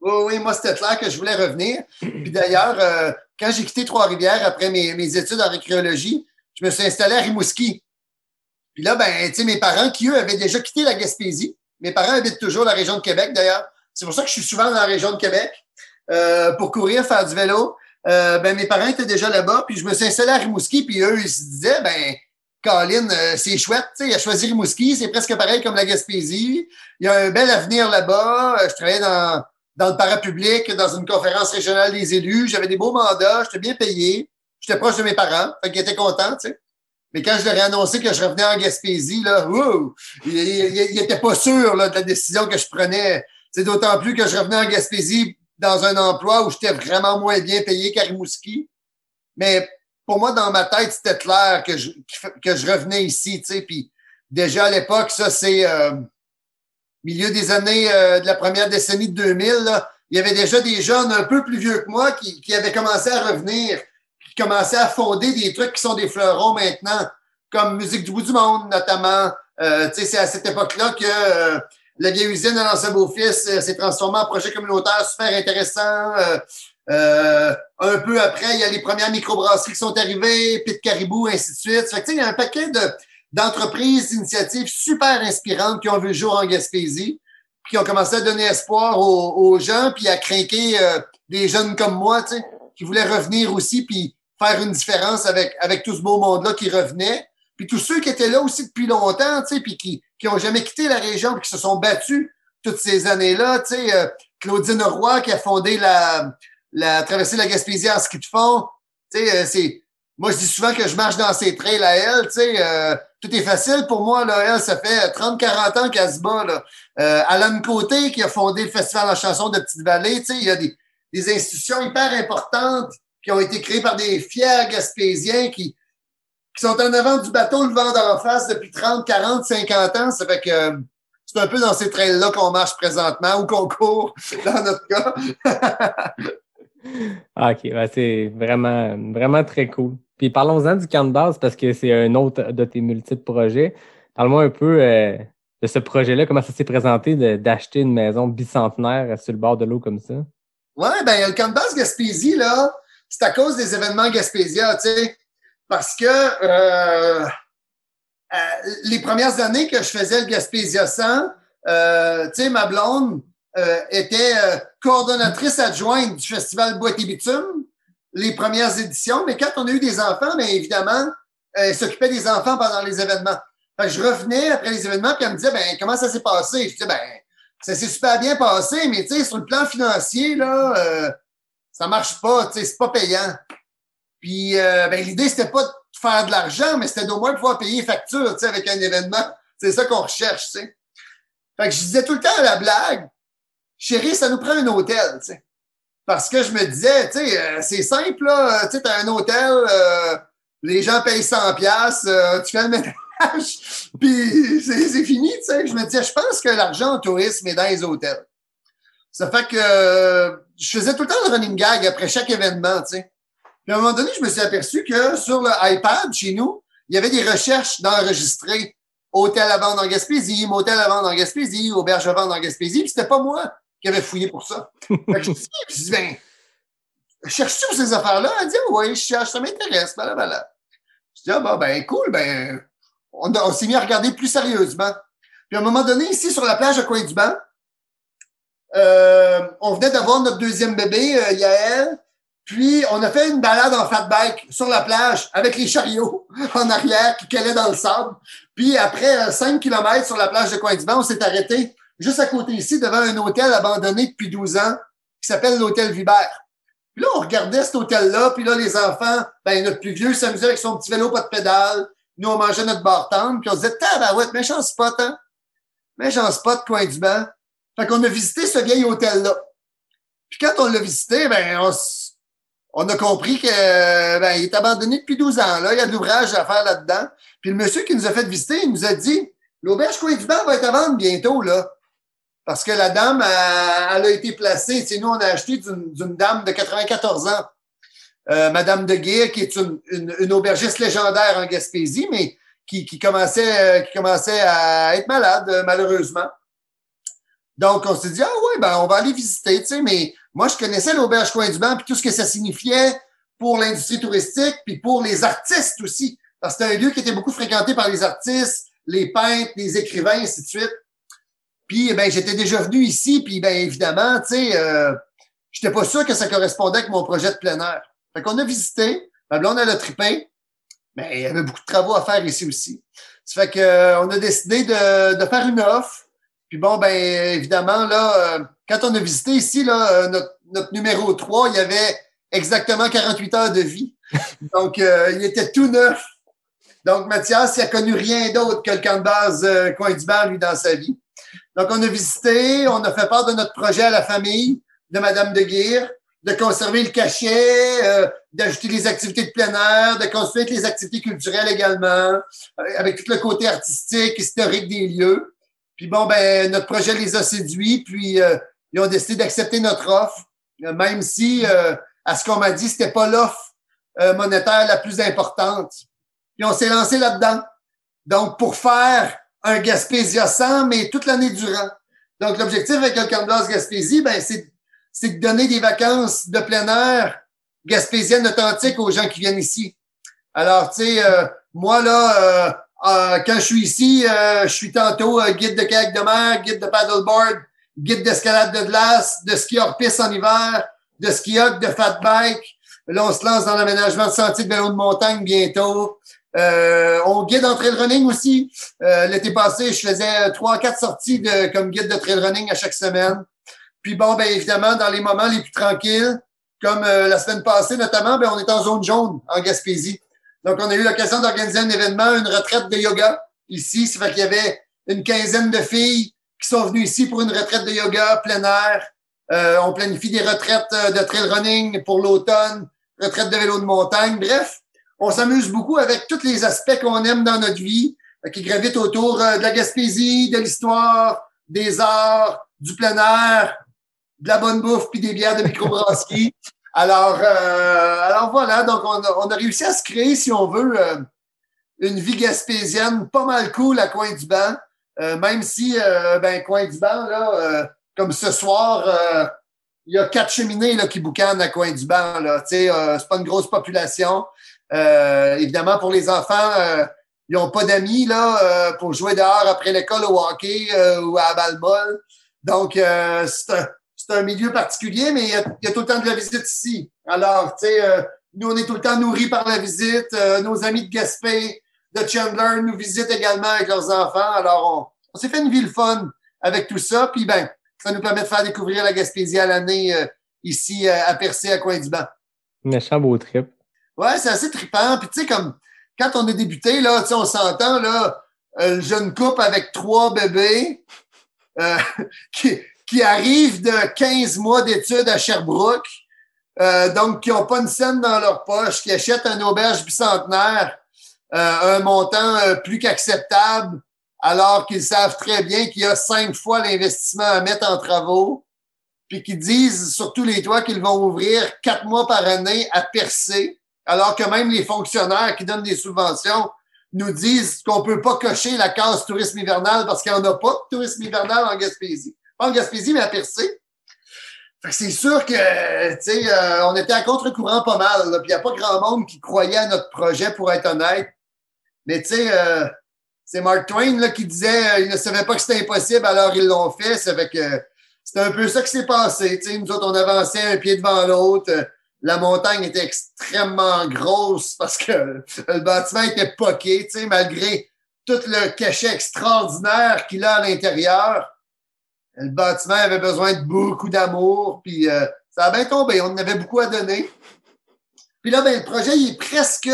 Oui, oui, moi, c'était clair que je voulais revenir. Puis d'ailleurs, euh, quand j'ai quitté Trois-Rivières après mes, mes études en archéologie, je me suis installé à Rimouski. Puis là, ben, tu sais, mes parents qui, eux, avaient déjà quitté la Gaspésie. Mes parents habitent toujours la région de Québec, d'ailleurs. C'est pour ça que je suis souvent dans la région de Québec pour courir, faire du vélo. Ben, mes parents étaient déjà là-bas, puis je me suis installé à Rimouski, puis eux, ils se disaient, ben, Colin, euh, c'est chouette, il a choisi Rimouski, c'est presque pareil comme la Gaspésie. Il y a un bel avenir là-bas. Euh, Je travaillais dans, dans le parapublic, dans une conférence régionale des élus. J'avais des beaux mandats, j'étais bien payé. J'étais proche de mes parents, fait qu'ils étaient contents, tu sais. Mais quand je leur ai annoncé que je revenais en Gaspésie, là, ils il, il pas sûrs là, de la décision que je prenais. C'est d'autant plus que je revenais en Gaspésie dans un emploi où j'étais vraiment moins bien payé qu'à Rimouski. Mais pour moi, dans ma tête, c'était clair que je, que je revenais ici, tu sais. Puis déjà à l'époque, ça, c'est euh, milieu des années euh, de la première décennie de 2000, là, il y avait déjà des jeunes un peu plus vieux que moi qui, qui avaient commencé à revenir, qui commençaient à fonder des trucs qui sont des fleurons maintenant, comme Musique du bout du monde, notamment. Euh, tu sais, c'est à cette époque-là que euh, la vieille usine à l'ancien beau-fils euh, s'est transformée en projet communautaire super intéressant. Euh, un peu après, il y a les premières microbrasseries qui sont arrivées, Pit Caribou, ainsi de suite. Fait que, il y a un paquet de, d'entreprises, d'initiatives super inspirantes qui ont vu le jour en Gaspésie, qui ont commencé à donner espoir aux, gens, puis à craquer euh, des jeunes comme moi, qui voulaient revenir aussi, puis faire une différence avec, avec tout ce beau monde-là qui revenait. Puis tous ceux qui étaient là aussi depuis longtemps, puis qui qui ont jamais quitté la région, puis qui se sont battus toutes ces années-là, euh, Claudine Roy qui a fondé la, la traversée de la Gaspésie en ski de fond, tu euh, c'est moi, je dis souvent que je marche dans ses trails à elle, tu euh, tout est facile pour moi, là, elle, ça fait 30-40 ans qu'elle se bat, là. Euh, Alan Côté, qui a fondé le Festival en chanson de Petite-Vallée, il y a des, des institutions hyper importantes qui ont été créées par des fiers Gaspésiens qui, qui sont en avant du bateau, le vent d'en face depuis 30, 40, 50 ans. Ça fait que euh, c'est un peu dans ces trails-là qu'on marche présentement ou qu'on court, dans notre cas. Ah, OK, c'est vraiment, vraiment très cool. Puis parlons-en du camp de base parce que c'est un autre de tes multiples projets. Parle-moi un peu euh, de ce projet-là, comment ça s'est présenté d'acheter une maison bicentenaire sur le bord de l'eau comme ça? Ouais, ben le camp de base Gaspésie, là, c'est à cause des événements Gaspésia, tu sais. Parce que euh, euh, les premières années que je faisais le Gaspésia 100, euh, tu sais, ma blonde euh, était euh, coordonnatrice adjointe du Festival Boîte et Bitume, les premières éditions. Mais quand on a eu des enfants, bien évidemment, elle s'occupait des enfants pendant les événements. Fait que je revenais après les événements, puis elle me disait, ben comment ça s'est passé? Je disais, ben, ça s'est super bien passé, mais tu sais, sur le plan financier, là, euh, ça marche pas, tu sais, c'est pas payant. Puis euh, ben, l'idée, c'était pas de faire de l'argent, mais c'était d'au moins pouvoir payer les factures, tu sais, avec un événement. C'est ça qu'on recherche, tu sais. Fait que je disais tout le temps à la blague, chérie, ça nous prend un hôtel, tu sais. Parce que je me disais, tu sais, euh, c'est simple, là, tu sais, t'as un hôtel, euh, les gens payent 100 piastres, euh, tu fais le ménage, puis c'est fini, tu sais. Je me disais, je pense que l'argent en tourisme est dans les hôtels. Ça fait que euh, je faisais tout le temps le running gag après chaque événement, tu sais. Puis à un moment donné, je me suis aperçu que sur le iPad, chez nous, il y avait des recherches d'enregistrer hôtel à vendre en Gaspésie, motel à vendre en Gaspésie, auberge à vendre en Gaspésie, puis c'était pas moi qui avait fouillé pour ça. Fait que je dit, ben, cherches-tu ces affaires-là? Elle dit, oui, je cherche, ça m'intéresse, voilà. Je dis, ah, bon, ben, cool, ben, on, s'est mis à regarder plus sérieusement. Puis à un moment donné, ici, sur la plage à Coin du Banc, euh, on venait d'avoir notre deuxième bébé, euh, Yael, puis on a fait une balade en fat bike sur la plage avec les chariots en arrière qui calaient dans le sable. Puis après 5 km sur la plage de Coin du Banc, on s'est arrêté juste à côté ici devant un hôtel abandonné depuis 12 ans qui s'appelle l'hôtel Vibert. Puis là, on regardait cet hôtel-là, puis là, les enfants, ben, notre plus vieux s'amusait avec son petit vélo, pas de pédale. Nous, on mangeait notre bar tendre, puis on se disait, tabarouette, méchant spot, hein? Méchant spot, coin du banc. Fait qu'on a visité ce vieil hôtel-là. Puis quand on l'a visité, ben, on, on a compris que, ben, il est abandonné depuis 12 ans, là. Il y a de l'ouvrage à faire là-dedans. Puis le monsieur qui nous a fait visiter, il nous a dit, l'auberge coin du banc va être à vendre bientôt, là. Parce que la dame, elle, a été placée. Tu sais, nous, on a acheté d'une d'une dame de 94 ans, euh, Madame de Guire, qui est une, une, une aubergiste légendaire en Gaspésie, mais qui, qui, commençait, euh, qui commençait à être malade, euh, malheureusement. Donc, on s'est dit, ah oui, ben, on va aller visiter, tu sais, mais moi, je connaissais l'auberge Coin du Banc, puis tout ce que ça signifiait pour l'industrie touristique, puis pour les artistes aussi. Parce que c'était un lieu qui était beaucoup fréquenté par les artistes, les peintres, les écrivains, ainsi de suite. Puis, ben, j'étais déjà venu ici, puis, ben, évidemment, tu sais, euh, j'étais pas sûr que ça correspondait avec mon projet de plein air. Fait qu'on a visité, ma blonde, elle a trippé, mais il y avait beaucoup de travaux à faire ici aussi. Ça fait que, euh, on a décidé de, de faire une offre. Puis bon, ben, évidemment, là, euh, quand on a visité ici, là, euh, notre, notre numéro 3, il y avait exactement 48 heures de vie. Donc, il était tout neuf. Donc, Mathias, il a connu rien d'autre que le camp de base Coin du Bar, lui, dans sa vie. Donc, on a visité, on a fait part de notre projet à la famille de Madame de Guire, de conserver le cachet, euh, d'ajouter les activités de plein air, de construire les activités culturelles également, euh, avec tout le côté artistique, historique des lieux. Puis bon, ben notre projet les a séduits, puis euh, ils ont décidé d'accepter notre offre, même si, à ce qu'on m'a dit, c'était pas l'offre monétaire la plus importante. Puis on s'est lancé là-dedans. Donc, pour faire un Gaspésia 100, mais toute l'année durant. Donc, l'objectif avec le Camp Gaspésie, ben, c'est, c'est de donner des vacances de plein air gaspésiennes authentiques aux gens qui viennent ici. Alors, tu sais, euh, moi, là, euh, euh, quand je suis ici, je suis tantôt guide de kayak de mer, guide de paddleboard, guide d'escalade de glace, de ski hors piste en hiver, de ski hop, de fat bike. Là, on se lance dans l'aménagement de sentiers de vélo de montagne bientôt. Euh, on guide en trail running aussi. Euh, l'été passé, je faisais trois, quatre sorties de, comme guide de trail running à chaque semaine. Puis bon, ben évidemment, dans les moments les plus tranquilles, comme euh, la semaine passée notamment, ben on est en zone jaune en Gaspésie. Donc, on a eu l'occasion d'organiser un événement, une retraite de yoga ici. Ça fait qu'il y avait une quinzaine de filles qui sont venues ici pour une retraite de yoga plein air. on planifie des retraites de trail running pour l'automne, retraite de vélo de montagne. Bref, on s'amuse beaucoup avec tous les aspects qu'on aime dans notre vie, euh, qui gravitent autour euh, de la Gaspésie, de l'histoire, des arts, du plein air, de la bonne bouffe puis des bières de microbrasserie. alors, euh, alors voilà, donc on a, on a, réussi à se créer, si on veut, une vie gaspésienne pas mal cool à Coin du Banc, même si, ben, Coin du Banc, là, comme ce soir, il y a quatre cheminées là, qui boucanent à Coin du Banc. Là. c'est pas une grosse population. Euh, évidemment, pour les enfants, euh, ils n'ont pas d'amis là euh, pour jouer dehors après l'école au hockey ou à balle Donc, c'est un, un, milieu particulier, mais il y, a, y, a, tout le temps de la visite ici. Alors, tu sais, nous, on est tout le temps nourris par la visite. nos amis de Gaspé, de Chandler nous visitent également avec leurs enfants. Alors, on, on s'est fait une ville fun avec tout ça. Puis, ben, ça nous permet de faire découvrir la Gaspésie à l'année ici à Percé, à Coin-du-Banc. Méchant beau trip. Ouais, c'est assez trippant. Puis tu sais, comme quand on a débuté, là, on s'entend, là, une jeune couple avec trois bébés euh, qui, qui arrivent de 15 mois d'études à Sherbrooke, euh, donc qui n'ont pas une scène dans leur poche, qui achètent un auberge bicentenaire, euh, un montant euh, plus qu'acceptable, alors qu'ils savent très bien qu'il y a cinq fois l'investissement à mettre en travaux, puis qui disent sur tous les toits qu'ils vont ouvrir quatre mois par année à percer alors que même les fonctionnaires qui donnent des subventions nous disent qu'on peut pas cocher la case tourisme hivernal parce qu'il n'y en a pas de tourisme hivernal en Gaspésie. Pas en Gaspésie, mais à Percé. c'est sûr que, sais, euh, on était à contre-courant pas mal. Il n'y a pas grand monde qui croyait à notre projet, pour être honnête. Mais tu sais, euh, c'est Mark Twain là, qui disait euh, ils ne savaient pas que c'était impossible, alors ils l'ont fait. Que c'était un peu ça qui s'est passé. Tu sais, nous autres, on avançait un pied devant l'autre la montagne était extrêmement grosse parce que le bâtiment était poqué, tu sais, malgré tout le cachet extraordinaire qu'il a à l'intérieur. Le bâtiment avait besoin de beaucoup d'amour, puis euh, ça a bien tombé. On en avait beaucoup à donner. Puis là, ben, le projet, il est presque...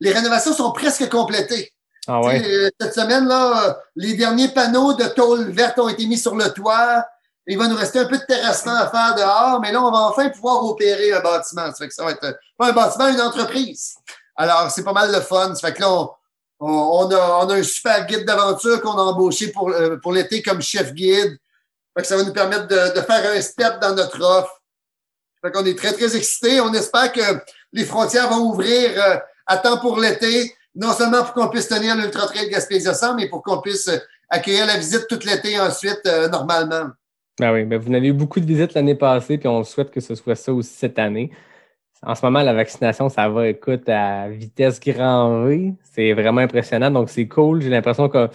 Les rénovations sont presque complétées. Ah ouais. Euh, cette semaine, là, les derniers panneaux de tôle verte ont été mis sur le toit. Il va nous rester un peu de terrassement à faire dehors, mais là, on va enfin pouvoir opérer un bâtiment. Ça fait que ça va être pas un bâtiment, une entreprise. Alors, c'est pas mal de fun. Ça fait que là, on, on, a, on a un super guide d'aventure qu'on a embauché pour, euh, pour l'été comme chef guide. Fait que ça va nous permettre de, de faire un step dans notre offre. Fait qu'on est très, très excités. On espère que les frontières vont ouvrir euh, à temps pour l'été. non seulement pour qu'on puisse tenir l'Ultra Trail Gaspésia 100, mais pour qu'on puisse euh, accueillir la visite toute l'été ensuite, euh, normalement. Ben oui, ben vous avez eu beaucoup de visites l'année passée, puis on souhaite que ce soit ça aussi cette année. En ce moment, la vaccination, ça va, écoute, à vitesse grand V. C'est vraiment impressionnant. Donc, c'est cool. J'ai l'impression que,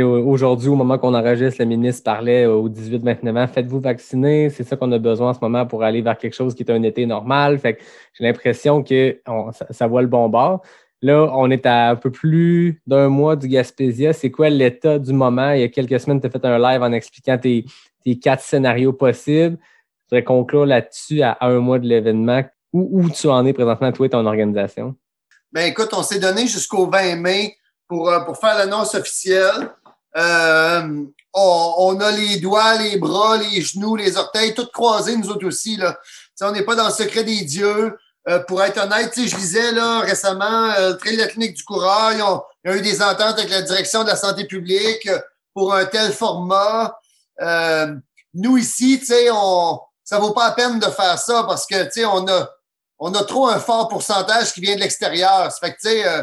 aujourd'hui, au moment qu'on enregistre, le ministre parlait aux 18-29 ans, faites-vous vacciner. C'est ça qu'on a besoin en ce moment pour aller vers quelque chose qui est un été normal. Fait que j'ai l'impression que ça, ça voit le bon bord. Là, on est à un peu plus d'un mois du Gaspésia. C'est quoi l'état du moment? Il y a quelques semaines, tu as fait un live en expliquant tes, tes quatre scénarios possibles. Je voudrais conclure là-dessus à un mois de l'événement. Où, tu en es présentement, toi et ton organisation? Ben écoute, on s'est donné jusqu'au 20 mai pour, euh, pour faire l'annonce officielle. Euh, on, a les doigts, les bras, les genoux, les orteils, tout croisés, nous autres aussi. Là. on n'est pas dans le secret des dieux. Euh, pour être honnête, je lisais là, récemment le trail de la clinique du coureur. Ils ont, il y a eu des ententes avec la direction de la santé publique pour un tel format. Nous ici, tu sais, on ça vaut pas la peine de faire ça parce que tu sais, on a on a trop un fort pourcentage qui vient de l'extérieur. Ça fait que, tu sais, euh,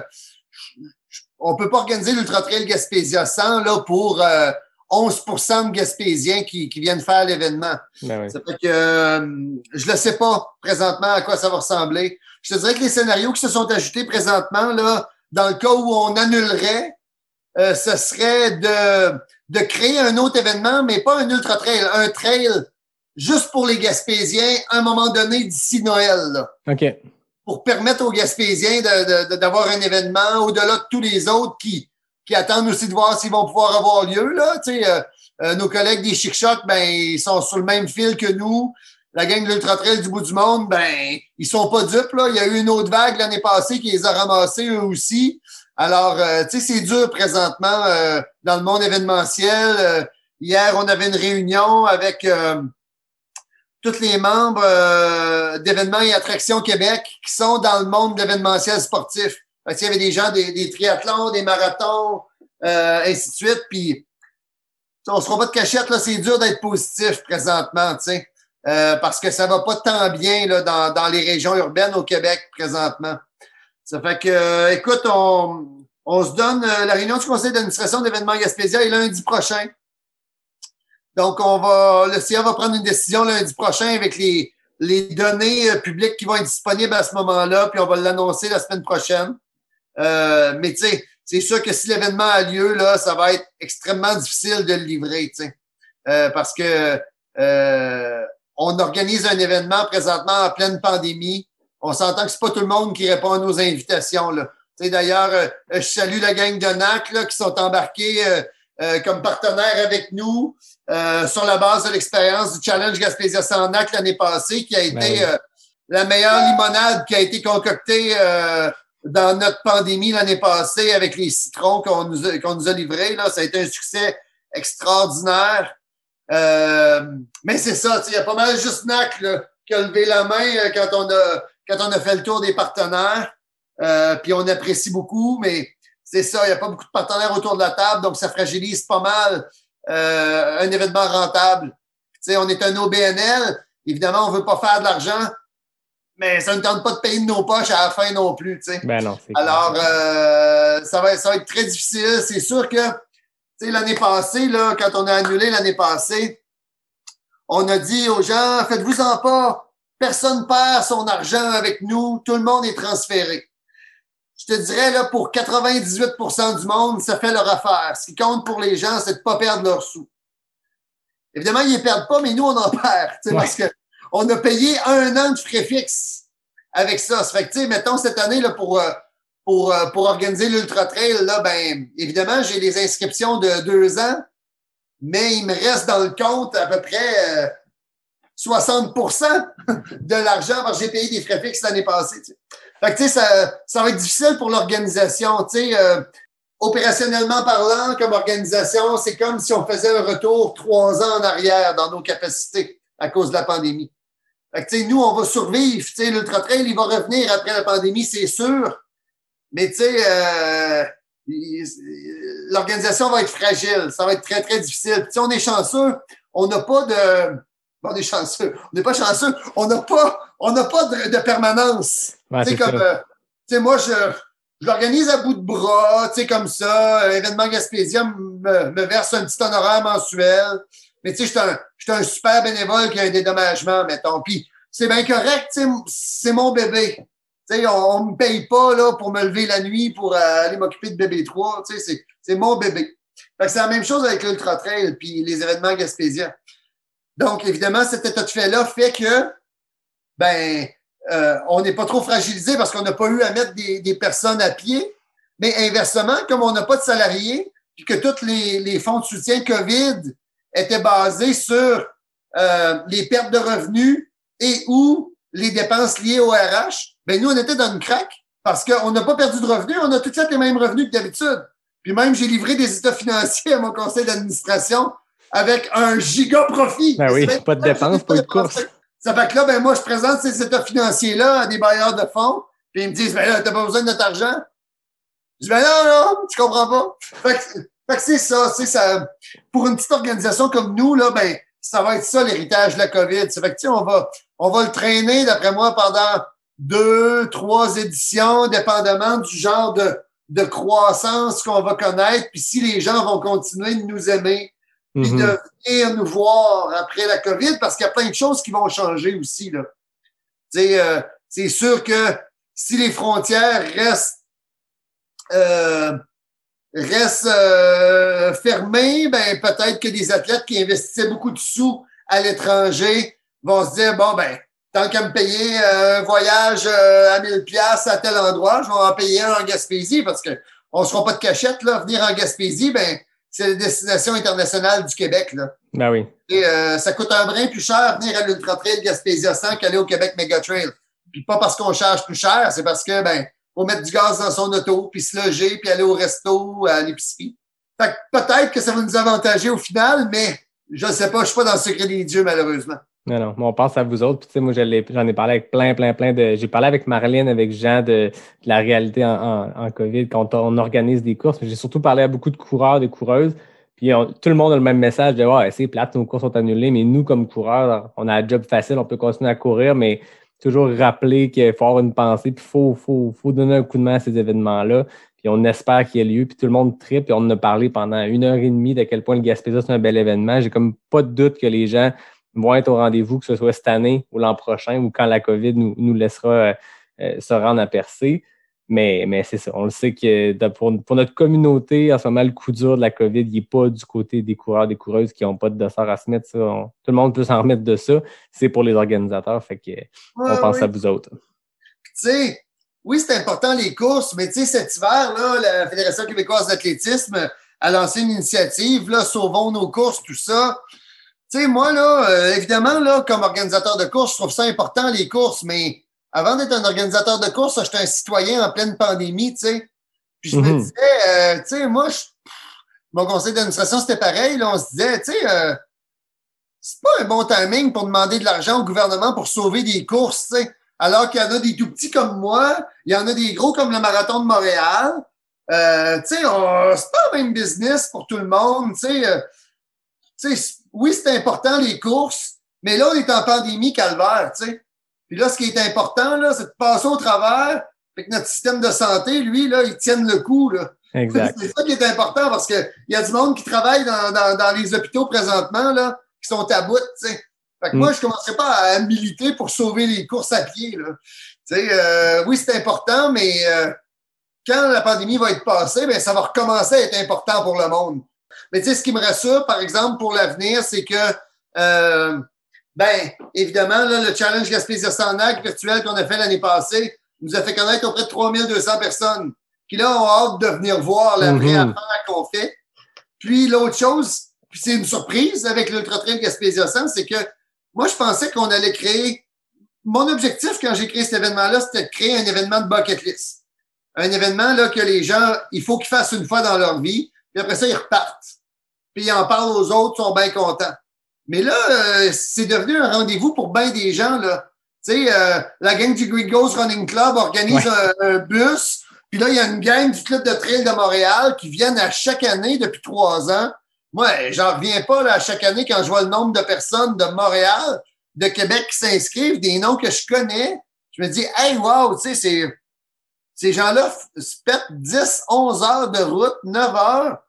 on peut pas organiser l'Ultra Trail Gaspésia 100 là, pour 11% euh, de Gaspésiens qui, qui viennent faire l'événement. Ben ça fait que euh, je ne sais pas présentement à quoi ça va ressembler. Je te dirais que les scénarios qui se sont ajoutés présentement, là, dans le cas où on annulerait, ce serait de, de créer un autre événement, mais pas un ultra trail, un trail juste pour les Gaspésiens à un moment donné d'ici Noël. OK. Pour permettre aux Gaspésiens d'avoir un événement au-delà de tous les autres qui, qui attendent aussi de voir s'ils vont pouvoir avoir lieu. Là. Tu sais, euh, euh, nos collègues des Chic Choc, ben, ils sont sur le même fil que nous. La gang de l'Ultra Trail du bout du monde, ben, ils sont pas dupes. Là. Il y a eu une autre vague l'année passée qui les a ramassés eux aussi. Alors, euh, tu sais, c'est dur présentement dans le monde événementiel. hier, on avait une réunion avec tous les membres euh, d'événements et attractions Québec qui sont dans le monde de l'événementiel sportif. Qu'il y avait des gens, des, triathlons, des marathons, euh, ainsi de suite. Puis, on se fera pas de cachette, là, c'est dur d'être positif présentement, tu sais, euh, parce que ça va pas tant bien là, dans, dans les régions urbaines au Québec présentement. Ça fait que, écoute, on, on se donne la réunion du conseil d'administration d'événements Gaspésia est lundi prochain. Donc, on va, le CIA va prendre une décision lundi prochain avec les, les données euh, publiques qui vont être disponibles à ce moment-là, puis on va l'annoncer la semaine prochaine. Euh, mais tu sais, c'est sûr que si l'événement a lieu, là, ça va être extrêmement difficile de le livrer, tu sais. Euh, parce que euh, on organise un événement présentement en pleine pandémie. On s'entend que c'est pas tout le monde qui répond à nos invitations. Là. D'ailleurs, euh, je salue la gang de NAC là, qui sont embarqués euh, comme partenaire avec nous euh, sur la base de l'expérience du Challenge Gaspésia Sandac l'année passée, qui a été ben euh, la meilleure limonade qui a été concoctée dans notre pandémie l'année passée avec les citrons qu'on nous, a, qu'on nous a livrés. Là. Ça a été un succès extraordinaire. mais c'est ça, il y a pas mal juste NAC là, qui a levé la main quand on a quand on a fait le tour des partenaires. puis on apprécie beaucoup, mais c'est ça, il n'y a pas beaucoup de partenaires autour de la table, donc ça fragilise pas mal euh, un événement rentable. sais, on est un OBNL, évidemment, on ne veut pas faire de l'argent, mais ça ne tente pas de payer de nos poches à la fin non plus. Ben non, Alors, euh, ça, va, ça va être très difficile. C'est sûr que l'année passée, là, quand on a annulé l'année passée, on a dit aux gens, faites-vous-en pas, personne perd son argent avec nous, tout le monde est transféré je te dirais, là, pour 98% du monde, ça fait leur affaire. Ce qui compte pour les gens, c'est de ne pas perdre leurs sous. Évidemment, ils ne perdent pas, mais nous, on en perd. Parce que on a payé un an de frais fixes avec ça. Ça fait que, mettons, cette année, là, pour, euh, pour, euh, pour organiser l'Ultra Trail, là, ben, évidemment, j'ai des inscriptions de deux ans, mais il me reste dans le compte à peu près 60% euh, de l'argent parce que j'ai payé des frais fixes l'année passée. Tu sais, ça, ça va être difficile pour l'organisation. Euh, opérationnellement parlant, comme organisation, c'est comme si on faisait un retour trois ans en arrière dans nos capacités à cause de la pandémie. Tu sais, nous, on va survivre. Tu sais, l'Ultra Trail, il va revenir après la pandémie, c'est sûr. Mais, tu sais, euh, l'organisation va être fragile. Ça va être très, très difficile. Sais, on est chanceux. On n'a pas de... On est chanceux. On n'est pas chanceux. On n'a pas, on pas de, de permanence. Ouais, tu sais, comme, euh, tu sais, moi, je, je l'organise à bout de bras, tu sais, comme ça. L'événement Gaspésia me, me, verse un petit honoraire mensuel. Mais tu sais, je suis un, un, super bénévole qui a un dédommagement, mettons. Puis c'est bien correct, tu sais, c'est mon bébé. Tu sais, on, ne me paye pas là, pour me lever la nuit pour euh, aller m'occuper de bébé 3. Tu sais, c'est mon bébé. c'est la même chose avec l'Ultra Trail puis les événements Gaspésia. Donc, évidemment, cet état de fait-là fait que, ben, euh, on n'est pas trop fragilisé parce qu'on n'a pas eu à mettre des, personnes à pied. Mais inversement, comme on n'a pas de salariés, puis que tous les, fonds de soutien COVID étaient basés sur euh, les pertes de revenus et ou les dépenses liées au RH, ben nous, on était dans une craque parce qu'on n'a pas perdu de revenus, on a tout fait les mêmes revenus que d'habitude. Puis même, j'ai livré des états financiers à mon conseil d'administration avec un giga profit. Ben oui, pas de dépenses, pas de course. Ça fait que là, ben moi, je présente ces états financiers-là à des bailleurs de fonds, puis ils me disent, ben là, t'as pas besoin de notre argent. Je dis, ben non, non, tu comprends pas. Fait que, fait que c'est ça, c'est ça. Pour une petite organisation comme nous, là, ben, ça va être ça l'héritage de la COVID. Ça fait que, on va, on va le traîner, d'après moi, pendant deux, trois éditions, dépendamment du genre de, de croissance qu'on va connaître. Puis si les gens vont continuer de nous aimer, puis de venir nous voir après la COVID, parce qu'il y a plein de choses qui vont changer aussi. Là. Euh, c'est sûr que si les frontières restent, euh, restent euh, fermées, ben peut-être que des athlètes qui investissaient beaucoup de sous à l'étranger vont se dire bon ben tant qu'à me payer un voyage à 1000 pièces à tel endroit, je vais en payer un en Gaspésie parce que on sera pas de cachette là, venir en Gaspésie, ben c'est la destination internationale du Québec. Là. Ben oui. Et, euh, ça coûte un brin plus cher venir à l'Ultra Trail Gaspésia 100 qu'aller au Québec Mega Trail. Puis pas parce qu'on charge plus cher, c'est parce que ben faut mettre du gaz dans son auto, puis se loger, puis aller au resto, à l'épicerie. Fait que peut-être que ça va nous avantager au final, mais je ne sais pas, je suis pas dans le secret des dieux, malheureusement. Non, non, on pense à vous autres. Puis, moi, j'en ai, parlé avec plein, plein, plein de. J'ai parlé avec Marlène, avec Jean de, la réalité en, COVID quand on organise des courses. J'ai surtout parlé à beaucoup de coureurs, de coureuses. Puis tout le monde a le même message de ouais, c'est plate, nos courses sont annulées, mais nous, comme coureurs, on a un job facile, on peut continuer à courir, mais toujours rappeler qu'il faut avoir une pensée, puis il faut, faut, faut donner un coup de main à ces événements-là. Puis on espère qu'il y ait lieu, puis tout le monde tripe, puis on en a parlé pendant une heure et demie de quel point le Gaspésia, c'est un bel événement. J'ai comme pas de doute que les gens vont être au rendez-vous, que ce soit cette année ou l'an prochain ou quand la COVID nous, nous laissera euh, euh, se rendre à percer. Mais, mais c'est ça. On le sait que pour, notre communauté, en ce moment, le coup dur de la COVID, il n'est pas du côté des coureurs, des coureuses qui n'ont pas de dossard à se mettre. Ça. tout le monde peut s'en remettre de ça. C'est pour les organisateurs. Fait que on pense à vous autres. Tu sais, oui, c'est important les courses, mais tu sais, cet hiver, là, la Fédération québécoise d'athlétisme a lancé une initiative, là, Sauvons nos courses, tout ça. Tu sais, moi, là, euh, évidemment, là, comme organisateur de courses, je trouve ça important, les courses, mais avant d'être un organisateur de course, j'étais un citoyen en pleine pandémie, tu sais. Puis je me mhm. disais, euh, tu sais, moi, mon conseil d'administration, c'était pareil. Là, on se disait, tu sais, euh, c'est pas un bon timing pour demander de l'argent au gouvernement pour sauver des courses, tu sais. Alors qu'il y en a des tout petits comme moi, il y en a des gros comme le marathon de Montréal. Euh, tu sais, c'est pas le même business pour tout le monde, tu sais. Euh, tu sais, oui, c'est important les courses, mais là, on est en pandémie calvaire, tu sais. Puis là, ce qui est important, là, c'est de passer au travers, et que notre système de santé, lui, là, il tienne le coup. Là. Exact. C'est ça qui est important parce qu'il y a du monde qui travaille dans, dans, dans, les hôpitaux présentement, là, qui sont à bout, tu sais. Fait que moi, mm. je ne commencerai pas à militer pour sauver les courses à pied. Là. Tu sais, euh, oui, c'est important, mais euh, quand la pandémie va être passée, ben, ça va recommencer à être important pour le monde. Mais tu sais, ce qui me rassure, par exemple, pour l'avenir, c'est que euh, ben, évidemment, là, le challenge Gaspésia Sandac virtuel qu'on a fait l'année passée nous a fait connaître auprès de 3200 personnes qui, là, ont hâte de venir voir la vraie mm-hmm. affaire qu'on fait. Puis, l'autre chose, puis c'est une surprise avec l'Ultra Trail Gaspésia 100, c'est que moi, je pensais qu'on allait créer. Mon objectif quand j'ai créé cet événement-là, c'était de créer un événement de bucket list. Un événement là, que les gens, il faut qu'ils fassent une fois dans leur vie, puis après ça, ils repartent. Puis ils en parlent aux autres, ils sont bien contents. Mais là, euh, c'est devenu un rendez-vous pour bien des gens. Là. Tu sais, euh, la gang du Green Ghost Running Club organise un, bus. Puis là, il y a une gang du Club de trail de Montréal qui viennent à chaque année depuis trois ans. Moi, j'en reviens pas là, à chaque année quand je vois le nombre de personnes de Montréal, de Québec qui s'inscrivent, des noms que je connais. Je me dis, hey, wow, tu sais, c'est Ces gens-là se pètent 10, 11 heures de route, 9 heures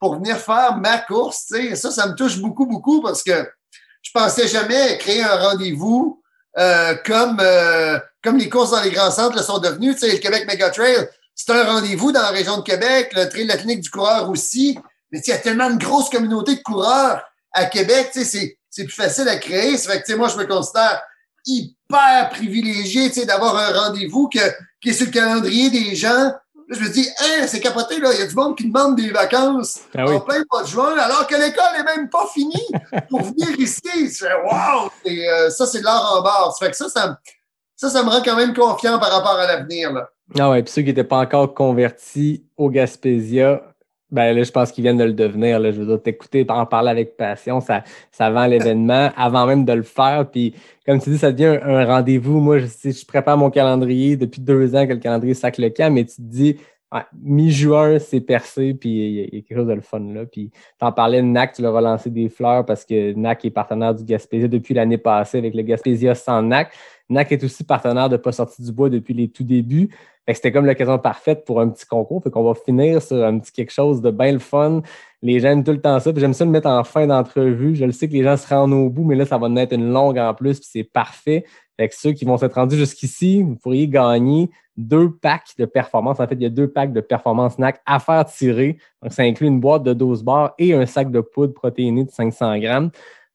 pour venir faire ma course. Ça, ça me touche beaucoup, beaucoup parce que je pensais jamais créer un rendez-vous euh, comme, euh, comme les courses dans les grands centres le sont sais, le Québec Mega Trail, c'est un rendez-vous dans la région de Québec, le Trail de du coureur aussi. Mais il y a tellement de grosses communautés de coureurs à Québec, c'est, c'est plus facile à créer. Ça fait que, moi, je me considère hyper privilégié, d'avoir un rendez-vous que, qui est sur le calendrier des gens. Là, je me dis, hein, c'est capoté, là. Il y a du monde qui demande des vacances Ah oui. en plein mois de juin, alors que l'école est même pas finie pour venir ici. Je fais, wow! Et, euh, ça, c'est de l'art en barre. Ça fait que ça, ça, me- ça, ça me rend quand même confiant par rapport à l'avenir, là. Ah ouais, puis ceux qui n'étaient pas encore convertis au Gaspésia, ben là, je pense qu'ils viennent de le devenir. Là. Je veux dire, t'écouter, en parler avec passion, ça, ça vend l'événement avant même de le faire. Puis, comme tu dis, ça devient un, un rendez-vous. Moi, je, sais, je prépare mon calendrier depuis deux ans que le calendrier sac le camp, mais tu te dis, mi-juin, c'est percé, puis il y, a- il y a quelque chose de le fun là. Puis, t'en parlais de NAC, tu leur as lancé des fleurs parce que NAC est partenaire du Gaspésia depuis l'année passée avec le Gaspésia sans NAC. NAC est aussi partenaire de Pas sorti du bois depuis les tout débuts. C'était comme l'occasion parfaite pour un petit concours. Fait qu'on va finir sur un petit quelque chose de bien le fun. Les gens aiment tout le temps ça. J'aime ça le mettre en fin d'entrevue. Je le sais que les gens se rendent au bout, mais là, ça va en être une longue en plus, puis c'est parfait. Ceux qui vont s'être rendus jusqu'ici, vous pourriez gagner deux packs de performance. En fait, il y a deux packs de performance NAC à faire tirer. Donc, ça inclut une boîte de 12 bars et un sac de poudre protéinée de 500 grammes.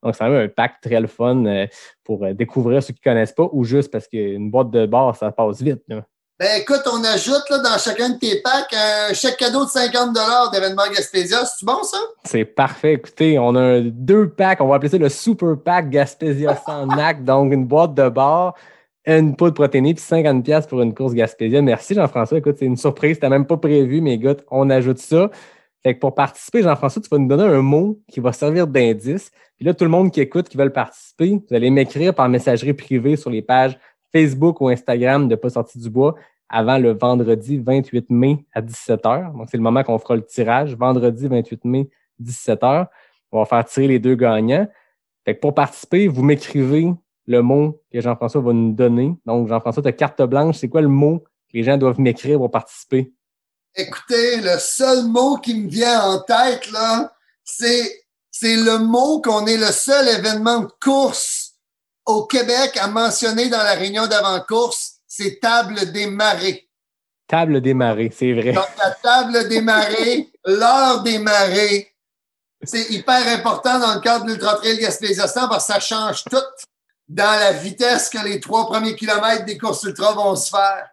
Donc, c'est vraiment un pack très le fun euh, pour euh, découvrir ceux qui ne connaissent pas ou juste parce qu'une boîte de bars, ça passe vite. là. Ben, écoute, on ajoute, là, dans chacun de tes packs, un chèque cadeau de 50 d'événement Gaspésia. C'est bon, ça? C'est parfait. Écoutez, on a deux packs. On va appeler ça le Super Pack Gaspésia sans NAC. Donc, une boîte de bar, une poudre protéinée, puis 50$ piastres pour une course Gaspésia. Merci, Jean-François. Écoute, c'est une surprise. C'était même pas prévu, mais écoute, on ajoute ça. Fait pour participer, Jean-François, tu vas nous donner un mot qui va servir d'indice. Puis là, tout le monde qui écoute, qui veut participer, vous allez m'écrire par messagerie privée sur les pages Facebook ou Instagram de Pas sorti du bois avant le vendredi 28 mai à 17h. Donc, c'est le moment qu'on fera le tirage. Vendredi 28 mai, 17h. On va faire tirer les deux gagnants. Fait pour participer, vous m'écrivez le mot que Jean-François va nous donner. Donc, Jean-François, ta carte blanche, c'est quoi le mot que les gens doivent m'écrire pour participer? Écoutez, le seul mot qui me vient en tête, là, c'est, c'est le mot qu'on est le seul événement de course au Québec à mentionner dans la réunion d'avant-course, c'est table des marées. Table démarrée, c'est vrai. Donc, la table des marées, l'heure des marées, c'est hyper important dans le cadre de l'Ultra Trail Gaspésia 100 parce que ça change tout dans la vitesse que les trois premiers kilomètres des courses ultra vont se faire.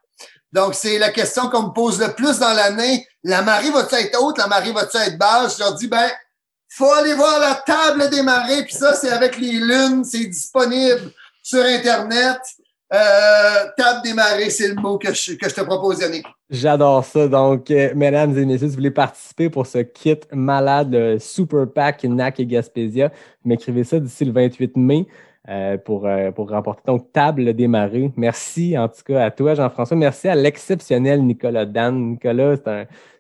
Donc, c'est la question qu'on me pose le plus dans l'année. La marée va-t-elle être haute? La marée va-t-elle être basse? Je leur dis, ben, faut aller voir la table des marées. Puis ça, c'est avec les lunes. C'est disponible sur Internet. Euh, table des marées, c'est le mot que je, te propose, Yannick. J'adore ça. Donc, euh, mesdames et messieurs, si vous voulez participer pour ce kit malade, le Super Pack NAC et Gaspésia, m'écrivez ça d'ici le 28 mai. Euh, pour, euh, pour remporter donc table démarrée. Merci en tout cas à toi, Jean-François. Merci à l'exceptionnel Nicolas Dan. Nicolas,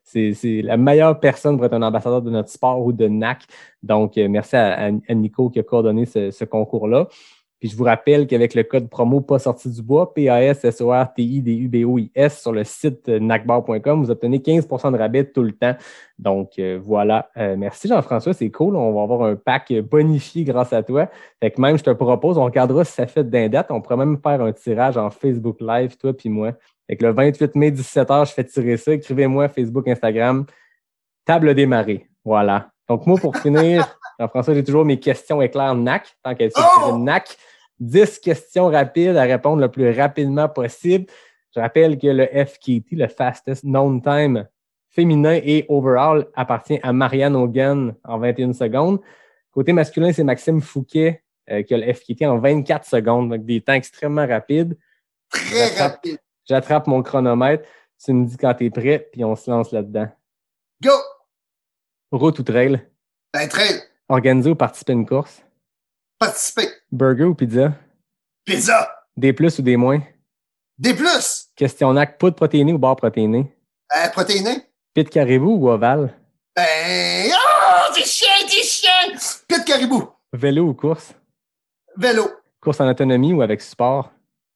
c'est la meilleure personne pour être un ambassadeur de notre sport ou de NAC. Donc, euh, merci à, à- à Nico qui a coordonné ce, ce concours-là. Puis je vous rappelle qu'avec le code promo pas sorti du bois, P-A-S-S-O-R-T-I-D-U-B-O-I-S sur le site nacbar.com, vous obtenez 15% de rabais tout le temps. Donc euh, voilà. Euh, merci Jean-François, c'est cool. On va avoir un pack bonifié grâce à toi. Fait que même, je te propose, on regardera si ça fait d'un date. On pourrait même faire un tirage en Facebook Live, toi puis moi. Fait que le 28 mai, 17h, je fais tirer ça. Écrivez-moi Facebook, Instagram. Table démarrée. Voilà. Donc, moi, pour finir, Jean-François, j'ai toujours mes questions éclairs NAC, tant qu'elle c'est Oh! NAC. 10 questions rapides à répondre le plus rapidement possible. Je rappelle que le FKT, le Fastest Known Time féminin et overall, appartient à Marianne Hogan en 21 secondes. Côté masculin, c'est Maxime Fouquet euh, qui a le FKT en 24 secondes, donc des temps extrêmement rapides. Très rapide. J'attrape mon chronomètre, tu me dis quand tu es prêt, puis on se lance là-dedans. Go! Route ou trail? Ben, trail. Organiser ou participer à une course? Participer. Burger ou pizza? Pizza. Des plus ou des moins? Des plus. Questionnaire, poudre protéinée ou barre protéinée? Euh, protéiné. Pit caribou ou ovale? Ben, oh, des chiens, des chiens! Pit caribou. Vélo ou course? Vélo. Course en autonomie ou avec support?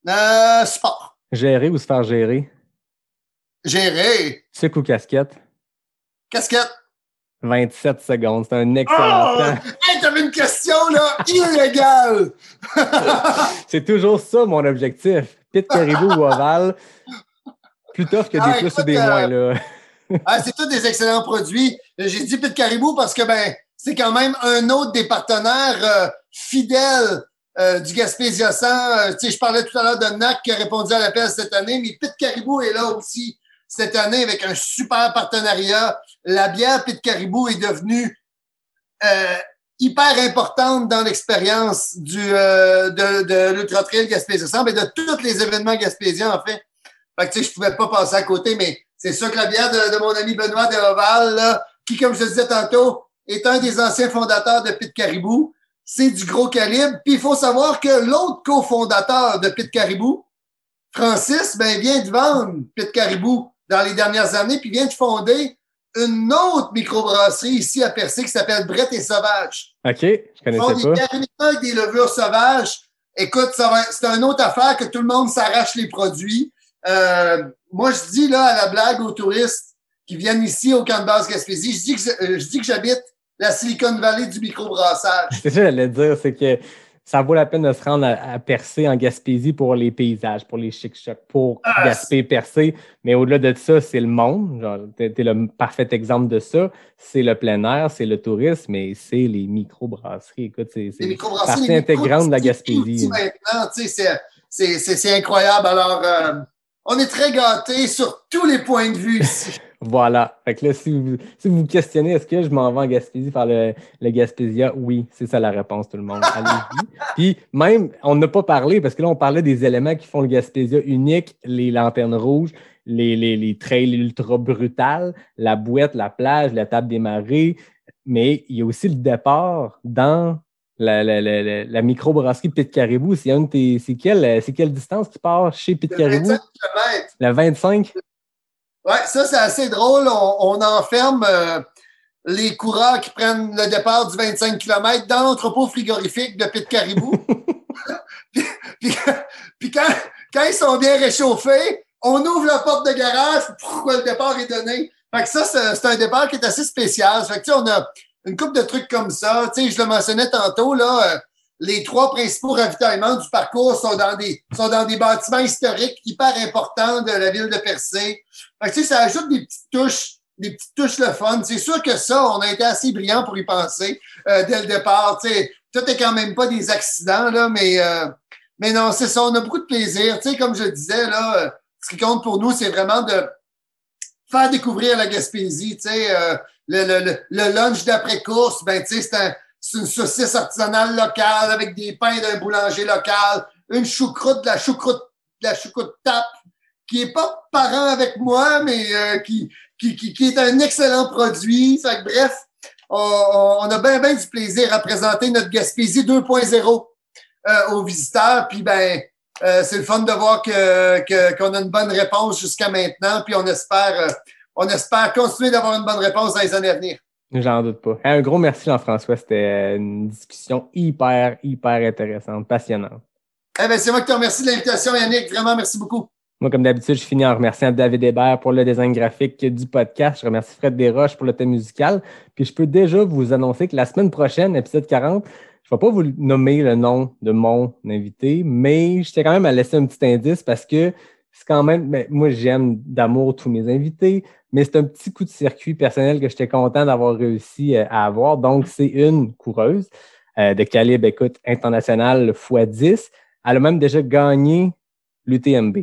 Euh, sport. Gérer ou se faire gérer? Géré. Sucre ou casquette? Casquette. 27 secondes. C'est un excellent Oh! temps. Hey, t'avais une question, là, illégale. C'est toujours ça mon objectif. Pit caribou ou ovale. Plus tough que des Ah, plus ou des euh, moins. Là. Ah, c'est tous des excellents produits. J'ai dit Pit Caribou parce que ben c'est quand même un autre des partenaires euh, fidèles euh, du Gaspésia 100. Euh, tu sais, je parlais tout à l'heure de NAC qui a répondu à l'appel cette année, mais Pit Caribou est là aussi cette année avec un super partenariat. La bière Pit Caribou est devenue euh, hyper importante dans l'expérience du euh, de, l'Ultra Trail Gaspésia 100, mais de tous les événements gaspésiens en fait. Fait que pouvais pas passer à côté, mais c'est sûr que la bière de, mon ami Benoît de Oval, là, qui, comme je disais tantôt, est un des anciens fondateurs de Pit Caribou. C'est du gros calibre. Puis il faut savoir que l'autre cofondateur de Pit Caribou, Francis, ben, vient de vendre Pit Caribou dans les dernières années, puis vient de fonder une autre microbrasserie ici à Percé qui s'appelle Brett et Sauvage. OK, je Ils font connaissais des pas. uniquement avec des levures sauvages. Écoute, c'est une autre affaire que tout le monde s'arrache les produits. Euh, moi, je dis là à la blague aux touristes qui viennent ici au camp de base Gaspésie, je dis que, je- euh, je dis que j'habite la Silicon Valley du microbrassage. C'est ça j'allais dire, c'est que ça vaut la peine de se rendre à, à Percé en Gaspésie pour les paysages, pour les chic-chocs, pour Ah, Gaspé, Percé. Mais au-delà de ça, c'est le monde. T'es, t'es le parfait exemple de ça. C'est le plein air, c'est le tourisme, mais c'est les microbrasseries. Écoute, c'est, partie intégrante de la Gaspésie. Maintenant, tu sais, c'est- c'est, c'est, c'est incroyable. Alors, euh, on est très gâtés sur tous les points de vue ici. Voilà. Fait que là, si vous si vous, vous questionnez, est-ce que je m'en vais en Gaspésie faire le, le Gaspésia? Oui, c'est ça la réponse, tout le monde. Allez-y. Puis même, on n'a pas parlé, parce que là, on parlait des éléments qui font le Gaspésia unique, les lanternes rouges, les, les, les trails ultra brutales, la bouette, la plage, la table des marées, mais il y a aussi le départ dans la, la, la, la, microbrasserie Pit Caribou. C'est quelle, c'est quelle distance qui part chez Pit Le Caribou? 25 kilomètres. La 25? Ouais, ça, c'est assez drôle. On, on enferme euh, les coureurs qui prennent le départ du 25 km dans l'entrepôt frigorifique de Pit Caribou. puis puis- puis quand, quand ils sont bien réchauffés, on ouvre la porte de garage, pourquoi le départ est donné. Fait que ça, c'est c'est un départ qui est assez spécial. Fait que, tu sais, on a une couple de trucs comme ça. Tu sais, je le mentionnais tantôt, là, euh, les trois principaux ravitaillements du parcours sont dans des, sont dans des bâtiments historiques hyper importants de la ville de Percé. Fait que, tu sais, ça ajoute des petites touches, des petites touches le fun. C'est sûr que ça, on a été assez brillant pour y penser euh, dès le départ. Tu sais, tout est quand même pas des accidents, là, mais, euh, mais non, c'est ça, on a beaucoup de plaisir. Tu sais, comme je disais, là, euh, ce qui compte pour nous, c'est vraiment de faire découvrir la Gaspésie. Tu sais, euh, le, le, le, lunch d'après-course, ben, tu sais, c'est c'est une saucisse artisanale locale avec des pains d'un boulanger local, une choucroute, de la choucroute, de la choucroute tape, qui est pas parent avec moi, mais euh, qui, qui, qui, qui est un excellent produit. Que, bref, on, on- on a bien, bien du plaisir à présenter notre Gaspésie 2.0 euh, aux visiteurs. Puis, ben, euh, c'est le fun de voir que, que- qu'on a une bonne réponse jusqu'à maintenant. Puis, on espère, euh, on espère continuer d'avoir une bonne réponse dans les années à venir. J'en doute pas. Un gros merci, Jean-François. C'était une discussion hyper, hyper intéressante, passionnante. Eh ben, c'est moi qui te remercie de l'invitation, Yannick. Vraiment, merci beaucoup. Moi, comme d'habitude, je finis en remerciant David Hébert pour le design graphique du podcast. Je remercie Fred Desroches pour le thème musical. Puis je peux déjà vous annoncer que la semaine prochaine, épisode 40, je ne vais pas vous nommer le nom de mon invité, mais je tiens quand même à laisser un petit indice parce que c'est quand même, ben, moi, j'aime d'amour tous mes invités, mais c'est un petit coup de circuit personnel que j'étais content d'avoir réussi euh, à avoir. Donc, c'est une coureuse euh, de calibre, écoute, international x10. Elle a même déjà gagné l'UTMB.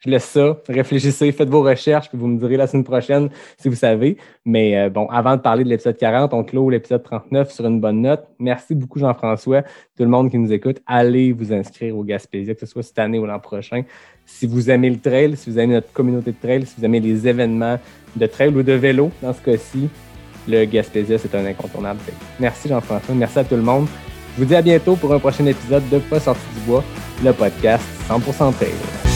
Je laisse ça, réfléchissez, faites vos recherches, puis vous me direz la semaine prochaine si vous savez. Mais euh, bon, avant de parler de l'épisode 40, on clôt l'épisode 39 sur une bonne note. Merci beaucoup, Jean-François. Tout le monde qui nous écoute, allez vous inscrire au Gaspésia, que ce soit cette année ou l'an prochain. Si vous aimez le trail, si vous aimez notre communauté de trail, si vous aimez les événements de trail ou de vélo, dans ce cas-ci, le Gaspésia, c'est un incontournable. Merci, Jean-François. Merci à tout le monde. Je vous dis à bientôt pour un prochain épisode de Pas sorti du bois, le podcast 100% trail.